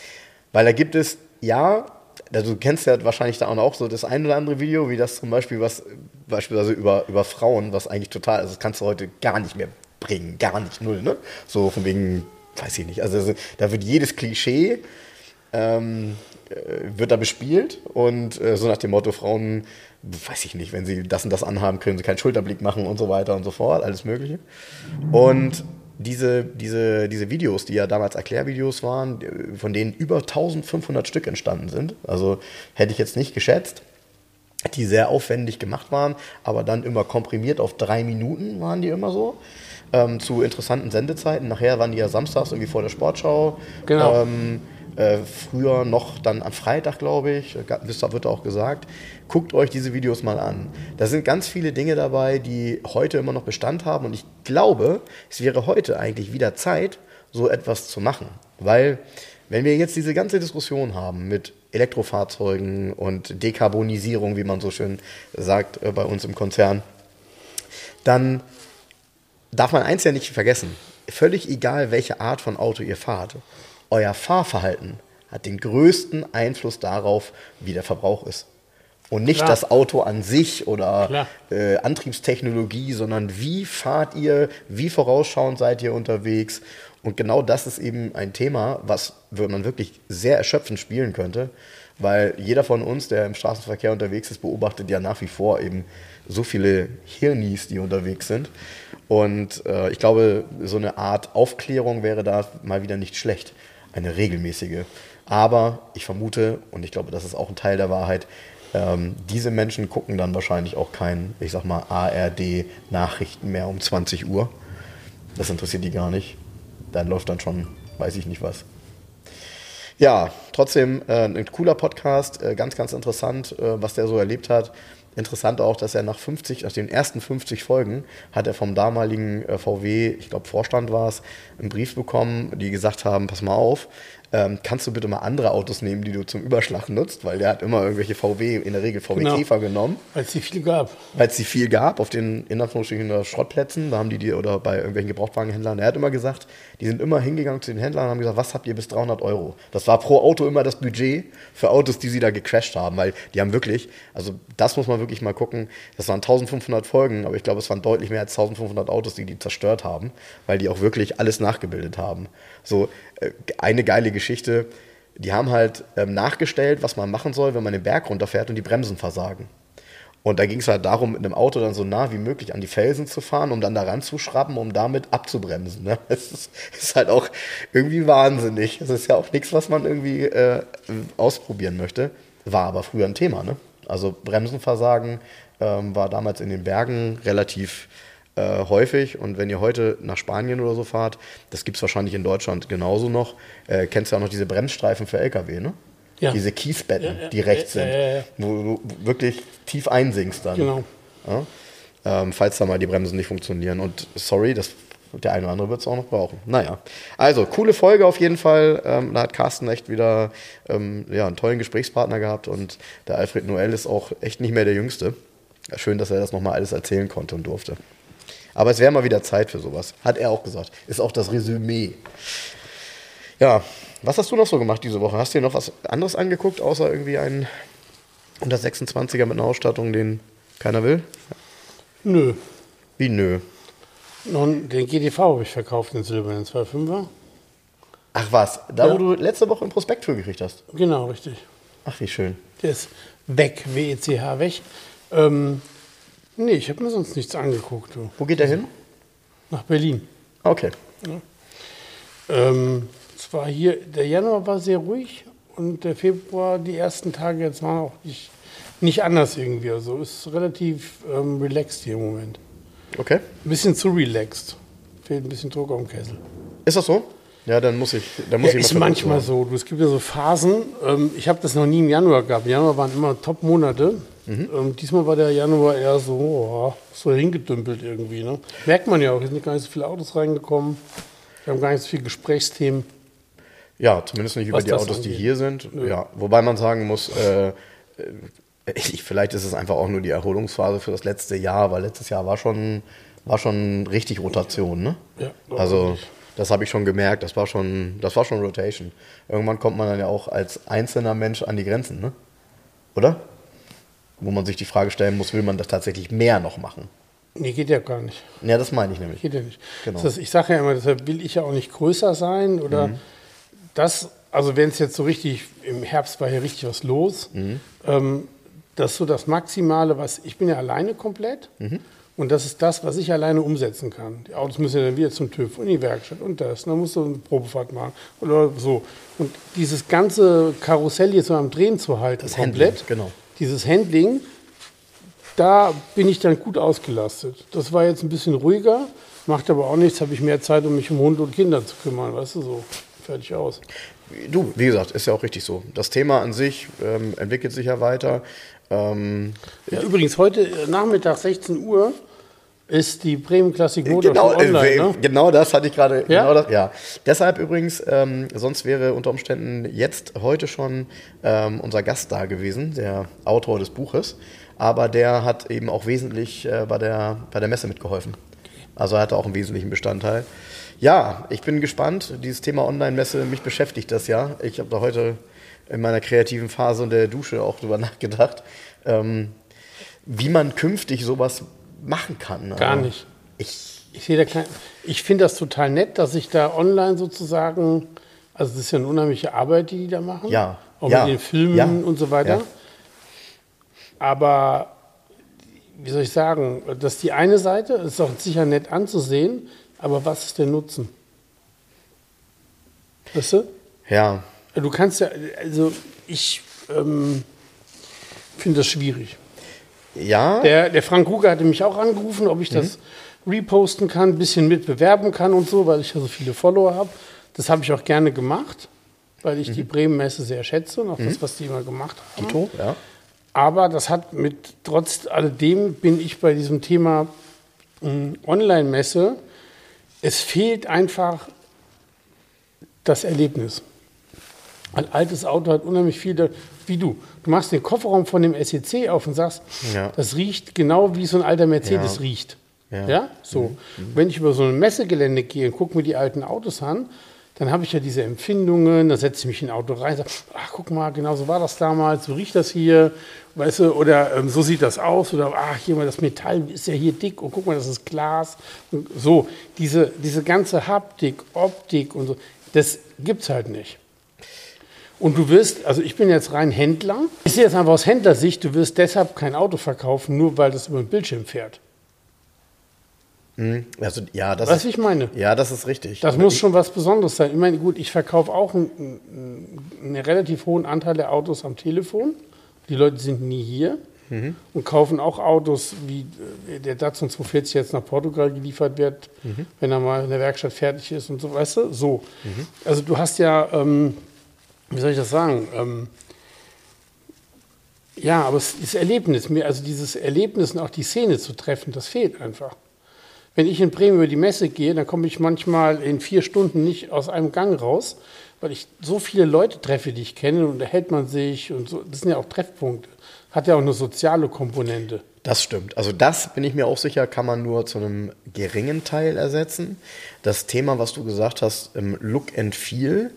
[SPEAKER 2] Weil da gibt es, ja, also du kennst ja wahrscheinlich da auch so das ein oder andere Video, wie das zum Beispiel was, beispielsweise über, über Frauen, was eigentlich total, also das kannst du heute gar nicht mehr bringen, gar nicht, null, ne? So von wegen, weiß ich nicht, also also da wird jedes Klischee, ähm, äh, wird da bespielt und äh, so nach dem Motto, Frauen, weiß ich nicht, wenn sie das und das anhaben, können sie keinen Schulterblick machen und so weiter und so fort, alles Mögliche. Und diese, diese, diese Videos, die ja damals Erklärvideos waren, von denen über 1500 Stück entstanden sind, also hätte ich jetzt nicht geschätzt, die sehr aufwendig gemacht waren, aber dann immer komprimiert auf drei Minuten waren die immer so. Ähm, zu interessanten Sendezeiten. Nachher waren die ja samstags irgendwie vor der Sportschau.
[SPEAKER 1] Genau.
[SPEAKER 2] Ähm, äh, früher noch dann am Freitag, glaube ich, äh, wird auch gesagt. Guckt euch diese Videos mal an. Da sind ganz viele Dinge dabei, die heute immer noch Bestand haben. Und ich glaube, es wäre heute eigentlich wieder Zeit, so etwas zu machen. Weil, wenn wir jetzt diese ganze Diskussion haben mit Elektrofahrzeugen und Dekarbonisierung, wie man so schön sagt äh, bei uns im Konzern, dann darf man eins ja nicht vergessen. Völlig egal, welche Art von Auto ihr fahrt, euer Fahrverhalten hat den größten Einfluss darauf, wie der Verbrauch ist. Und nicht
[SPEAKER 1] Klar.
[SPEAKER 2] das Auto an sich oder äh, Antriebstechnologie, sondern wie fahrt ihr, wie vorausschauend seid ihr unterwegs. Und genau das ist eben ein Thema, was man wirklich sehr erschöpfend spielen könnte, weil jeder von uns, der im Straßenverkehr unterwegs ist, beobachtet ja nach wie vor eben so viele Hirnis, die unterwegs sind. Und äh, ich glaube, so eine Art Aufklärung wäre da mal wieder nicht schlecht, eine regelmäßige. Aber ich vermute, und ich glaube, das ist auch ein Teil der Wahrheit, ähm, diese Menschen gucken dann wahrscheinlich auch kein, ich sag mal, ARD-Nachrichten mehr um 20 Uhr. Das interessiert die gar nicht. Dann läuft dann schon, weiß ich nicht was. Ja, trotzdem äh, ein cooler Podcast, äh, ganz, ganz interessant, äh, was der so erlebt hat. Interessant auch, dass er nach 50, nach den ersten 50 Folgen, hat er vom damaligen äh, VW, ich glaube Vorstand war es, einen Brief bekommen, die gesagt haben, pass mal auf, ähm, kannst du bitte mal andere Autos nehmen, die du zum Überschlag nutzt, weil der hat immer irgendwelche VW, in der Regel VW
[SPEAKER 1] Genau.
[SPEAKER 2] Käfer genommen
[SPEAKER 1] Weil es die viel gab.
[SPEAKER 2] weil es die viel gab auf den in Anführungsstrichen Schrottplätzen, da haben die die oder bei irgendwelchen Gebrauchtwagenhändlern. Er hat immer gesagt, die sind immer hingegangen zu den Händlern und haben gesagt, was habt ihr bis 300 Euro? Das war pro Auto immer das Budget für Autos, die sie da gecrashed haben, weil die haben wirklich, also das muss man wirklich mal gucken. Das waren 1500 Folgen, aber ich glaube, es waren deutlich mehr als 1500 Autos, die die zerstört haben, weil die auch wirklich alles nachgebildet haben. So eine geile Geschichte. Die haben halt ähm, nachgestellt, was man machen soll, wenn man den Berg runterfährt und die Bremsen versagen. Und da ging es halt darum, mit einem Auto dann so nah wie möglich an die Felsen zu fahren, um dann da ranzuschrappen, um damit abzubremsen. Ne? Das ist, ist halt auch irgendwie wahnsinnig. Das ist ja auch nichts, was man irgendwie äh, ausprobieren möchte. War aber früher ein Thema. Ne? Also Bremsenversagen ähm, war damals in den Bergen relativ äh, häufig. Und wenn ihr heute nach Spanien oder so fahrt, das gibt es wahrscheinlich in Deutschland genauso noch, äh, kennst du ja auch noch diese Bremsstreifen für LKW, ne?
[SPEAKER 1] Ja.
[SPEAKER 2] Diese Kiesbetten,
[SPEAKER 1] Ja, ja,
[SPEAKER 2] die rechts sind, wo du wirklich tief einsinkst dann.
[SPEAKER 1] Genau.
[SPEAKER 2] Ähm, falls da mal die Bremsen nicht funktionieren. Und sorry, das der eine oder andere wird es auch noch brauchen. Naja. Also, coole Folge auf jeden Fall. Ähm, da hat Carsten echt wieder ähm, ja, einen tollen Gesprächspartner gehabt und der Alfred Noel ist auch echt nicht mehr der Jüngste. Schön, dass er das nochmal alles erzählen konnte und durfte. Aber es wäre mal wieder Zeit für sowas. Hat er auch gesagt. Ist auch das Resümee. Ja, was hast du noch so gemacht diese Woche? Hast du dir noch was anderes angeguckt, außer irgendwie einen 126er mit einer Ausstattung, den keiner will?
[SPEAKER 1] Nö.
[SPEAKER 2] Wie nö?
[SPEAKER 1] Nun, den GTV habe ich verkauft, den silbernen 2.5er.
[SPEAKER 2] Ach was, da
[SPEAKER 1] Ja.
[SPEAKER 2] wo du letzte Woche ein Prospekt für gekriegt hast.
[SPEAKER 1] Genau, richtig.
[SPEAKER 2] Ach, wie schön.
[SPEAKER 1] Der ist weg, WECH weg. Ähm, nee, ich habe mir sonst nichts angeguckt. Du.
[SPEAKER 2] Wo geht der hin?
[SPEAKER 1] Nach Berlin.
[SPEAKER 2] Okay.
[SPEAKER 1] Ähm, es war hier, der Januar war sehr ruhig und der Februar, die ersten Tage jetzt waren auch nicht, nicht anders irgendwie. Also ist relativ ähm, relaxed hier im Moment.
[SPEAKER 2] Okay.
[SPEAKER 1] Ein bisschen zu relaxed. Fehlt ein bisschen Druck auf dem Kessel.
[SPEAKER 2] Ist das so? Ja, dann muss ich. Dann muss
[SPEAKER 1] Ja,
[SPEAKER 2] ich
[SPEAKER 1] ist
[SPEAKER 2] mal
[SPEAKER 1] manchmal so. Du, Es gibt ja so Phasen. Ähm, ich habe das noch nie im Januar gehabt. Im Januar waren immer Top-Monate. Ähm, diesmal war der Januar eher so, oh, so hingedümpelt irgendwie. Ne? Merkt man ja auch. Es sind gar nicht so viele Autos reingekommen. Wir haben gar nicht so viele Gesprächsthemen.
[SPEAKER 2] Ja, zumindest nicht über die Autos, die
[SPEAKER 1] angeht.
[SPEAKER 2] hier sind. Ja, wobei man sagen muss, äh, äh, ich, vielleicht ist es einfach auch nur die Erholungsphase für das letzte Jahr, weil letztes Jahr war schon, war schon richtig Rotation, ne?
[SPEAKER 1] Ja,
[SPEAKER 2] Also das habe ich schon gemerkt, das war schon, das war schon Rotation. Irgendwann kommt man dann ja auch als einzelner Mensch an die Grenzen, ne? Oder? Wo man sich die Frage stellen muss, will man das tatsächlich mehr noch machen?
[SPEAKER 1] Nee, geht ja gar nicht.
[SPEAKER 2] Ja, das meine ich nämlich.
[SPEAKER 1] Geht ja nicht.
[SPEAKER 2] Genau.
[SPEAKER 1] Das heißt, ich sage ja immer, deshalb will ich ja auch nicht größer sein oder
[SPEAKER 2] Mhm.
[SPEAKER 1] das, also wenn es jetzt so richtig, im Herbst war hier richtig was los,
[SPEAKER 2] Mhm.
[SPEAKER 1] ähm, das ist so das Maximale, was, ich bin ja alleine komplett
[SPEAKER 2] Mhm.
[SPEAKER 1] und das ist das, was ich alleine umsetzen kann. Die Autos müssen ja dann wieder zum TÜV und in die Werkstatt und das, und dann musst du eine Probefahrt machen oder so. Und dieses ganze Karussell jetzt so am Drehen zu halten,
[SPEAKER 2] Das
[SPEAKER 1] komplett,
[SPEAKER 2] Handling, genau.
[SPEAKER 1] Dieses Handling, da bin ich dann gut ausgelastet. Das war jetzt ein bisschen ruhiger, macht aber auch nichts, habe ich mehr Zeit, um mich um Hunde und Kinder zu kümmern, weißt du, so fertig aus.
[SPEAKER 2] Du, wie gesagt, ist ja auch richtig so. Das Thema an sich ähm, entwickelt sich ja weiter. Ähm,
[SPEAKER 1] Ja, übrigens, heute äh, Nachmittag 16 Uhr ist die Bremen Classic Motor
[SPEAKER 2] genau,
[SPEAKER 1] online.
[SPEAKER 2] äh,
[SPEAKER 1] ne?
[SPEAKER 2] genau das hatte ich gerade.
[SPEAKER 1] Ja?
[SPEAKER 2] Genau das, ja. Deshalb übrigens, ähm, sonst wäre unter Umständen jetzt heute schon ähm, unser Gast da gewesen, der Autor des Buches. Aber der hat eben auch wesentlich äh, bei, der, bei der Messe mitgeholfen. Also er hatte auch einen wesentlichen Bestandteil. Ja, ich bin gespannt. Dieses Thema Online-Messe, mich beschäftigt das ja. Ich habe da heute in meiner kreativen Phase in der Dusche auch drüber nachgedacht, ähm, wie man künftig sowas machen kann.
[SPEAKER 1] Gar
[SPEAKER 2] Also,
[SPEAKER 1] nicht.
[SPEAKER 2] Ich,
[SPEAKER 1] Ich, sehe da kein, ich finde das total nett, dass ich da online sozusagen, also das ist ja eine unheimliche Arbeit, die die da machen.
[SPEAKER 2] Ja,
[SPEAKER 1] Auch
[SPEAKER 2] ja,
[SPEAKER 1] mit den Filmen
[SPEAKER 2] ja,
[SPEAKER 1] und so weiter.
[SPEAKER 2] ja.
[SPEAKER 1] Aber, wie soll ich sagen, das ist die eine Seite, ist auch sicher nett anzusehen, aber was ist der Nutzen? Weißt du?
[SPEAKER 2] ja,
[SPEAKER 1] Du kannst ja, also ich ähm, finde das schwierig.
[SPEAKER 2] Ja,
[SPEAKER 1] Der, der Frank Ruger hatte mich auch angerufen, ob ich das reposten kann, ein bisschen mitbewerben kann und so, weil ich ja so viele Follower habe. Das habe ich auch gerne gemacht, weil ich die Bremen-Messe sehr schätze und auch das, was die immer gemacht haben.
[SPEAKER 2] Tito, ja.
[SPEAKER 1] Aber das hat mit, trotz alledem bin ich bei diesem Thema mh, Online-Messe, es fehlt einfach das Erlebnis. Ein altes Auto hat unheimlich viel, wie du. Du machst den Kofferraum von dem SEC auf und sagst,
[SPEAKER 2] Ja.
[SPEAKER 1] das riecht genau wie so ein alter Mercedes
[SPEAKER 2] Ja.
[SPEAKER 1] riecht.
[SPEAKER 2] Ja.
[SPEAKER 1] Ja, so. Wenn ich über so ein Messegelände gehe und gucke mir die alten Autos an, dann habe ich ja diese Empfindungen, da setze ich mich in ein Auto rein, sage, ach, guck mal, genau so war das damals, so riecht das hier, weißt du, oder ähm, so sieht das aus, oder ach, hier mal das Metall ist ja hier dick und guck mal, das ist Glas. Und so, diese, diese ganze Haptik, Optik und so, das gibt es halt nicht. Und du wirst, also ich bin jetzt rein Händler, ich sehe jetzt einfach aus Händlersicht, du wirst deshalb kein Auto verkaufen, nur weil das über den Bildschirm fährt.
[SPEAKER 2] Also, ja, das
[SPEAKER 1] Weißt
[SPEAKER 2] ist,
[SPEAKER 1] ich meine?
[SPEAKER 2] ja, das ist richtig.
[SPEAKER 1] Das muss schon was Besonderes sein. Ich meine, gut, ich verkaufe auch einen, einen, relativ hohen Anteil der Autos am Telefon. Die Leute sind nie hier und kaufen auch Autos, wie äh, der Datsun 240 jetzt nach Portugal geliefert wird, wenn er mal in der Werkstatt fertig ist und so, weißt du? So. Also du hast ja, ähm, wie soll ich das sagen? Ähm, ja, aber das Erlebnis, mir, also dieses Erlebnis und auch die Szene zu treffen, das fehlt einfach. wenn ich in Bremen über die Messe gehe, dann komme ich manchmal in vier Stunden nicht aus einem Gang raus, weil ich so viele Leute treffe, die ich kenne und da hält man sich und so. Das sind ja auch Treffpunkte. Hat ja auch eine soziale Komponente.
[SPEAKER 2] Das stimmt. Also das bin ich mir auch sicher, kann man nur zu einem geringen Teil ersetzen. Das Thema, was du gesagt hast, im Look and Feel,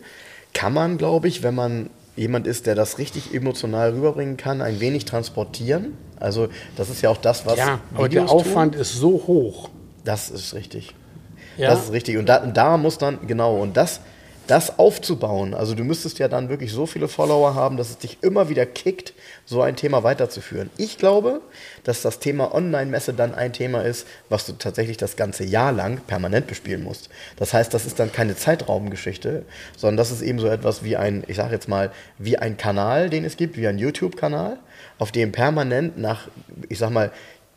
[SPEAKER 2] kann man, glaube ich, wenn man jemand ist, der das richtig emotional rüberbringen kann, ein wenig transportieren. Also das ist ja auch das, was
[SPEAKER 1] Ja, aber der Aufwand tun. ist so hoch.
[SPEAKER 2] Das ist richtig. Ja? Das ist richtig. Und da, da muss dann, genau, und das das aufzubauen. Also du müsstest ja dann wirklich so viele Follower haben, dass es dich immer wieder kickt, so ein Thema weiterzuführen. Ich glaube, dass das Thema Online-Messe dann ein Thema ist, was du tatsächlich das ganze Jahr lang permanent bespielen musst. Das heißt, das ist dann keine Zeitraumgeschichte, sondern das ist eben so etwas wie ein, ich sage jetzt mal, wie ein Kanal, den es gibt, wie ein YouTube-Kanal, auf dem permanent nach, ich sag mal,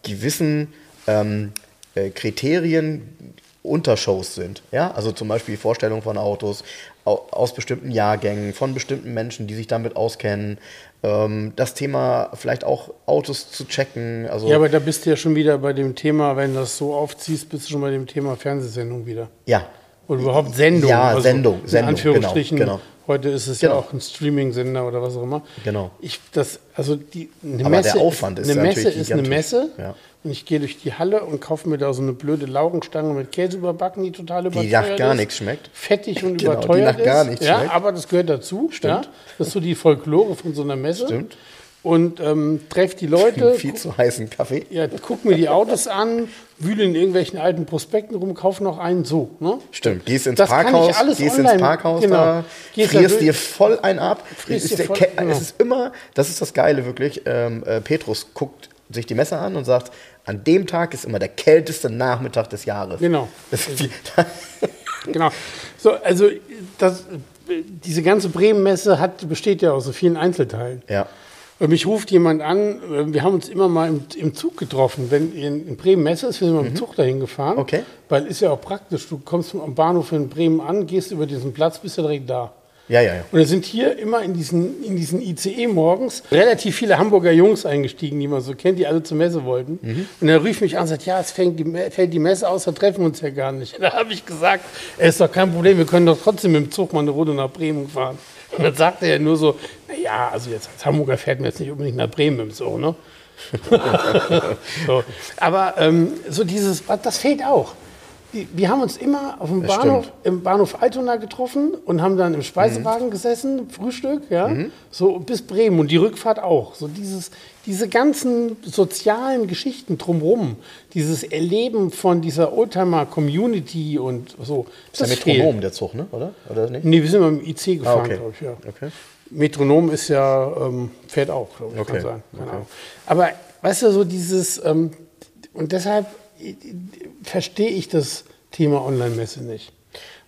[SPEAKER 2] gewissen ähm, äh, Kriterien Untershows sind. Ja? Also zum Beispiel Vorstellungen von Autos aus bestimmten Jahrgängen, von bestimmten Menschen, die sich damit auskennen. Ähm, das Thema vielleicht auch Autos zu checken. Also
[SPEAKER 1] ja, aber da bist du ja schon wieder bei dem Thema, wenn du das so aufziehst, bist du schon bei dem Thema Fernsehsendung wieder.
[SPEAKER 2] Ja.
[SPEAKER 1] Oder überhaupt Sendung.
[SPEAKER 2] Ja, also Sendung. In Sendung,
[SPEAKER 1] Anführungsstrichen. Genau, genau. Heute ist es genau. ja auch ein Streaming-Sender oder was auch immer.
[SPEAKER 2] Genau.
[SPEAKER 1] Ich, das, also die,
[SPEAKER 2] eine Aber Messe der Aufwand ist,
[SPEAKER 1] ist
[SPEAKER 2] eine
[SPEAKER 1] Messe ist eine Messe. Ja. Und ich gehe durch die Halle und kaufe mir da so eine blöde Laugenstange mit Käse überbacken, die total überteuert ist. Die
[SPEAKER 2] nach gar nichts schmeckt.
[SPEAKER 1] Fettig und genau, überteuert die nach
[SPEAKER 2] gar nichts
[SPEAKER 1] ist. Ja, schmeckt. aber das gehört dazu.
[SPEAKER 2] Stimmt.
[SPEAKER 1] Ja? Das ist so die Folklore von so einer Messe.
[SPEAKER 2] Stimmt
[SPEAKER 1] und ähm, treffe die Leute.
[SPEAKER 2] Viel zu heißen Kaffee.
[SPEAKER 1] Ja, guck mir die Autos an, wühle in irgendwelchen alten Prospekten rum, kaufe noch einen so. Ne?
[SPEAKER 2] Stimmt, gehst ins das Parkhaus, gehst ins Parkhaus genau. da, gehst frierst dir voll ein ab. Ist voll, genau. Es ist immer, das ist das Geile wirklich, ähm, äh, Petrus guckt sich die Messe an und sagt, an dem Tag ist immer der kälteste Nachmittag des Jahres.
[SPEAKER 1] Genau. genau. So, also das, diese ganze Bremen-Messe besteht ja aus so vielen Einzelteilen.
[SPEAKER 2] Ja.
[SPEAKER 1] Und mich ruft jemand an, äh, wir haben uns immer mal im, im Zug getroffen. Wenn in, in Bremen Messe ist, wir sind mal mhm. im Zug dahin gefahren.
[SPEAKER 2] Okay.
[SPEAKER 1] Weil ist ja auch praktisch. Du kommst am Bahnhof in Bremen an, gehst über diesen Platz, bist ja direkt da.
[SPEAKER 2] Ja, ja, ja.
[SPEAKER 1] Und da sind hier immer in diesen, in diesen ICE morgens relativ viele Hamburger Jungs eingestiegen, die man so kennt, die alle zur Messe wollten. Mhm. Und er rief mich an und sagt, ja, es fängt fällt die Messe aus, da treffen wir uns ja gar nicht. Da habe ich gesagt, es ist doch kein Problem, wir können doch trotzdem mit dem Zug mal eine Runde nach Bremen fahren. Und dann sagte er nur so, naja, also jetzt als Hamburger fährt man jetzt nicht unbedingt nach Bremen im Zoo, ne? so. Aber ähm, so dieses, das fehlt auch wir haben uns immer auf dem Bahnhof, im Bahnhof Altona getroffen und haben dann im Speisewagen mhm. gesessen, Frühstück, ja, mhm. so bis Bremen und die Rückfahrt auch. So dieses, diese ganzen sozialen Geschichten drumherum, dieses Erleben von dieser Oldtimer-Community und so.
[SPEAKER 2] Das ist der Metronom, fehlt. der Zug, ne? oder? oder
[SPEAKER 1] nicht? Nee, wir sind mit dem IC gefahren, ah, okay. glaube ich, ja. Okay. Metronom ist ja, ähm, fährt auch, glaube ich, okay. kann sein. Keine okay. Aber weißt du, so dieses, ähm, und deshalb verstehe ich das Thema Online-Messe nicht.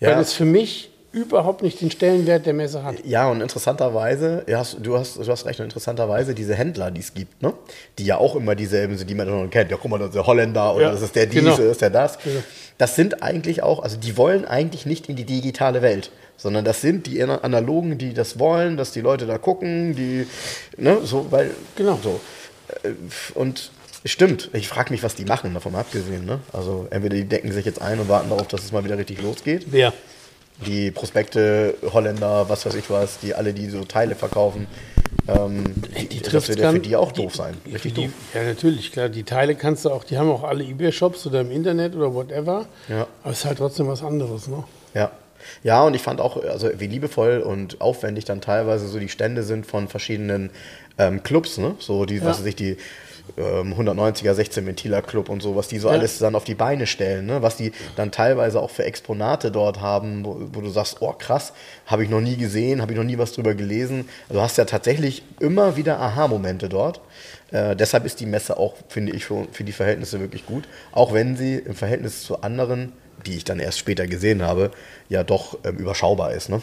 [SPEAKER 1] Ja. Weil es für mich überhaupt nicht den Stellenwert der Messe hat.
[SPEAKER 2] Ja, und interessanterweise, ja, du, hast, du hast recht, und interessanterweise diese Händler, die es gibt, ne? die ja auch immer dieselben sind, die man schon kennt. Ja, guck mal, das ist der Holländer oder ja, das ist der diese, genau. ist der das. Genau. Das sind eigentlich auch, also die wollen eigentlich nicht in die digitale Welt, sondern das sind die Analogen, die das wollen, dass die Leute da gucken, die, ne, so, weil,
[SPEAKER 1] genau.
[SPEAKER 2] so. Äh, und Stimmt, ich frage mich, was die machen, davon abgesehen. Ne? Also entweder die decken sich jetzt ein und warten darauf, dass es mal wieder richtig losgeht.
[SPEAKER 1] Wer?
[SPEAKER 2] Die Prospekte, Holländer, was weiß ich was, die alle, die so Teile verkaufen. Ähm,
[SPEAKER 1] die, die das wird
[SPEAKER 2] ja für die auch doof sein. Richtig
[SPEAKER 1] die,
[SPEAKER 2] doof.
[SPEAKER 1] Ja, natürlich, klar. Die Teile kannst du auch, die haben auch alle Ebay-Shops oder im Internet oder whatever.
[SPEAKER 2] Ja.
[SPEAKER 1] Aber es ist halt trotzdem was anderes, ne?
[SPEAKER 2] Ja. Ja, und ich fand auch, also wie liebevoll und aufwendig dann teilweise so die Stände sind von verschiedenen ähm, Clubs, ne? So die, ja. was weiß ich, die 190er 16 Ventiler Club und so, was die so ja. alles dann auf die Beine stellen, ne? was die dann teilweise auch für Exponate dort haben, wo, wo du sagst, oh krass, habe ich noch nie gesehen, habe ich noch nie was drüber gelesen. Also hast ja tatsächlich immer wieder Aha-Momente dort. Äh, deshalb ist die Messe auch, finde ich, für, für die Verhältnisse wirklich gut, auch wenn sie im Verhältnis zu anderen, die ich dann erst später gesehen habe, ja doch ähm, überschaubar ist. Ne?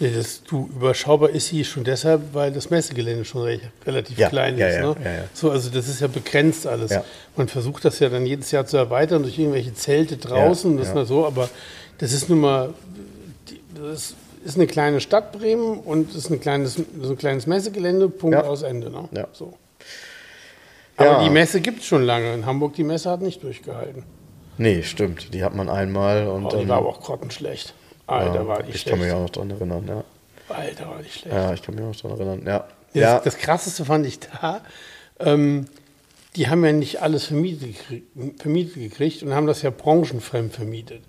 [SPEAKER 1] Nee, das, du, überschaubar ist sie schon deshalb, weil das Messegelände schon recht, relativ
[SPEAKER 2] ja,
[SPEAKER 1] klein
[SPEAKER 2] ja,
[SPEAKER 1] ist.
[SPEAKER 2] Ja,
[SPEAKER 1] ne? So, also das ist ja begrenzt alles. Man versucht das ja dann jedes Jahr zu erweitern durch irgendwelche Zelte draußen, das mal so, aber das ist nun mal, das ist eine kleine Stadt Bremen und ist ein kleines, so ein kleines Messegelände, Punkt aus Ende. Ne?
[SPEAKER 2] Ja.
[SPEAKER 1] So. Aber die Messe gibt es schon lange. In Hamburg die Messe hat nicht durchgehalten.
[SPEAKER 2] Nee, stimmt. Die hat man einmal und
[SPEAKER 1] Oh, die war aber auch grottenschlecht. Alter,
[SPEAKER 2] ja,
[SPEAKER 1] war die
[SPEAKER 2] ich
[SPEAKER 1] schlecht.
[SPEAKER 2] kann mich auch noch dran erinnern, ja.
[SPEAKER 1] Alter, war die schlecht.
[SPEAKER 2] Ja, ich kann mich auch noch dran erinnern, ja.
[SPEAKER 1] Das,
[SPEAKER 2] ja,
[SPEAKER 1] das krasseste fand ich da, ähm, die haben ja nicht alles vermietet, gekriegt- vermietet gekriegt und haben das ja branchenfremd vermietet.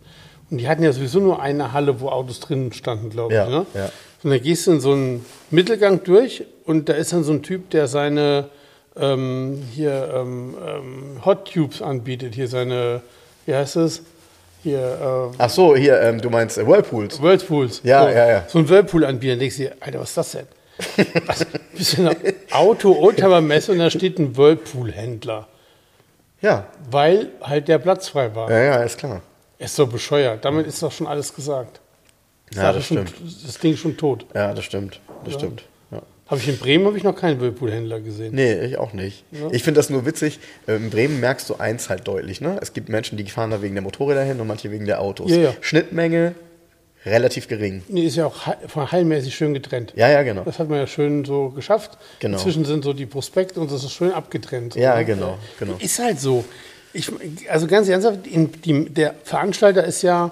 [SPEAKER 1] Und die hatten ja sowieso nur eine Halle, wo Autos drin standen, glaube ich.
[SPEAKER 2] Ja,
[SPEAKER 1] Ne?
[SPEAKER 2] ja.
[SPEAKER 1] Und dann gehst du in so einen Mittelgang durch und da ist dann so ein Typ, der seine ähm, hier ähm, ähm, Hot Tubes anbietet, hier seine, wie heißt es? Hier, äh,
[SPEAKER 2] Ach so, hier, ähm, du meinst äh, Whirlpools.
[SPEAKER 1] Whirlpools.
[SPEAKER 2] Ja,
[SPEAKER 1] so,
[SPEAKER 2] ja, ja.
[SPEAKER 1] So ein Whirlpool-Anbieter. Dann denkst du dir, Alter, was ist das denn? Was, bist du in einer Auto-Oldtimer-Messe und da steht ein Whirlpool-Händler,
[SPEAKER 2] Ja,
[SPEAKER 1] weil halt der Platz frei war.
[SPEAKER 2] ja, ja, ist klar.
[SPEAKER 1] Ist so bescheuert. Damit ist doch schon alles gesagt.
[SPEAKER 2] Ja,
[SPEAKER 1] Sache
[SPEAKER 2] das
[SPEAKER 1] schon,
[SPEAKER 2] stimmt.
[SPEAKER 1] Das Ding schon tot.
[SPEAKER 2] Ja, das stimmt. Das stimmt. Ja.
[SPEAKER 1] Habe ich in Bremen habe ich noch keinen Whirlpool-Händler gesehen.
[SPEAKER 2] Nee, ich auch nicht. Ich finde das nur witzig. äh, In Bremen merkst du eins halt deutlich. Ne? Es gibt Menschen, die fahren da wegen der Motorräder hin und manche wegen der Autos.
[SPEAKER 1] Ja, ja.
[SPEAKER 2] Schnittmenge relativ gering.
[SPEAKER 1] Nee, ist ja auch heilmäßig schön getrennt.
[SPEAKER 2] Ja, ja, genau.
[SPEAKER 1] Das hat man ja schön so geschafft.
[SPEAKER 2] Genau.
[SPEAKER 1] Inzwischen sind so die Prospekte und das ist schön abgetrennt.
[SPEAKER 2] Ja,
[SPEAKER 1] ne?
[SPEAKER 2] genau, genau.
[SPEAKER 1] Ist halt so. Ich, also ganz ernsthaft, die, der Veranstalter ist ja, ja,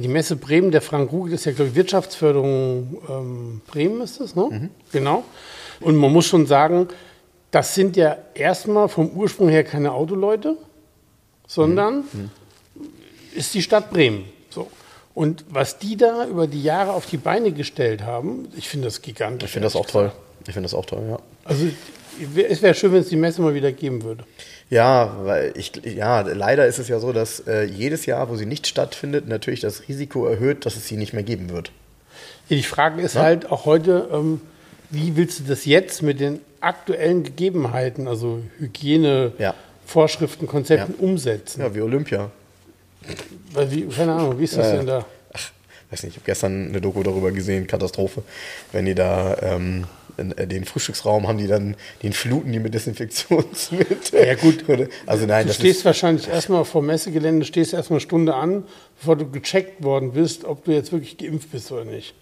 [SPEAKER 1] die Messe Bremen, der Frank Rugel ist ja, glaube ich, Wirtschaftsförderung ähm, Bremen ist das, ne?
[SPEAKER 2] Mhm.
[SPEAKER 1] Genau. Und man muss schon sagen, das sind ja erstmal vom Ursprung her keine Autoleute, sondern
[SPEAKER 2] Mhm.
[SPEAKER 1] ist die Stadt Bremen. So. Und was die da über die Jahre auf die Beine gestellt haben, ich finde das gigantisch.
[SPEAKER 2] Ich finde das auch toll. Ich finde das auch toll, ja.
[SPEAKER 1] Also es wäre schön, wenn es die Messe mal wieder geben würde.
[SPEAKER 2] Ja, weil ich, ja, leider ist es ja so, dass äh, jedes Jahr, wo sie nicht stattfindet, natürlich das Risiko erhöht, dass es sie nicht mehr geben wird.
[SPEAKER 1] Ja, die Frage ist halt auch heute, ähm, wie willst du das jetzt mit den aktuellen Gegebenheiten, also Hygiene,
[SPEAKER 2] Ja.
[SPEAKER 1] Vorschriften, Konzepten umsetzen?
[SPEAKER 2] Ja, wie Olympia.
[SPEAKER 1] Weil wie, keine Ahnung, wie ist das
[SPEAKER 2] Ja, ja.
[SPEAKER 1] denn da?
[SPEAKER 2] Ach, weiß nicht, ich habe gestern eine Doku darüber gesehen, Katastrophe. Wenn die da ähm, in, äh, den Frühstücksraum haben, die dann, den fluten die mit Desinfektionsmittel.
[SPEAKER 1] Ja, gut.
[SPEAKER 2] Also nein,
[SPEAKER 1] Du stehst wahrscheinlich erstmal vor Messegelände, stehst erstmal eine Stunde an, bevor du gecheckt worden bist, ob du jetzt wirklich geimpft bist oder nicht.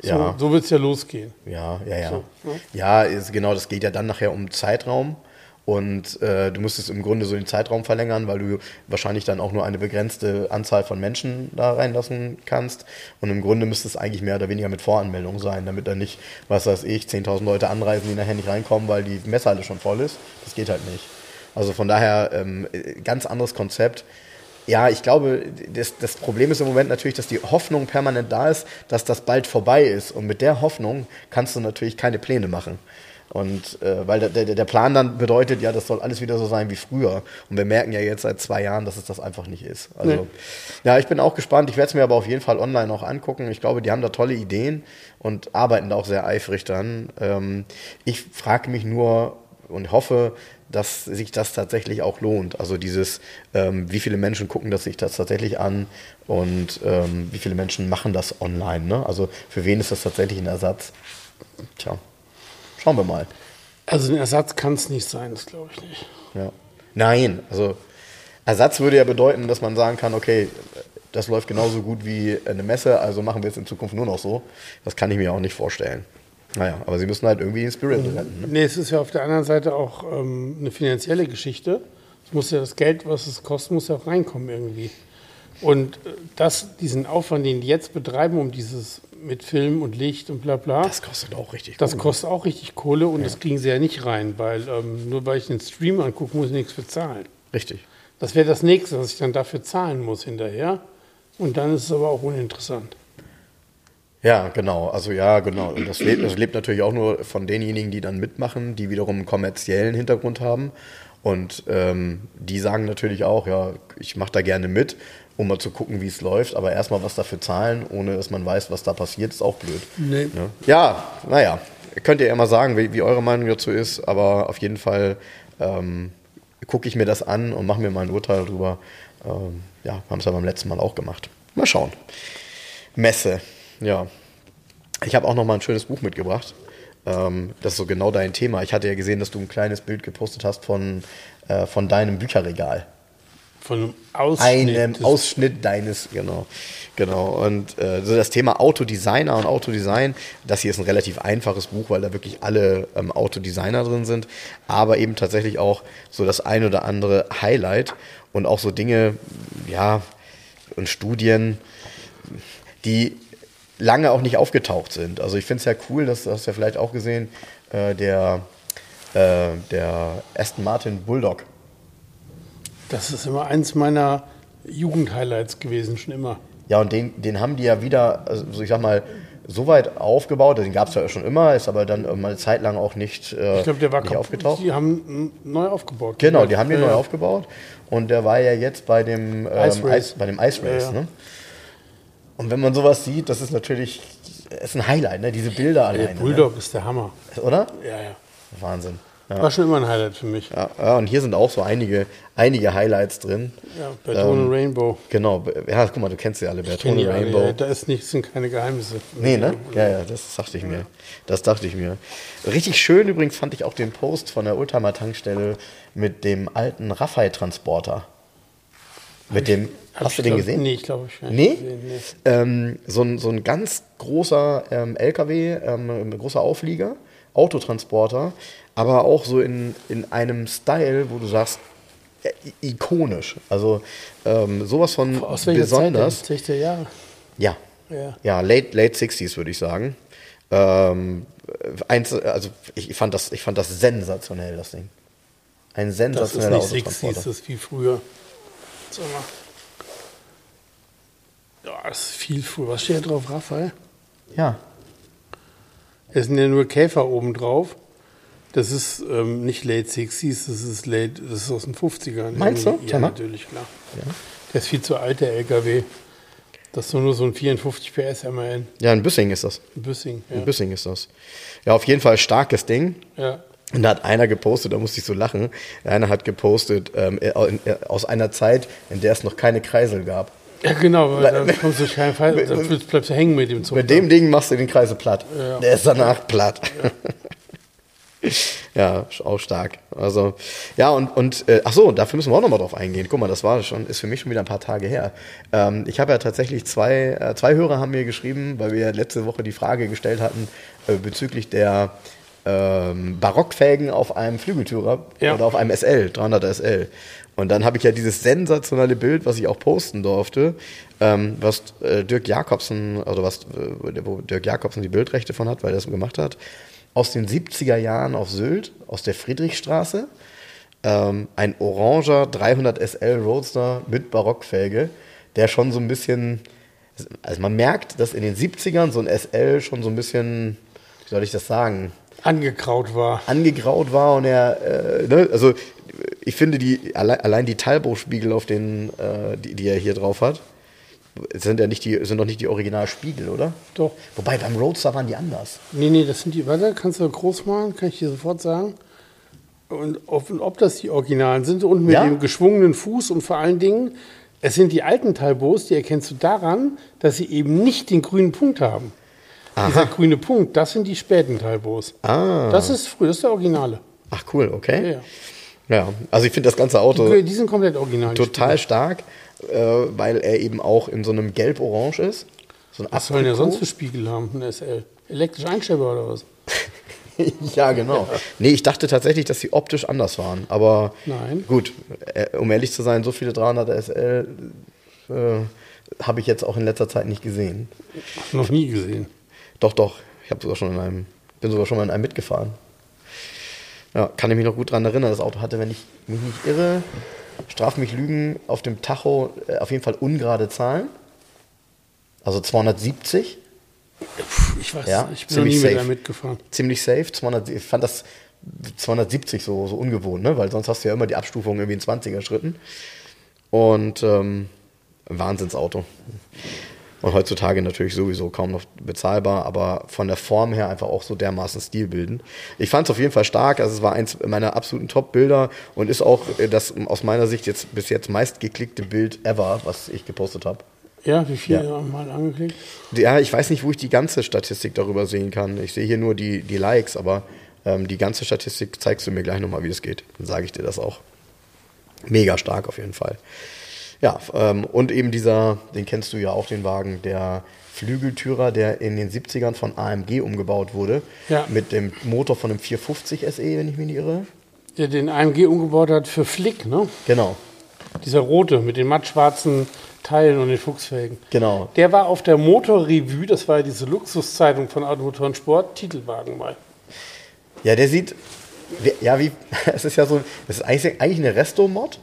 [SPEAKER 1] So,
[SPEAKER 2] Ja.
[SPEAKER 1] so wird es ja losgehen.
[SPEAKER 2] ja, ja, ja.
[SPEAKER 1] So, ne?
[SPEAKER 2] Ja, ist, genau, das geht ja dann nachher um Zeitraum. Und äh, du musstest im Grunde so den Zeitraum verlängern, weil du wahrscheinlich dann auch nur eine begrenzte Anzahl von Menschen da reinlassen kannst. Und im Grunde müsste es eigentlich mehr oder weniger mit Voranmeldung sein, damit dann nicht, was weiß ich, 10.000 Leute anreisen, die nachher nicht reinkommen, weil die Messhalle schon voll ist. Das geht halt nicht. Also von daher ähm, ganz anderes Konzept. Ja, ich glaube, das, das Problem ist im Moment natürlich, dass die Hoffnung permanent da ist, dass das bald vorbei ist. Und mit der Hoffnung kannst du natürlich keine Pläne machen. Und äh, weil der, der, der Plan dann bedeutet, ja, das soll alles wieder so sein wie früher. Und wir merken ja jetzt seit zwei Jahren, dass es das einfach nicht ist. Also,
[SPEAKER 1] Nee.
[SPEAKER 2] ja, ich bin auch gespannt. Ich werde es mir aber auf jeden Fall online auch angucken. Ich glaube, die haben da tolle Ideen und arbeiten da auch sehr eifrig dran. Ähm, ich frage mich nur und hoffe, dass sich das tatsächlich auch lohnt. Also dieses, ähm, wie viele Menschen gucken das sich das tatsächlich an und ähm, wie viele Menschen machen das online. Ne? Also für wen ist das tatsächlich ein Ersatz? Tja, schauen wir mal.
[SPEAKER 1] Also ein Ersatz kann es nicht sein, das glaube ich nicht.
[SPEAKER 2] Ja. Nein, also Ersatz würde ja bedeuten, dass man sagen kann, okay, das läuft genauso gut wie eine Messe, also machen wir es in Zukunft nur noch so. Das kann ich mir auch nicht vorstellen. Naja, aber sie müssen halt irgendwie den Spirit retten. Ne?
[SPEAKER 1] Nee, es ist ja auf der anderen Seite auch ähm, eine finanzielle Geschichte. Es muss ja das Geld, was es kostet, muss ja auch reinkommen irgendwie. Und äh, das, diesen Aufwand, den die jetzt betreiben, um dieses mit Film und Licht und bla bla,
[SPEAKER 2] Das kostet auch richtig
[SPEAKER 1] das
[SPEAKER 2] Kohle.
[SPEAKER 1] kostet auch richtig Kohle und das kriegen sie ja nicht rein, weil ähm, nur weil ich den Stream angucke, muss ich nichts bezahlen.
[SPEAKER 2] Richtig.
[SPEAKER 1] Das wäre das nächste, was ich dann dafür zahlen muss hinterher. Und dann ist es aber auch uninteressant.
[SPEAKER 2] Ja, genau. Also ja, genau. Und das lebt, das lebt natürlich auch nur von denjenigen, die dann mitmachen, die wiederum einen kommerziellen Hintergrund haben. Und ähm, die sagen natürlich auch, ja, ich mache da gerne mit, um mal zu gucken, wie es läuft. Aber erstmal was dafür zahlen, ohne dass man weiß, was da passiert, ist auch blöd.
[SPEAKER 1] Nee.
[SPEAKER 2] Ne? Ja, naja. Könnt ihr ja mal sagen, wie, wie eure Meinung dazu ist. Aber auf jeden Fall ähm, gucke ich mir das an und mache mir mal ein Urteil darüber. Ähm, ja, haben es ja beim letzten Mal auch gemacht. Mal schauen. Messe, ja. Ich habe auch noch mal ein schönes Buch mitgebracht. Ähm, das ist so genau dein Thema. Ich hatte ja gesehen, dass du ein kleines Bild gepostet hast von, äh, von deinem Bücherregal.
[SPEAKER 1] Von einem Ausschnitt.
[SPEAKER 2] einem Ausschnitt deines, genau. Genau. Und äh, so das Thema Autodesigner und Autodesign, das hier ist ein relativ einfaches Buch, weil da wirklich alle ähm, Autodesigner drin sind, aber eben tatsächlich auch so das ein oder andere Highlight und auch so Dinge, ja, und Studien, die lange auch nicht aufgetaucht sind. Also ich finde es ja cool, das hast du ja vielleicht auch gesehen, äh, der, äh, der Aston Martin Bulldog.
[SPEAKER 1] Das ist immer eins meiner Jugendhighlights gewesen, schon immer.
[SPEAKER 2] Ja, und den, den haben die ja wieder, also ich sag mal, so weit aufgebaut, den gab es ja schon immer, ist aber dann mal eine Zeit lang auch nicht, äh,
[SPEAKER 1] Ich glaube, der war
[SPEAKER 2] nicht aufgetaucht.
[SPEAKER 1] Die haben neu aufgebaut.
[SPEAKER 2] Genau, die haben den
[SPEAKER 1] Ja,
[SPEAKER 2] neu aufgebaut und der war ja jetzt bei dem ähm,
[SPEAKER 1] Ice Race.
[SPEAKER 2] Ice, bei dem Ice Race.
[SPEAKER 1] Ja, ja.
[SPEAKER 2] Ne? Und wenn man sowas sieht, das ist natürlich ist ein Highlight, ne? diese Bilder
[SPEAKER 1] Der
[SPEAKER 2] alleine.
[SPEAKER 1] Bulldog ist der Hammer.
[SPEAKER 2] Ne? Oder?
[SPEAKER 1] Ja, ja.
[SPEAKER 2] Wahnsinn.
[SPEAKER 1] War schon immer ein Highlight für mich.
[SPEAKER 2] Ja, und hier sind auch so einige, einige Highlights drin.
[SPEAKER 1] Ja, Bertone Rainbow.
[SPEAKER 2] Genau, ja, guck mal, du kennst sie alle, Bertone
[SPEAKER 1] die alle,
[SPEAKER 2] Rainbow.
[SPEAKER 1] ja. Da ist nichts, sind keine Geheimnisse.
[SPEAKER 2] Nee, ne? Ja, ja, das dachte ich mir. Das dachte ich mir. Richtig schön übrigens fand ich auch den Post von der Oldtimer-Tankstelle mit dem alten Raphael-Transporter. Mit dem,
[SPEAKER 1] Hab
[SPEAKER 2] hast du den
[SPEAKER 1] glaub-
[SPEAKER 2] gesehen?
[SPEAKER 1] Nee, ich glaube ich nicht.
[SPEAKER 2] Nee?
[SPEAKER 1] gesehen, nee.
[SPEAKER 2] Ähm, so, ein, so ein ganz großer ähm, LKW, ähm, ein großer Auflieger, Autotransporter, aber auch so in, in einem Style, wo du sagst, äh, i- ikonisch. Also ähm, sowas von
[SPEAKER 1] Aus welcher
[SPEAKER 2] besonders.
[SPEAKER 1] Zeit? denn? 60er Jahre.
[SPEAKER 2] Ja.
[SPEAKER 1] Ja.
[SPEAKER 2] Ja, late, late 60s würde ich sagen. Ähm, eins, also ich fand, das, ich fand das sensationell, das Ding. Ein
[SPEAKER 1] Das ist
[SPEAKER 2] sensationeller
[SPEAKER 1] nicht 60s,
[SPEAKER 2] Autotransporter.
[SPEAKER 1] das ist wie früher. Sag mal. Ja, das ist viel früher. Was steht da drauf, Raphael?
[SPEAKER 2] Ja.
[SPEAKER 1] Es sind ja nur Käfer oben drauf. Das ist ähm, nicht Late 60s, das ist, late, das ist aus den 50ern.
[SPEAKER 2] Meinst du?
[SPEAKER 1] Ja, natürlich, klar. Der ist viel zu alt, der LKW. Das ist nur so ein 54 PS MAN.
[SPEAKER 2] Ja, ein Büssing ist das.
[SPEAKER 1] Ein Büssing. Ja.
[SPEAKER 2] Ein Büssing ist das. Ja, auf jeden Fall starkes Ding.
[SPEAKER 1] ja.
[SPEAKER 2] Und da hat einer gepostet, da musste ich so lachen. Einer hat gepostet ähm, äh, aus einer Zeit, in der es noch keine Kreisel gab.
[SPEAKER 1] ja, genau, weil da kommst du keinen Fall, da bleibst du hängen mit dem Zug.
[SPEAKER 2] Mit dem Ding machst du den Kreisel platt.
[SPEAKER 1] Ja.
[SPEAKER 2] Der ist danach platt. Ja, auch stark. Also, ja, und, und äh, ach so, dafür müssen wir auch nochmal drauf eingehen. Guck mal, das war schon, ist für mich schon wieder ein paar Tage her. Ähm, ich habe ja tatsächlich zwei, äh, zwei Hörer haben mir geschrieben, weil wir ja letzte Woche die Frage gestellt hatten äh, bezüglich der ähm, Barockfelgen auf einem Flügeltürer
[SPEAKER 1] Ja.
[SPEAKER 2] oder auf einem SL, 300 SL. Und dann habe ich ja dieses sensationelle Bild, was ich auch posten durfte, ähm, was äh, Dirk Jakobsen, oder was, äh, wo Dirk Jakobsen die Bildrechte von hat, weil er das gemacht hat, aus den 70er Jahren auf Sylt, aus der Friedrichstraße. Ähm, ein oranger 300 SL Roadster mit Barockfelge, der schon so ein bisschen, also man merkt, dass in den 70ern so ein SL schon so ein bisschen, wie soll ich das sagen,
[SPEAKER 1] Angekraut war.
[SPEAKER 2] angegraut war und er, äh, ne, also ich finde die allein, die Talbot-Spiegel auf den, äh, die, die er hier drauf hat, sind ja nicht die, sind doch nicht die Originalspiegel, oder?
[SPEAKER 1] Doch.
[SPEAKER 2] Wobei beim Roadster waren die anders.
[SPEAKER 1] Nee, nee, das sind die, warte, kannst du groß machen, kann ich dir sofort sagen. Und ob, und ob das die Originalen sind und mit
[SPEAKER 2] Ja?
[SPEAKER 1] dem geschwungenen Fuß und vor allen Dingen, es sind die alten Talbos, die erkennst du daran, dass sie eben nicht den grünen Punkt haben. Dieser grüne Punkt, das sind die späten Talbos.
[SPEAKER 2] Ah.
[SPEAKER 1] Das ist früh, das ist der Originale.
[SPEAKER 2] Ach cool, okay.
[SPEAKER 1] Ja, ja.
[SPEAKER 2] Ja, also ich finde das ganze Auto
[SPEAKER 1] Die, die sind komplett original.
[SPEAKER 2] total stark, äh, weil er eben auch in so einem Gelb-Orange ist. So ein
[SPEAKER 1] Was sollen ja sonst für Spiegel haben, ein SL? Elektrisch einstellbar oder was?
[SPEAKER 2] ja, genau. Nee, ich dachte tatsächlich, dass sie optisch anders waren. Aber
[SPEAKER 1] Nein.
[SPEAKER 2] gut, äh, um ehrlich zu sein, so viele 300er SL äh, habe ich jetzt auch in letzter Zeit nicht gesehen.
[SPEAKER 1] Noch nie gesehen.
[SPEAKER 2] Doch, doch. Ich habe sogar schon in einem, bin sogar schon mal in einem mitgefahren. Ja, kann ich mich noch gut dran erinnern. Das Auto hatte, wenn ich mich nicht irre, straf mich Lügen, auf dem Tacho äh, auf jeden Fall ungerade Zahlen. Also 270.
[SPEAKER 1] Puh, Ich weiß,
[SPEAKER 2] Ja,
[SPEAKER 1] ich bin noch
[SPEAKER 2] ziemlich
[SPEAKER 1] nie mit
[SPEAKER 2] safe.
[SPEAKER 1] da mitgefahren.
[SPEAKER 2] ziemlich safe. 200, ich fand das 270 so, so ungewohnt, ne? weil sonst hast du ja immer die Abstufung irgendwie in 20er Schritten. Und ähm, Wahnsinnsauto. Und heutzutage natürlich sowieso kaum noch bezahlbar, aber von der Form her einfach auch so dermaßen stilbildend. Ich fand es auf jeden Fall stark. Also es war eins meiner absoluten Top-Bilder und ist auch äh, das aus meiner Sicht jetzt bis jetzt meistgeklickte Bild ever, was ich gepostet habe.
[SPEAKER 1] Ja, wie viel
[SPEAKER 2] Ja.
[SPEAKER 1] mal angeklickt?
[SPEAKER 2] Ja, ich weiß nicht, wo ich die ganze Statistik darüber sehen kann. Ich sehe hier nur die, die Likes, aber ähm, die ganze Statistik zeigst du mir gleich nochmal, wie es geht. Dann sage ich dir das auch. Mega stark auf jeden Fall. Ja, ähm, und eben dieser, den kennst du ja auch, den Wagen, der Flügeltürer, der in den 70ern von AMG umgebaut wurde.
[SPEAKER 1] Ja.
[SPEAKER 2] Mit dem Motor von einem 450 SE, wenn ich mich nicht irre.
[SPEAKER 1] Der den AMG umgebaut hat für Flick, ne?
[SPEAKER 2] Genau,
[SPEAKER 1] Dieser rote mit den mattschwarzen Teilen und den Fuchsfelgen.
[SPEAKER 2] genau.
[SPEAKER 1] Der war auf der Motorrevue, das war ja diese Luxuszeitung von Automotor und Sport, Titelwagen mal.
[SPEAKER 2] Ja, der sieht, ja, wie, es ist ja so, es ist eigentlich, eigentlich eine Resto-Mod.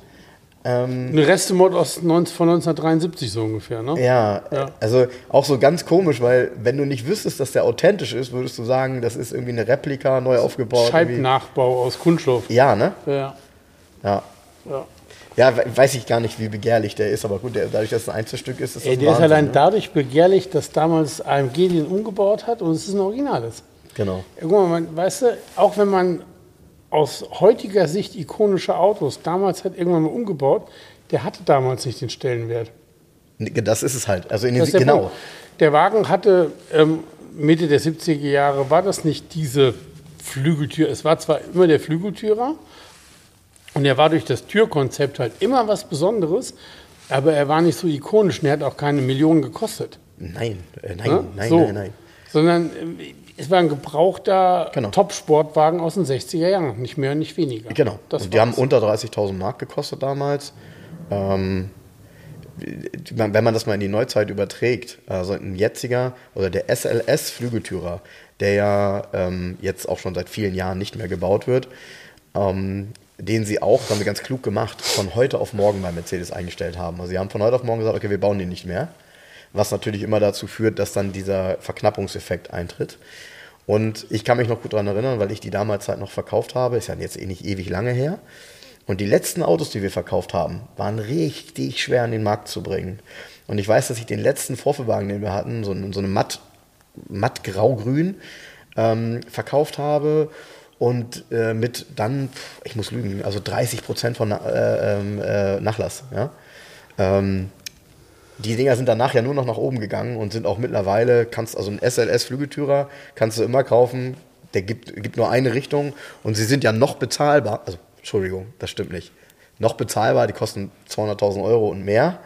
[SPEAKER 2] Ähm,
[SPEAKER 1] Eine Restemod aus 19, von 1973 so ungefähr, ne?
[SPEAKER 2] ja,
[SPEAKER 1] Ja.
[SPEAKER 2] also auch so ganz komisch, weil wenn du nicht wüsstest, dass der authentisch ist, würdest du sagen, das ist irgendwie eine Replika, neu aufgebaut. irgendwie.
[SPEAKER 1] Scheibnachbau aus Kunststoff.
[SPEAKER 2] Ja, ne?
[SPEAKER 1] Ja,
[SPEAKER 2] Ja.
[SPEAKER 1] ja.
[SPEAKER 2] Ja, we- weiß ich gar nicht, wie begehrlich der ist, aber gut, der, dadurch, dass es ein Einzelstück ist, ist das
[SPEAKER 1] Ey, der ist
[SPEAKER 2] Wahnsinn,
[SPEAKER 1] allein
[SPEAKER 2] ne?
[SPEAKER 1] dadurch begehrlich, dass damals AMG den umgebaut hat und es ist ein Originales.
[SPEAKER 2] Genau.
[SPEAKER 1] Ja, guck mal, man, weißt du, auch wenn man aus heutiger Sicht ikonische Autos damals hat irgendwann mal umgebaut, der hatte damals nicht den Stellenwert.
[SPEAKER 2] Das ist es halt. Also in den,
[SPEAKER 1] der
[SPEAKER 2] genau.
[SPEAKER 1] Punkt. Der Wagen hatte ähm, Mitte der 70er Jahre, war das nicht diese Flügeltür. Es war zwar immer der Flügeltürer und er war durch das Türkonzept halt immer was Besonderes, aber er war nicht so ikonisch und er hat auch keine Millionen gekostet.
[SPEAKER 2] Nein, äh, nein,
[SPEAKER 1] Ne?
[SPEAKER 2] nein,
[SPEAKER 1] so.
[SPEAKER 2] nein, nein.
[SPEAKER 1] Sondern äh, es war ein gebrauchter
[SPEAKER 2] Genau.
[SPEAKER 1] Top-Sportwagen aus den 60er Jahren, nicht mehr und nicht weniger.
[SPEAKER 2] Genau.
[SPEAKER 1] Das
[SPEAKER 2] und die haben unter 30.000 Mark gekostet damals. Ähm, wenn man das mal in die Neuzeit überträgt, also ein jetziger oder der SLS Flügeltürer, der ja ähm, jetzt auch schon seit vielen Jahren nicht mehr gebaut wird, ähm, den sie auch, das haben sie ganz klug gemacht, von heute auf morgen bei Mercedes eingestellt haben. Also sie haben von heute auf morgen gesagt, okay, wir bauen den nicht mehr. Was natürlich immer dazu führt, dass dann dieser Verknappungseffekt eintritt. Und ich kann mich noch gut daran erinnern, weil ich die damals halt noch verkauft habe, ist ja jetzt eh nicht ewig lange her. Und die letzten Autos, die wir verkauft haben, waren richtig schwer an den Markt zu bringen. Und ich weiß, dass ich den letzten Vorführwagen, den wir hatten, so, so eine matt, matt grau-grün, ähm, verkauft habe und äh, mit dann, ich muss lügen, also 30 Prozent von äh, ähm, äh, Nachlass. Ja? Ähm, die Dinger sind danach ja nur noch nach oben gegangen und sind auch mittlerweile, kannst also einen SLS Flügeltürer kannst du immer kaufen, der gibt, gibt nur eine Richtung und sie sind ja noch bezahlbar, also Entschuldigung, das stimmt nicht, noch bezahlbar, die kosten 200.000 Euro und mehr,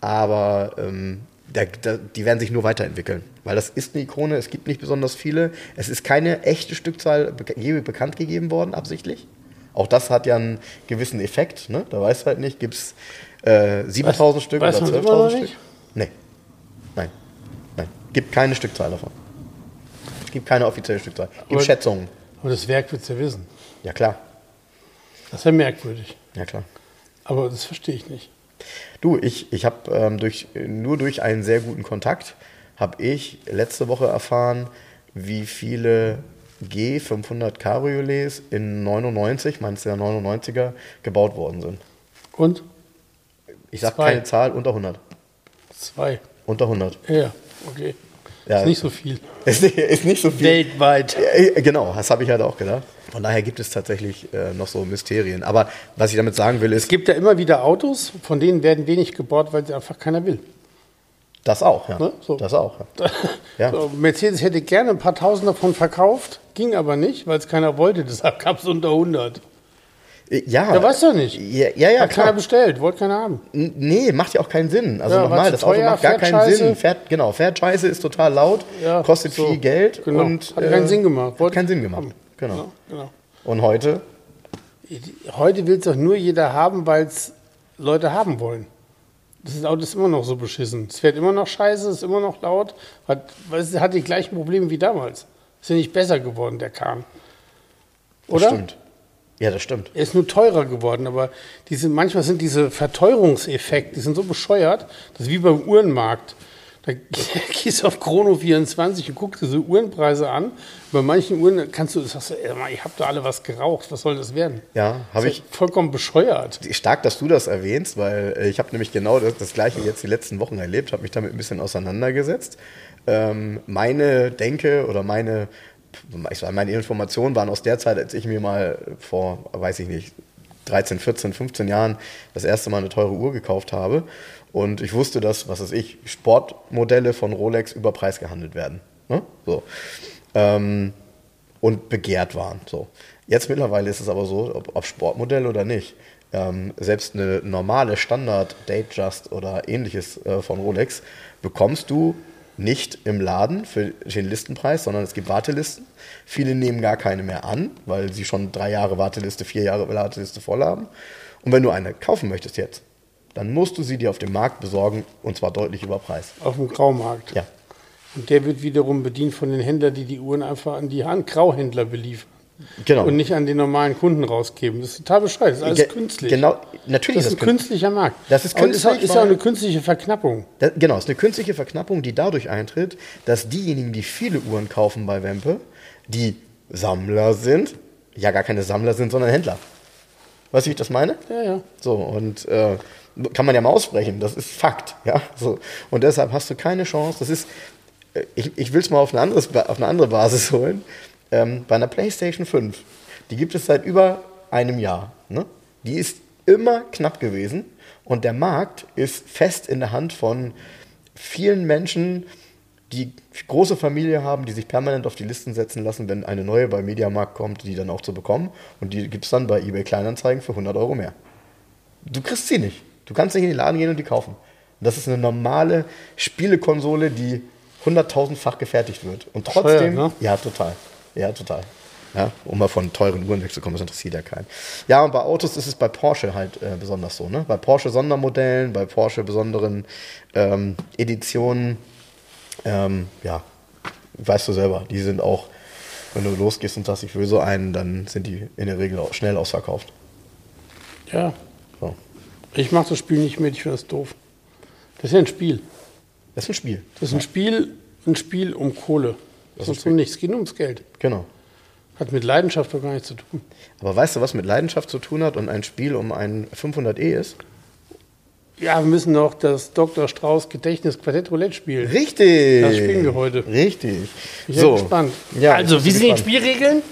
[SPEAKER 2] aber ähm, der, der, die werden sich nur weiterentwickeln, weil das ist eine Ikone, es gibt nicht besonders viele, es ist keine echte Stückzahl je bekannt gegeben worden, absichtlich. Auch das hat ja einen gewissen Effekt, ne? da weißt du halt nicht, gibt es äh, 7000 Stück
[SPEAKER 1] weiß
[SPEAKER 2] oder
[SPEAKER 1] immer noch
[SPEAKER 2] 12.000 Stück?
[SPEAKER 1] nicht?
[SPEAKER 2] Nee. Nein. Nein. Gibt keine Stückzahl davon. Es gibt keine offizielle Stückzahl. Gibt
[SPEAKER 1] Aber-
[SPEAKER 2] Schätzungen.
[SPEAKER 1] Aber das Werk wird es ja wissen.
[SPEAKER 2] Ja, klar.
[SPEAKER 1] Das ist ja merkwürdig.
[SPEAKER 2] Ja, klar.
[SPEAKER 1] Aber das verstehe ich nicht.
[SPEAKER 2] Du, ich, ich habe ähm, durch, nur durch einen sehr guten Kontakt, habe ich letzte Woche erfahren, wie viele G500 Cabriolets in 99, meinst du ja 99er, gebaut worden sind.
[SPEAKER 1] Und?
[SPEAKER 2] Ich sage
[SPEAKER 1] Zwei.
[SPEAKER 2] keine Zahl, unter 100.
[SPEAKER 1] Zwei.
[SPEAKER 2] Unter 100.
[SPEAKER 1] Ja, okay.
[SPEAKER 2] Ja.
[SPEAKER 1] Ist nicht so viel.
[SPEAKER 2] Ist nicht, ist nicht so viel.
[SPEAKER 1] Weltweit.
[SPEAKER 2] Ja, Genau, das habe ich halt auch gedacht. Von daher gibt es tatsächlich äh, noch so Mysterien. Aber was ich damit sagen will,
[SPEAKER 1] Es
[SPEAKER 2] ist
[SPEAKER 1] gibt ja immer wieder Autos, von denen werden wenig gebaut, weil sie einfach keiner will.
[SPEAKER 2] das auch. Ja.
[SPEAKER 1] Ne? So.
[SPEAKER 2] Das auch. Ja. Ja.
[SPEAKER 1] So, Mercedes hätte gerne ein paar Tausend davon verkauft, ging aber nicht, weil es keiner wollte. Deshalb gab es unter 100.
[SPEAKER 2] Äh, Ja,
[SPEAKER 1] Ja, weißt du nicht.
[SPEAKER 2] Ja, ja, ja
[SPEAKER 1] Hat keiner
[SPEAKER 2] klar.
[SPEAKER 1] bestellt, wollte keiner haben.
[SPEAKER 2] N- Nee, macht ja auch keinen Sinn. Also
[SPEAKER 1] Ja,
[SPEAKER 2] nochmal, das Auto
[SPEAKER 1] teuer,
[SPEAKER 2] macht gar keinen
[SPEAKER 1] scheiße.
[SPEAKER 2] Sinn. Fährt, genau, fährt scheiße, ist total laut,
[SPEAKER 1] Ja,
[SPEAKER 2] kostet
[SPEAKER 1] so.
[SPEAKER 2] viel Geld
[SPEAKER 1] Genau.
[SPEAKER 2] und
[SPEAKER 1] Hat keinen Sinn gemacht.
[SPEAKER 2] Hat
[SPEAKER 1] Wollte-
[SPEAKER 2] keinen Sinn gemacht. Genau.
[SPEAKER 1] Ja, genau.
[SPEAKER 2] Und heute,
[SPEAKER 1] Heute will es doch nur jeder haben, weil es Leute haben wollen. Das Auto ist immer noch so beschissen. Es fährt immer noch scheiße, ist immer noch laut. Hat, hat die gleichen Probleme wie damals. Ist ja nicht besser geworden, der Kahn.
[SPEAKER 2] das
[SPEAKER 1] Oder?
[SPEAKER 2] stimmt. Ja, das stimmt.
[SPEAKER 1] Er ist nur teurer geworden, aber diese, manchmal sind diese Verteuerungseffekte, die sind so bescheuert, das ist wie beim Uhrenmarkt. Da gehst du auf Chrono24 und guckst diese Uhrenpreise an. Bei manchen Uhren kannst du, sagst du, ey, ich habe da alle was geraucht, was soll das werden?
[SPEAKER 2] Ja, habe ich,
[SPEAKER 1] vollkommen bescheuert.
[SPEAKER 2] Stark, dass du das erwähnst, weil äh, ich habe nämlich genau das, das gleiche jetzt die letzten Wochen erlebt, habe mich damit ein bisschen auseinandergesetzt. Ähm, meine Denke oder meine, ich meine Informationen waren aus der Zeit, als ich mir mal vor, weiß ich nicht, 13, 14, 15 Jahren das erste Mal eine teure Uhr gekauft habe. Und ich wusste, dass, was weiß ich, Sportmodelle von Rolex über Preis gehandelt werden. Ne? So. Ähm, und begehrt waren. So. Jetzt mittlerweile ist es aber so, ob, ob Sportmodell oder nicht. ähm, selbst eine normale Standard Datejust oder ähnliches äh, von Rolex bekommst du nicht im Laden für den Listenpreis, sondern es gibt Wartelisten. Viele nehmen gar keine mehr an, weil sie schon drei Jahre Warteliste, vier Jahre Warteliste voll haben. Und wenn du eine kaufen möchtest jetzt, dann musst du sie dir auf dem Markt besorgen und zwar deutlich über Preis.
[SPEAKER 1] Auf dem Graumarkt.
[SPEAKER 2] Ja.
[SPEAKER 1] Und der wird wiederum bedient von den Händlern, die die Uhren einfach an die Hand Grauhändler beliefern.
[SPEAKER 2] Genau.
[SPEAKER 1] Und nicht an den normalen Kunden rausgeben. Das ist total bescheuert. Das ist alles
[SPEAKER 2] Ge-
[SPEAKER 1] künstlich.
[SPEAKER 2] Genau, natürlich
[SPEAKER 1] Das ist ein
[SPEAKER 2] künstlich.
[SPEAKER 1] künstlicher Markt.
[SPEAKER 2] Das ist
[SPEAKER 1] Aber Ist auch,
[SPEAKER 2] künstlich,
[SPEAKER 1] ist auch eine künstliche Verknappung.
[SPEAKER 2] Da, genau, es ist eine künstliche Verknappung, die dadurch eintritt, dass diejenigen, die viele Uhren kaufen bei Wempe, die Sammler sind, ja gar keine Sammler sind, sondern Händler. Weißt du, wie ich das meine?
[SPEAKER 1] Ja, ja.
[SPEAKER 2] So, und äh, kann man ja mal aussprechen, das ist Fakt. Ja? So, und deshalb hast du keine Chance. Das ist, äh, ich, ich will es mal auf eine, anderes, auf eine andere Basis holen. Ähm, bei einer PlayStation 5, die gibt es seit über einem Jahr. Ne? Die ist immer knapp gewesen und der Markt ist fest in der Hand von vielen Menschen, die große Familie haben, die sich permanent auf die Listen setzen lassen, wenn eine neue bei Mediamarkt kommt, die dann auch zu bekommen. Und die gibt es dann bei eBay Kleinanzeigen für 100 Euro mehr. Du kriegst sie nicht. Du kannst nicht in den Laden gehen und die kaufen. Und das ist eine normale Spielekonsole, die hunderttausendfach gefertigt wird. Und trotzdem,
[SPEAKER 1] Teuer, ne?
[SPEAKER 2] ja, total. Ja, total. Ja, um mal von teuren Uhren wegzukommen, das interessiert ja keinen. Ja, und bei Autos ist es bei Porsche halt äh, besonders so. Ne? Bei Porsche Sondermodellen, bei Porsche besonderen ähm, Editionen, ähm, ja, weißt du selber, die sind auch, wenn du losgehst und sagst, ich will so einen, dann sind die in der Regel auch schnell ausverkauft.
[SPEAKER 1] Ja.
[SPEAKER 2] So.
[SPEAKER 1] Ich mache das Spiel nicht mit, ich finde das doof. Das ist ja ein Spiel.
[SPEAKER 2] Das ist ein Spiel.
[SPEAKER 1] Das ist ein Spiel, ein Spiel um Kohle.
[SPEAKER 2] Das ist
[SPEAKER 1] um nichts. Es geht nur ums Geld.
[SPEAKER 2] Genau.
[SPEAKER 1] Hat mit Leidenschaft doch gar nichts zu tun.
[SPEAKER 2] Aber weißt du, was mit Leidenschaft zu tun hat und ein Spiel um ein 500e ist?
[SPEAKER 1] Ja, wir müssen noch das Dr. Strauß Gedächtnis Quartett Roulette spielen.
[SPEAKER 2] Richtig.
[SPEAKER 1] Das spielen wir heute.
[SPEAKER 2] Richtig.
[SPEAKER 1] Ich bin gespannt.
[SPEAKER 2] Ja,
[SPEAKER 1] also,
[SPEAKER 2] ich
[SPEAKER 1] wie sind die. Spielregeln?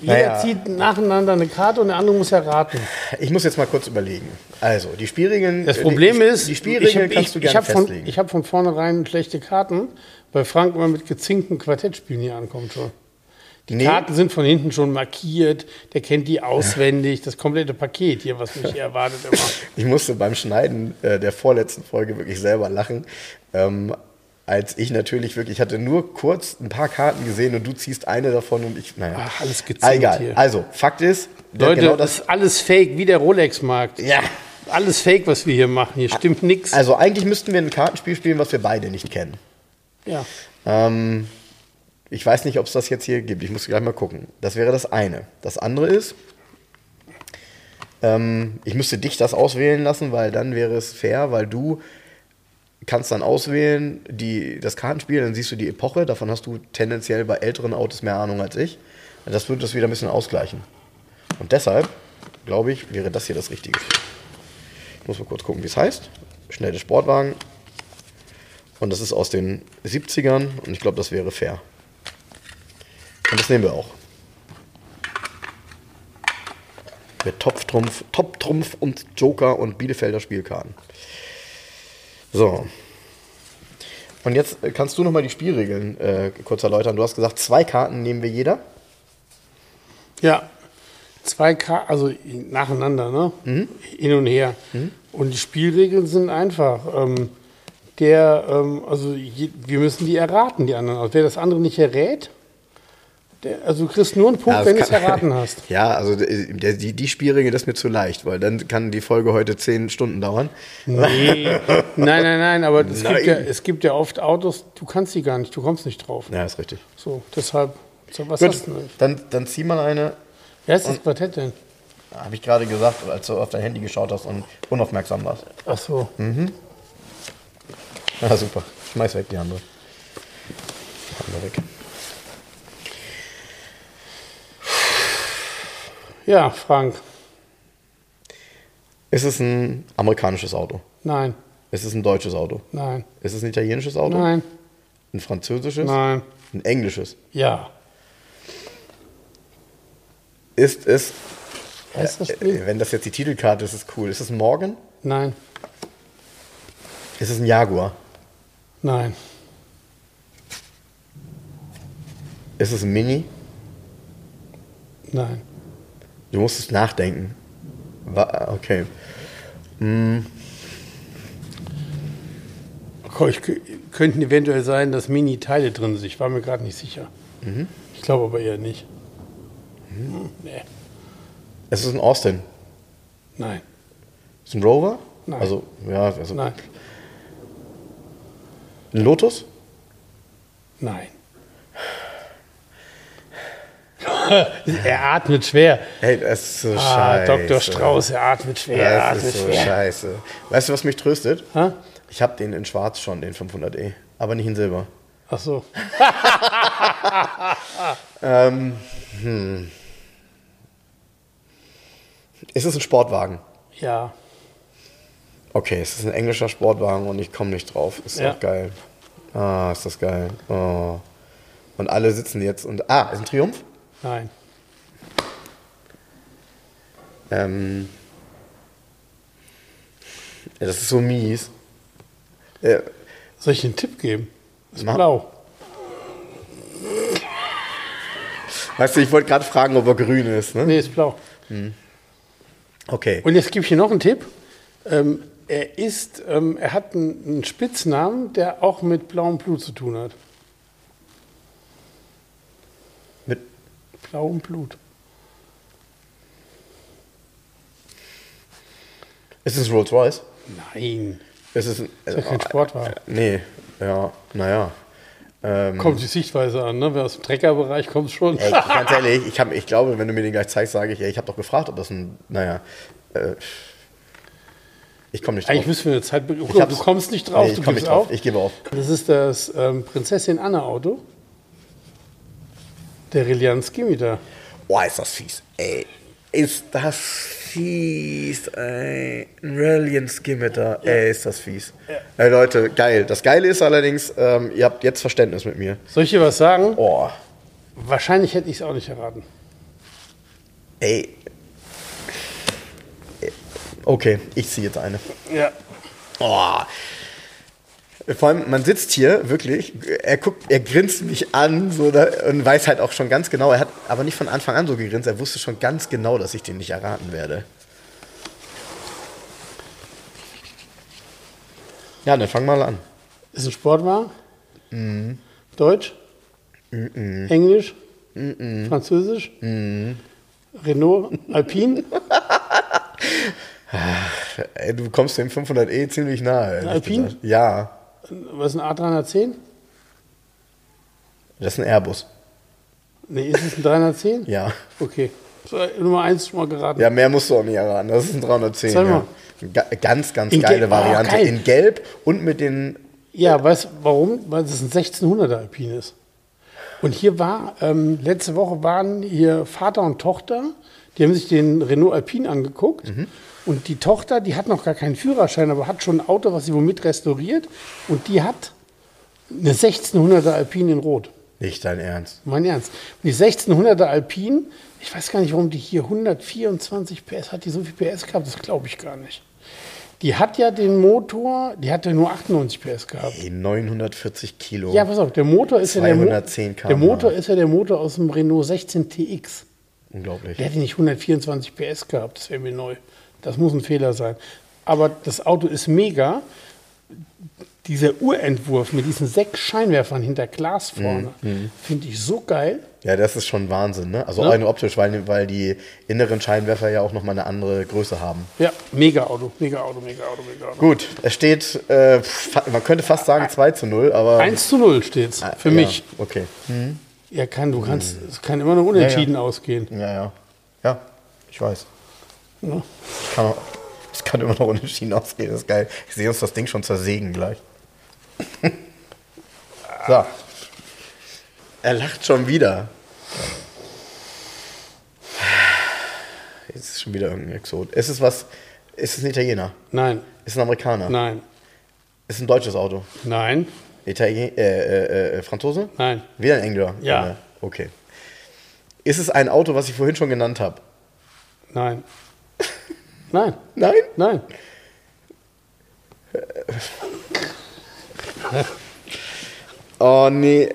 [SPEAKER 1] Jeder
[SPEAKER 2] Naja.
[SPEAKER 1] zieht nacheinander eine Karte und der andere muss erraten.
[SPEAKER 2] Ich muss jetzt mal kurz überlegen. Also, die Spielregeln.
[SPEAKER 1] Das Problem
[SPEAKER 2] die,
[SPEAKER 1] ist,
[SPEAKER 2] die Spielregeln
[SPEAKER 1] ich,
[SPEAKER 2] kannst
[SPEAKER 1] ich,
[SPEAKER 2] du
[SPEAKER 1] ich
[SPEAKER 2] gerne
[SPEAKER 1] habe von,
[SPEAKER 2] festlegen.
[SPEAKER 1] ich hab von vornherein schlechte Karten, weil Frank immer mit gezinkten Quartettspielen hier ankommt schon. Die
[SPEAKER 2] Nee.
[SPEAKER 1] Karten sind von hinten schon markiert, der kennt die auswendig, das komplette Paket hier, was mich hier erwartet immer.
[SPEAKER 2] Ich musste beim Schneiden äh, der vorletzten Folge wirklich selber lachen. Ähm, als ich natürlich wirklich, ich hatte nur kurz ein paar Karten gesehen und du ziehst eine davon und ich, naja.
[SPEAKER 1] Ach, alles gezinkt
[SPEAKER 2] Ah, Egal.
[SPEAKER 1] hier.
[SPEAKER 2] Also, Fakt ist,
[SPEAKER 1] Leute,
[SPEAKER 2] genau
[SPEAKER 1] das
[SPEAKER 2] das.
[SPEAKER 1] ist alles fake, wie der Rolex-Markt.
[SPEAKER 2] Ja.
[SPEAKER 1] Alles fake, was wir hier machen. Hier stimmt nichts.
[SPEAKER 2] Also, eigentlich müssten wir ein Kartenspiel spielen, was wir beide nicht kennen.
[SPEAKER 1] Ja.
[SPEAKER 2] Ähm, ich weiß nicht, ob es das jetzt hier gibt. Ich muss gleich mal gucken. Das wäre das eine. Das andere ist, ähm, ich müsste dich das auswählen lassen, weil dann wäre es fair, weil du kannst dann auswählen die, das Kartenspiel, dann siehst du die Epoche. Davon hast du tendenziell bei älteren Autos mehr Ahnung als ich. Das würde das wieder ein bisschen ausgleichen. Und deshalb, glaube ich, wäre das hier das Richtige. Ich muss mal kurz gucken, wie es heißt. Schnelle Sportwagen. Und das ist aus den 70ern und ich glaube, das wäre fair. Und das nehmen wir auch. Mit Topftrumpf, Top-Trumpf und Joker und Bielefelder Spielkarten. So. Und jetzt äh, kannst du nochmal die Spielregeln äh, kurz erläutern. Du hast gesagt, zwei Karten nehmen wir jeder.
[SPEAKER 1] Ja, zwei Karten, also nacheinander, ne?
[SPEAKER 2] Mhm.
[SPEAKER 1] Hin und her. Und die Spielregeln sind einfach. Ähm, der, ähm, also je, wir müssen die erraten, die anderen. Also wer das andere nicht errät, der, also du kriegst nur einen Punkt,
[SPEAKER 2] Ja,
[SPEAKER 1] wenn du es erraten hast.
[SPEAKER 2] Ja, also der, die, die Spielregel das ist mir zu leicht, weil dann kann die Folge heute zehn Stunden dauern.
[SPEAKER 1] Nee. nein, nein, nein, aber es
[SPEAKER 2] Nein.
[SPEAKER 1] gibt, ja, es gibt ja oft Autos, du kannst die gar nicht, du kommst nicht drauf.
[SPEAKER 2] Ja, ist richtig.
[SPEAKER 1] So, deshalb, so, was
[SPEAKER 2] Gut,
[SPEAKER 1] hast du denn?
[SPEAKER 2] dann, dann zieh mal eine.
[SPEAKER 1] Wer ist das Quartett denn?
[SPEAKER 2] Habe ich gerade gesagt, als du auf dein Handy geschaut hast und unaufmerksam warst.
[SPEAKER 1] Ach so.
[SPEAKER 2] Ja, super. Schmeiß weg die andere. Die andere weg.
[SPEAKER 1] Ja, Frank.
[SPEAKER 2] Ist es ein amerikanisches Auto?
[SPEAKER 1] Nein,
[SPEAKER 2] Ist es ein deutsches Auto?
[SPEAKER 1] nein,
[SPEAKER 2] Ist es ein italienisches Auto?
[SPEAKER 1] nein,
[SPEAKER 2] Ein französisches?
[SPEAKER 1] nein.
[SPEAKER 2] Ein englisches?
[SPEAKER 1] Ja.
[SPEAKER 2] Ist es,
[SPEAKER 1] Heißt das
[SPEAKER 2] äh,
[SPEAKER 1] Spiel?
[SPEAKER 2] wenn das jetzt die Titelkarte ist, ist es cool. Ist es ein Morgan?
[SPEAKER 1] Nein,
[SPEAKER 2] Ist es ein Jaguar?
[SPEAKER 1] Nein,
[SPEAKER 2] Ist es ein Mini?
[SPEAKER 1] nein.
[SPEAKER 2] Du musst es nachdenken. Okay.
[SPEAKER 1] Oh, ich, kö- könnten eventuell sein, dass Mini-Teile drin sind. Ich war mir gerade nicht sicher. Ich glaube aber eher nicht. Hm, nee,
[SPEAKER 2] Es ist ein Austin.
[SPEAKER 1] nein,
[SPEAKER 2] Ist ein Rover?
[SPEAKER 1] Nein.
[SPEAKER 2] Also, ja, also
[SPEAKER 1] nein,
[SPEAKER 2] ein Lotus?
[SPEAKER 1] nein. er atmet schwer.
[SPEAKER 2] Hey, das ist so
[SPEAKER 1] Ah,
[SPEAKER 2] scheiße.
[SPEAKER 1] Dr. Strauß, er atmet schwer, er
[SPEAKER 2] Das
[SPEAKER 1] atmet
[SPEAKER 2] ist so
[SPEAKER 1] schwer.
[SPEAKER 2] scheiße. Weißt du, was mich tröstet?
[SPEAKER 1] Ha?
[SPEAKER 2] Ich habe den in schwarz schon, den 500e. Aber nicht in Silber.
[SPEAKER 1] Ach so.
[SPEAKER 2] Ist es ein Sportwagen?
[SPEAKER 1] Ja,
[SPEAKER 2] Okay, es ist ein englischer Sportwagen und ich komme nicht drauf. Ist
[SPEAKER 1] Ja.
[SPEAKER 2] doch geil. Ah, ist das geil. Oh. Und alle sitzen jetzt und. Ah, ist ein Triumph?
[SPEAKER 1] nein.
[SPEAKER 2] Ähm. Ja, das ist so mies. Äh,
[SPEAKER 1] Soll ich einen Tipp geben? Ist
[SPEAKER 2] Mach.
[SPEAKER 1] blau.
[SPEAKER 2] weißt du, ich wollte gerade fragen, ob er grün ist. Ne?
[SPEAKER 1] Nee, ist blau.
[SPEAKER 2] Okay.
[SPEAKER 1] Und jetzt gebe ich dir noch einen Tipp. Ähm, er ist, ähm, er hat einen, einen Spitznamen, der auch mit blauem Blut zu tun hat.
[SPEAKER 2] Mit,
[SPEAKER 1] Blauem Blut.
[SPEAKER 2] ist es Rolls Royce?
[SPEAKER 1] Nein.
[SPEAKER 2] Ist es ein.
[SPEAKER 1] Ist ja kein Sportwagen.
[SPEAKER 2] Nee, ja, naja. Ähm,
[SPEAKER 1] Kommt die Sichtweise an, ne? Wer aus dem Treckerbereich kommt schon.
[SPEAKER 2] ey, ganz ehrlich, ich, hab, ich glaube, wenn du mir den gleich zeigst, sage ich, ey, ich habe doch gefragt, ob das ein. Naja. Äh, ich komme nicht drauf.
[SPEAKER 1] Eigentlich müssen wir eine Zeit. Du,
[SPEAKER 2] Ich
[SPEAKER 1] du kommst nicht drauf,
[SPEAKER 2] Nee, ich komme nicht drauf.
[SPEAKER 1] auf.
[SPEAKER 2] Ich gebe auf.
[SPEAKER 1] Das ist das ähm, Prinzessin Anna Auto. Der Reliant Skimitar.
[SPEAKER 2] Boah, ist das fies. Ey, ist das fies, ey. Ein Reliant Skimitar. Ey, ist das fies. Ey, Leute, geil. Das Geile ist allerdings, ähm, ihr habt jetzt Verständnis mit mir.
[SPEAKER 1] Soll ich dir was sagen?
[SPEAKER 2] Oh,
[SPEAKER 1] Wahrscheinlich hätte ich es auch nicht erraten.
[SPEAKER 2] ey. Okay, ich ziehe jetzt eine.
[SPEAKER 1] Ja.
[SPEAKER 2] Oh. Vor allem, man sitzt hier wirklich, er guckt, er grinst mich an so, da, und weiß halt auch schon ganz genau, er hat aber nicht von Anfang an so gegrinst, er wusste schon ganz genau, dass ich den nicht erraten werde. Ja, dann fang mal an.
[SPEAKER 1] Ist ein Sportwagen?
[SPEAKER 2] Mhm.
[SPEAKER 1] Deutsch? Englisch? Französisch? Renault? Alpine?
[SPEAKER 2] Ey, du kommst dem 500e ziemlich nahe. ehrlich
[SPEAKER 1] Alpine?
[SPEAKER 2] gesagt. Ja,
[SPEAKER 1] Was ist ein A310?
[SPEAKER 2] das ist ein Airbus.
[SPEAKER 1] Nee, ist es ein 310?
[SPEAKER 2] Ja.
[SPEAKER 1] Okay. Nummer 1 schon mal geraten.
[SPEAKER 2] Ja, mehr musst du auch nicht erraten. Das ist ein 310.
[SPEAKER 1] Sag mal.
[SPEAKER 2] Ja. Ga ganz, ganz
[SPEAKER 1] In
[SPEAKER 2] geile
[SPEAKER 1] Gelb. Oh,
[SPEAKER 2] Variante.
[SPEAKER 1] geil.
[SPEAKER 2] In Gelb und mit den
[SPEAKER 1] Ja, weißt du warum? Weil es ein 1600er Alpine ist. Und hier war, ähm, letzte Woche waren hier Vater und Tochter, die haben sich den Renault Alpine angeguckt. Und die Tochter, die hat noch gar keinen Führerschein, aber hat schon ein Auto, was sie womit restauriert. Und die hat eine 1600er Alpine in Rot.
[SPEAKER 2] Nicht dein Ernst.
[SPEAKER 1] Mein Ernst. Und die 1600er Alpine, ich weiß gar nicht, warum die hier 124 PS hat, die so viel PS gehabt, das glaube ich gar nicht. Die hat ja den Motor, die hatte nur 98 PS gehabt.
[SPEAKER 2] Ey, 940 Kilo.
[SPEAKER 1] Ja, pass auf, der Motor ist ja der, Mo
[SPEAKER 2] 210
[SPEAKER 1] der. Motor ist ja der Motor aus dem Renault 16 TX.
[SPEAKER 2] Unglaublich.
[SPEAKER 1] Der hätte nicht 124 PS gehabt, das wäre mir neu. Das muss ein Fehler sein. Aber das Auto ist mega. Dieser Urentwurf mit diesen sechs Scheinwerfern hinter Glas vorne, finde ich so geil.
[SPEAKER 2] Ja, das ist schon Wahnsinn, ne? Also
[SPEAKER 1] Ne?
[SPEAKER 2] rein optisch, weil, weil die inneren Scheinwerfer ja auch nochmal eine andere Größe haben.
[SPEAKER 1] Ja, mega Auto, mega Auto, mega Auto, mega Auto.
[SPEAKER 2] Gut, es steht, äh, man könnte fast sagen 2 zu 0, aber.
[SPEAKER 1] 1 zu 0 steht's für
[SPEAKER 2] ja,
[SPEAKER 1] mich.
[SPEAKER 2] Okay.
[SPEAKER 1] Ja, kann, du kannst, es kann immer noch unentschieden ausgehen.
[SPEAKER 2] Ja, ja. Ja, ich weiß.
[SPEAKER 1] Ja.
[SPEAKER 2] Ich kann, es kann immer noch unentschieden ausgehen, das ist geil. Ich sehe uns das Ding schon zersägen gleich. so. Er lacht schon wieder. Jetzt ist schon wieder irgendein Exot. Ist es was? Ist es ein Italiener?
[SPEAKER 1] Nein,
[SPEAKER 2] Ist es ein Amerikaner?
[SPEAKER 1] nein,
[SPEAKER 2] Ist es ein deutsches Auto?
[SPEAKER 1] nein,
[SPEAKER 2] Italien äh, äh, äh, Franzose?
[SPEAKER 1] nein,
[SPEAKER 2] Wieder ein Engländer?
[SPEAKER 1] Ja.
[SPEAKER 2] Okay. Ist es ein Auto, was ich vorhin schon genannt habe?
[SPEAKER 1] nein. Nein,
[SPEAKER 2] Nein?
[SPEAKER 1] nein.
[SPEAKER 2] Oh nee.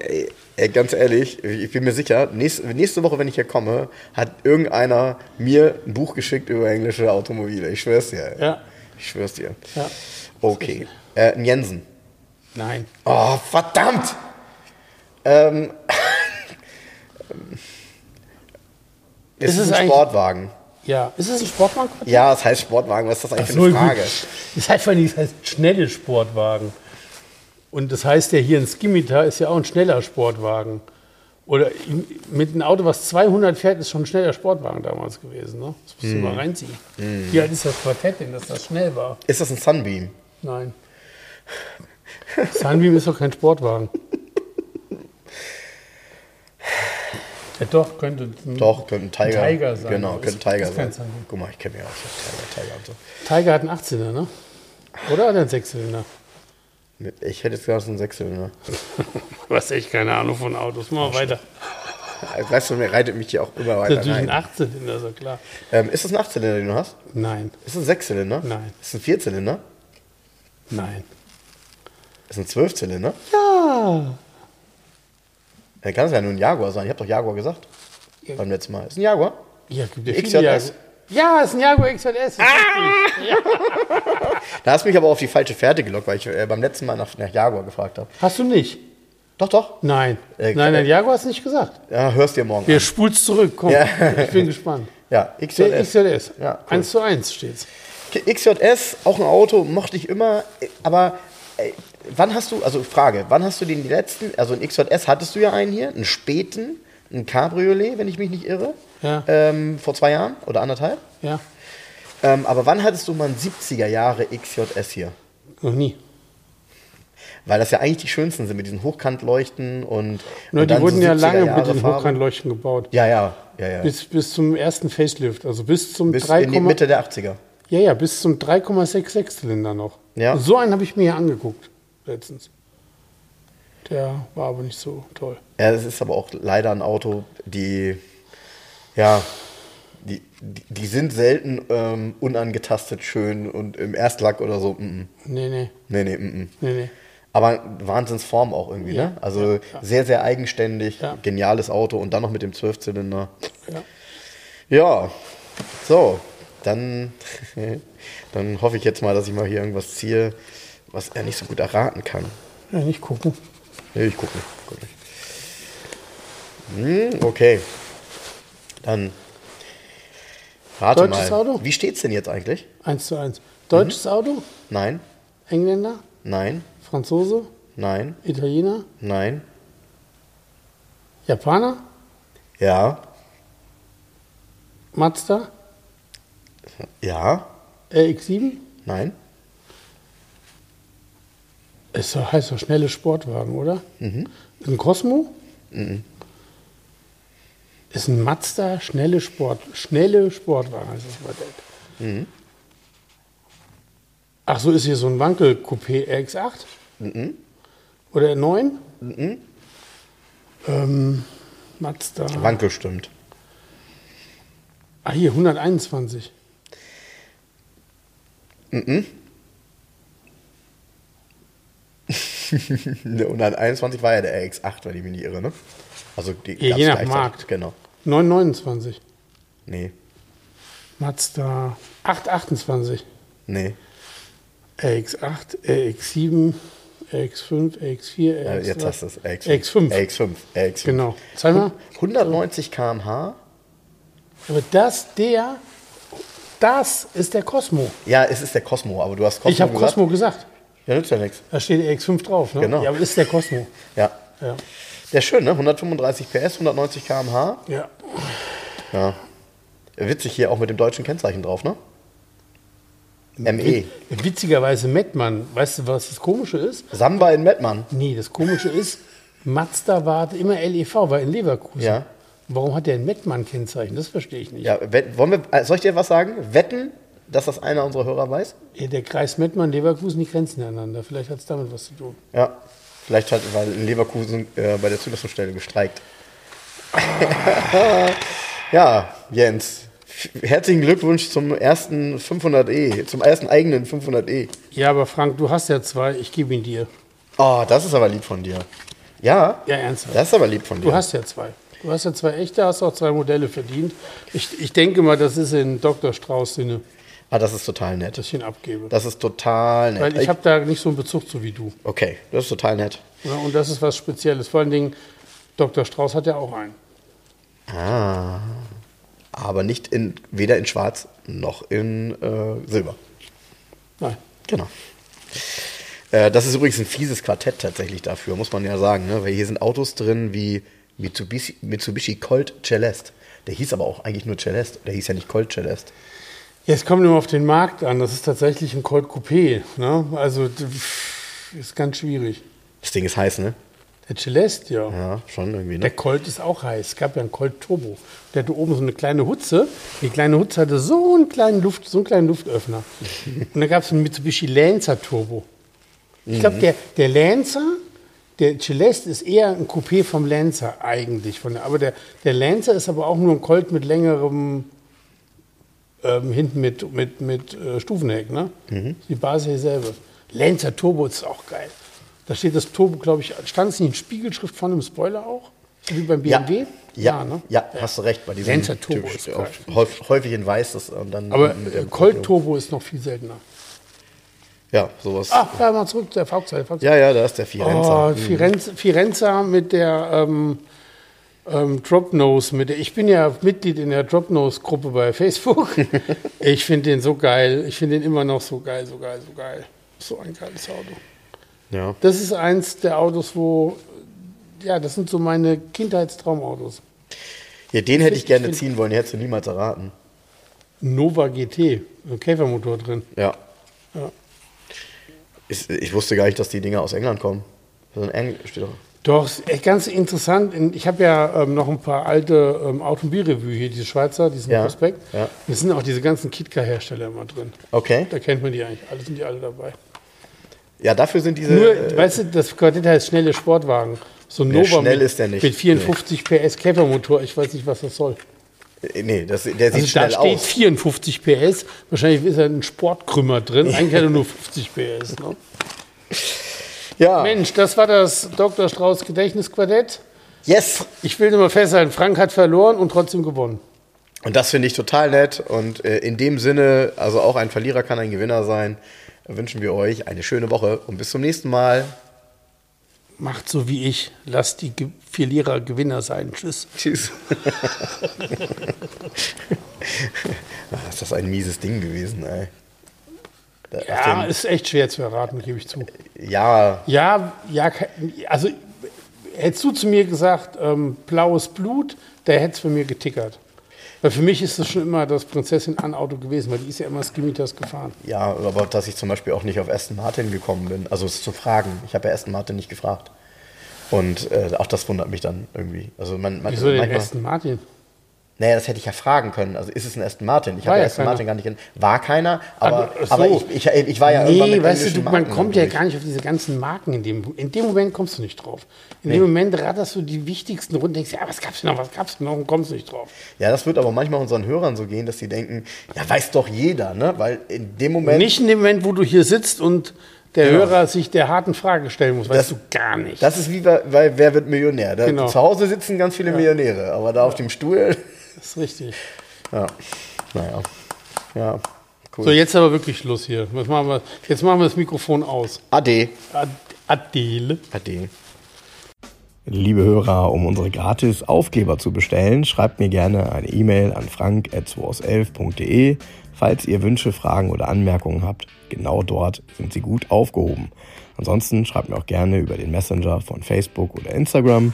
[SPEAKER 2] ey. Ganz ehrlich, ich bin mir sicher, nächste, Woche, wenn ich hier komme, hat irgendeiner mir ein Buch geschickt über englische Automobile. Ich schwör's dir. ey.
[SPEAKER 1] Ja.
[SPEAKER 2] Ich schwör's dir.
[SPEAKER 1] Ja.
[SPEAKER 2] Okay. Äh, ein Jensen.
[SPEAKER 1] Nein.
[SPEAKER 2] Oh, verdammt! Ähm, es
[SPEAKER 1] Ist
[SPEAKER 2] ist ein Sportwagen.
[SPEAKER 1] Ja. Ist es ein Sportwagen?
[SPEAKER 2] Ja, es heißt Sportwagen. Was ist das eigentlich für
[SPEAKER 1] So,
[SPEAKER 2] eine
[SPEAKER 1] gut.
[SPEAKER 2] Frage?
[SPEAKER 1] Das heißt vor allem, das heißt schnelle Sportwagen. Und das heißt ja hier ein Skimitar ist ja auch ein schneller Sportwagen. Oder mit einem Auto, was 200 fährt, ist schon ein schneller Sportwagen damals gewesen. Ne? Das musst du mal reinziehen. Wie alt ist das Quartett denn, dass das schnell war?
[SPEAKER 2] Ist das ein Sunbeam?
[SPEAKER 1] Nein. Sunbeam ist doch kein Sportwagen. Ja, doch, könnte. ein-
[SPEAKER 2] Doch, könnte ein Tiger,
[SPEAKER 1] Tiger sein.
[SPEAKER 2] Genau, könnte ein Tiger sein.
[SPEAKER 1] Sunbeam.
[SPEAKER 2] Guck mal, ich kenne mich aus. Tiger, Tiger und so.
[SPEAKER 1] Tiger hat einen 18er, ne? Oder hat er einen Sechszylinder?
[SPEAKER 2] Ich hätte jetzt gesagt, es ist ein Sechszylinder.
[SPEAKER 1] Du hast echt keine Ahnung von Autos. Mal weiter.
[SPEAKER 2] Weißt du, mir reitet mich hier auch immer
[SPEAKER 1] Das
[SPEAKER 2] weiter
[SPEAKER 1] ist natürlich ein
[SPEAKER 2] rein.
[SPEAKER 1] 18-Zylinder, ist ja klar.
[SPEAKER 2] Ähm, ist das ein Achtzylinder, den du hast?
[SPEAKER 1] Nein,
[SPEAKER 2] Ist das ein Sechszylinder?
[SPEAKER 1] Nein.
[SPEAKER 2] Ist das ein Vierzylinder?
[SPEAKER 1] nein.
[SPEAKER 2] Ist das ein Zwölfzylinder?
[SPEAKER 1] Ja.
[SPEAKER 2] Dann kann es ja nur ein Jaguar sein. Ich habe doch Jaguar gesagt.
[SPEAKER 1] Ja.
[SPEAKER 2] Beim letzten Mal. Ist ein Jaguar?
[SPEAKER 1] Ja, gibt ja
[SPEAKER 2] XJS?
[SPEAKER 1] Jaguar. Ja, ist ein Jaguar XJS.
[SPEAKER 2] Ah! Da hast du mich aber auf die falsche Fährte gelockt, weil ich äh, beim letzten Mal nach, nach Jaguar gefragt habe.
[SPEAKER 1] Hast du nicht?
[SPEAKER 2] Doch, doch.
[SPEAKER 1] Nein.
[SPEAKER 2] Äh,
[SPEAKER 1] nein, nein,
[SPEAKER 2] äh,
[SPEAKER 1] Jaguar hast du nicht gesagt.
[SPEAKER 2] Ja, hörst dir morgen
[SPEAKER 1] Wir
[SPEAKER 2] an.
[SPEAKER 1] spulst zurück. Komm,
[SPEAKER 2] Ja.
[SPEAKER 1] ich bin gespannt.
[SPEAKER 2] Ja, XJS.
[SPEAKER 1] XJS.
[SPEAKER 2] Ja, cool.
[SPEAKER 1] 1 zu 1 steht's.
[SPEAKER 2] XJS, auch ein Auto, mochte ich immer, äh, aber äh, wann hast du, also Frage, wann hast du den die letzten, also ein XJS hattest du ja einen hier, einen späten, ein Cabriolet, wenn ich mich nicht irre,
[SPEAKER 1] Ja.
[SPEAKER 2] ähm, vor zwei Jahren oder anderthalb.
[SPEAKER 1] Ja,
[SPEAKER 2] Ähm, aber wann hattest du mal einen 70er Jahre XJS hier?
[SPEAKER 1] noch nie.
[SPEAKER 2] Weil das ja eigentlich die schönsten sind mit diesen Hochkantleuchten und,
[SPEAKER 1] Nur
[SPEAKER 2] und
[SPEAKER 1] die wurden
[SPEAKER 2] so
[SPEAKER 1] ja
[SPEAKER 2] 70er
[SPEAKER 1] lange
[SPEAKER 2] Jahre
[SPEAKER 1] mit den
[SPEAKER 2] Farbe.
[SPEAKER 1] Hochkantleuchten gebaut.
[SPEAKER 2] Ja, ja, ja, ja.
[SPEAKER 1] Bis, bis zum ersten Facelift, also bis zum
[SPEAKER 2] Bis
[SPEAKER 1] 3,
[SPEAKER 2] in die Mitte der 80er.
[SPEAKER 1] ja, ja, bis zum 3,66 Zylinder noch.
[SPEAKER 2] Ja.
[SPEAKER 1] So einen habe ich mir hier angeguckt letztens. Der war aber nicht so toll.
[SPEAKER 2] Ja, es ist aber auch leider ein Auto, die, ja, die, die, die sind selten ähm, unangetastet schön und im Erstlack oder so. Mm, mm.
[SPEAKER 1] Nee, nee,
[SPEAKER 2] Nee, nee, mm,
[SPEAKER 1] nee, nee.
[SPEAKER 2] Aber Wahnsinnsform auch irgendwie,
[SPEAKER 1] Ja,
[SPEAKER 2] ne? Also
[SPEAKER 1] ja, ja.
[SPEAKER 2] sehr, sehr eigenständig, geniales Auto und dann noch mit dem Zwölfzylinder.
[SPEAKER 1] Ja.
[SPEAKER 2] Ja, so, dann, dann hoffe ich jetzt mal, dass ich mal hier irgendwas ziehe, was er nicht so gut erraten kann.
[SPEAKER 1] ja, nicht gucken.
[SPEAKER 2] Nee, ich gucke nicht. Guck nicht. Hm, okay. Dann rate
[SPEAKER 1] Deutsches
[SPEAKER 2] mal.
[SPEAKER 1] Auto?
[SPEAKER 2] Wie steht's denn jetzt eigentlich?
[SPEAKER 1] 1 zu 1. Deutsches
[SPEAKER 2] Mhm.
[SPEAKER 1] Auto?
[SPEAKER 2] Nein,
[SPEAKER 1] Engländer?
[SPEAKER 2] nein,
[SPEAKER 1] Franzose?
[SPEAKER 2] nein,
[SPEAKER 1] Italiener?
[SPEAKER 2] nein.
[SPEAKER 1] Japaner?
[SPEAKER 2] Ja,
[SPEAKER 1] Mazda?
[SPEAKER 2] ja,
[SPEAKER 1] RX7?
[SPEAKER 2] nein.
[SPEAKER 1] Doch, heißt doch schnelle Sportwagen, oder?
[SPEAKER 2] Mhm.
[SPEAKER 1] Ist ein Cosmo? Ist ein Mazda schnelle Sport, schnelle Sportwagen, heißt das Modell.
[SPEAKER 2] Mhm.
[SPEAKER 1] Ach so, ist hier so ein Wankel-Coupé RX8?
[SPEAKER 2] Mhm.
[SPEAKER 1] Oder 9? Ähm, Mazda.
[SPEAKER 2] Wankel stimmt.
[SPEAKER 1] Ah, hier, 121.
[SPEAKER 2] Der 121 war ja der RX8, wenn ich mich nicht irre, ne? Also die gab's
[SPEAKER 1] je nach. Markt.
[SPEAKER 2] Genau.
[SPEAKER 1] 929.
[SPEAKER 2] Nee,
[SPEAKER 1] Mazda 828.
[SPEAKER 2] nee.
[SPEAKER 1] RX8, RX7, RX5, RX4,
[SPEAKER 2] Ja,
[SPEAKER 1] RX3.
[SPEAKER 2] jetzt hast du es. RX5.
[SPEAKER 1] RX5.
[SPEAKER 2] RX5. RX5.
[SPEAKER 1] Genau. Zeig mal.
[SPEAKER 2] 190 km/h.
[SPEAKER 1] Aber das, der, das ist der Cosmo.
[SPEAKER 2] Ja, es ist der Cosmo, aber du hast Cosmo
[SPEAKER 1] ich habe
[SPEAKER 2] gesagt.
[SPEAKER 1] Cosmo gesagt.
[SPEAKER 2] Ja, nützt ja nichts.
[SPEAKER 1] Da steht RX5 drauf, ne?
[SPEAKER 2] Genau.
[SPEAKER 1] Ja, aber ist der Cosmo.
[SPEAKER 2] Ja.
[SPEAKER 1] Ja.
[SPEAKER 2] Der ist schön, ne? 135 PS, 190 km/h.
[SPEAKER 1] ja.
[SPEAKER 2] Ja. Witzig hier auch mit dem deutschen Kennzeichen drauf, ne? ME.
[SPEAKER 1] Wit- Witzigerweise Mettmann. Weißt du, was das Komische ist?
[SPEAKER 2] Samba in Mettmann.
[SPEAKER 1] Nee, das Komische ist, Mazda war immer LEV, war in Leverkusen.
[SPEAKER 2] Ja.
[SPEAKER 1] Warum hat der ein Mettmann-Kennzeichen? Das verstehe ich nicht.
[SPEAKER 2] Ja, wett- wollen wir, äh, soll ich dir was sagen? Wetten, dass das einer unserer Hörer weiß?
[SPEAKER 1] Der Kreis Mettmann, Leverkusen, die grenzen aneinander. Vielleicht hat es damit was zu tun.
[SPEAKER 2] Ja. Vielleicht hat, weil in Leverkusen äh, bei der Zulassungsstelle gestreikt. ja, Jens. Herzlichen Glückwunsch zum ersten 500e, zum ersten eigenen 500e.
[SPEAKER 1] Ja, aber Frank, du hast ja zwei, ich gebe ihn dir.
[SPEAKER 2] Oh, das ist aber lieb von dir. Ja?
[SPEAKER 1] Ja, ernsthaft.
[SPEAKER 2] Das ist aber lieb von dir.
[SPEAKER 1] Du hast ja zwei. Du hast ja zwei echte, hast auch zwei Modelle verdient. Ich, ich denke mal, das ist in Dr. Strauß Sinne,
[SPEAKER 2] ah, das ist total nett.
[SPEAKER 1] dass ich ihn abgebe.
[SPEAKER 2] Das ist total nett.
[SPEAKER 1] Weil ich habe da nicht so einen Bezug zu wie du.
[SPEAKER 2] okay, das ist total nett.
[SPEAKER 1] Ja, und das ist was Spezielles. Vor allen Dingen, Dr. Strauß hat ja auch einen.
[SPEAKER 2] Ah. Aber nicht in, weder in Schwarz noch in äh, Silber.
[SPEAKER 1] Nein.
[SPEAKER 2] Genau. Äh, das ist übrigens ein fieses Quartett tatsächlich dafür, muss man ja sagen. Ne? Weil hier sind Autos drin wie Mitsubishi, Mitsubishi Colt Celeste. Der hieß aber auch eigentlich nur Celeste. Der hieß ja nicht Colt Celeste.
[SPEAKER 1] Ja, es kommt immer auf den Markt an. Das ist tatsächlich ein Colt Coupé. Ne? Also, ist ganz schwierig.
[SPEAKER 2] Das Ding ist heiß, ne?
[SPEAKER 1] Der Celeste, ja.
[SPEAKER 2] Ja, schon irgendwie,
[SPEAKER 1] Der
[SPEAKER 2] ne?
[SPEAKER 1] Colt ist auch heiß. Es gab ja einen Colt Turbo. Der hatte oben so eine kleine Hutze. Die kleine Hutze hatte so einen kleinen, Luft, so einen kleinen Luftöffner. Und dann gab es einen Mitsubishi Lancer Turbo. Ich glaube, der, der Lancer, der Celeste ist eher ein Coupé vom Lancer eigentlich. Von der, aber der, der Lancer ist aber auch nur ein Colt mit längerem, ähm, hinten mit, mit, mit äh, Stufenheck. Ne? Die Basis dieselbe. Lancer Turbo ist auch geil. Da steht das Turbo, glaube ich, stand es nicht in Spiegelschrift von dem Spoiler auch? Wie beim
[SPEAKER 2] Ja,
[SPEAKER 1] BMW?
[SPEAKER 2] ja,
[SPEAKER 1] ne?
[SPEAKER 2] ja, hast du recht. Bei diesem
[SPEAKER 1] Lancer Turbo ist
[SPEAKER 2] auch
[SPEAKER 1] geil.
[SPEAKER 2] häufig, häufig in weiß das und dann
[SPEAKER 1] Aber
[SPEAKER 2] mit der
[SPEAKER 1] Colt Turbo ist noch viel seltener.
[SPEAKER 2] Ja, sowas.
[SPEAKER 1] Ach, da mal zurück zur Fahrzeug.
[SPEAKER 2] Ja, ja, da ist der Firenze.
[SPEAKER 1] Oh, Firenze, Firenze mit der ähm, ähm, Dropnose. Mit ich bin ja Mitglied in der Dropnose-Gruppe bei Facebook. ich finde den so geil. Ich finde den immer noch so geil, so geil, so geil. So ein geiles Auto.
[SPEAKER 2] Ja.
[SPEAKER 1] Das ist eins der Autos, wo, ja, das sind so meine Kindheitstraumautos.
[SPEAKER 2] ja, den hätte ich gerne ziehen wollen, den hättest du niemals erraten.
[SPEAKER 1] Nova GT, ein Käfermotor drin.
[SPEAKER 2] Ja.
[SPEAKER 1] Ja.
[SPEAKER 2] Ich, ich wusste gar nicht, dass die Dinger aus England kommen. Ist ein Engl steht doch.
[SPEAKER 1] Doch, ist echt ganz interessant. In- Ich habe ja ähm, noch ein paar alte ähm, Automobilrevue hier, diese Schweizer, diesen
[SPEAKER 2] Ja,
[SPEAKER 1] Prospekt.
[SPEAKER 2] ja.
[SPEAKER 1] Da sind auch diese ganzen Kitka-Hersteller immer drin.
[SPEAKER 2] Okay.
[SPEAKER 1] Da kennt man die eigentlich. Alle sind die alle dabei.
[SPEAKER 2] Ja, dafür sind diese.
[SPEAKER 1] Nur,
[SPEAKER 2] äh,
[SPEAKER 1] weißt du, das Quartett heißt schnelle Sportwagen. So ein
[SPEAKER 2] Ja,
[SPEAKER 1] Nova
[SPEAKER 2] schnell
[SPEAKER 1] mit,
[SPEAKER 2] ist der nicht.
[SPEAKER 1] mit 54 PS Käfermotor. Ich weiß nicht, was das soll.
[SPEAKER 2] äh, nee, das, der sieht
[SPEAKER 1] Also da
[SPEAKER 2] schnell
[SPEAKER 1] steht
[SPEAKER 2] aus.
[SPEAKER 1] 54 PS. Wahrscheinlich ist da ein Sportkrümmer drin. Eigentlich hat er nur 50 PS. Ne?
[SPEAKER 2] Ja.
[SPEAKER 1] Mensch, das war das Dr. Strauß Gedächtnisquartett.
[SPEAKER 2] Yes!
[SPEAKER 1] Ich will nur mal festhalten, Frank hat verloren und trotzdem gewonnen.
[SPEAKER 2] Und das finde ich total nett. Und äh, in dem Sinne, also auch ein Verlierer kann ein Gewinner sein, wünschen wir euch eine schöne Woche und bis zum nächsten Mal.
[SPEAKER 1] Macht so wie ich. Lasst die Ge- Verlierer Gewinner sein. Tschüss.
[SPEAKER 2] Tschüss. Ah, ist das ein mieses Ding gewesen, ey. Auf
[SPEAKER 1] Ja, ist echt schwer zu erraten, gebe ich zu.
[SPEAKER 2] ja,
[SPEAKER 1] Ja, ja, also hättest du zu mir gesagt, ähm, blaues Blut, da hätte es für mir getickert. Weil für mich ist das schon immer das Prinzessin an Auto gewesen, weil die ist ja immer Skimitas gefahren.
[SPEAKER 2] ja, aber dass ich zum Beispiel auch nicht auf Aston Martin gekommen bin, also es zu fragen. Ich habe ja Aston Martin nicht gefragt. Und äh, auch das wundert mich dann irgendwie. Also man, man,
[SPEAKER 1] Wieso den Aston Martin?
[SPEAKER 2] Naja, das hätte ich ja fragen können. Also ist es ein Aston Martin? Ich habe ja
[SPEAKER 1] ja
[SPEAKER 2] Aston
[SPEAKER 1] keiner.
[SPEAKER 2] Martin gar nicht in. War keiner, aber,
[SPEAKER 1] ach so.
[SPEAKER 2] aber ich, ich, ich war ja irgendwann
[SPEAKER 1] Nee,
[SPEAKER 2] mit
[SPEAKER 1] weißt du, man kommt ja
[SPEAKER 2] durch.
[SPEAKER 1] gar nicht auf diese ganzen Marken in dem In dem Moment kommst du nicht drauf. In dem Moment ratterst du die wichtigsten Runden, denkst, ja, was gab's denn noch, was gab's denn noch und kommst nicht drauf.
[SPEAKER 2] Ja, das wird aber manchmal unseren Hörern so gehen, dass sie denken, ja, weiß doch jeder, ne? Weil in dem Moment.
[SPEAKER 1] Nicht in dem Moment, wo du hier sitzt und der
[SPEAKER 2] Genau.
[SPEAKER 1] Hörer sich der harten Frage stellen muss, weißt
[SPEAKER 2] Das-
[SPEAKER 1] du gar nicht.
[SPEAKER 2] Das ist wie bei, bei Wer wird Millionär? Da,
[SPEAKER 1] Genau.
[SPEAKER 2] Zu Hause sitzen ganz viele Millionäre, aber da auf dem Stuhl.
[SPEAKER 1] Das ist richtig.
[SPEAKER 2] Ja. Naja. Ja. Cool.
[SPEAKER 1] So, jetzt aber wirklich Schluss hier. Was machen wir? Jetzt machen wir das Mikrofon aus.
[SPEAKER 2] Ade.
[SPEAKER 1] Ad Adele.
[SPEAKER 2] Ade.
[SPEAKER 3] Liebe Hörer, um unsere gratis Aufkleber zu bestellen, schreibt mir gerne eine E-Mail an frank.2aus11.de. Falls ihr Wünsche, Fragen oder Anmerkungen habt, genau dort sind sie gut aufgehoben. Ansonsten schreibt mir auch gerne über den Messenger von Facebook oder Instagram.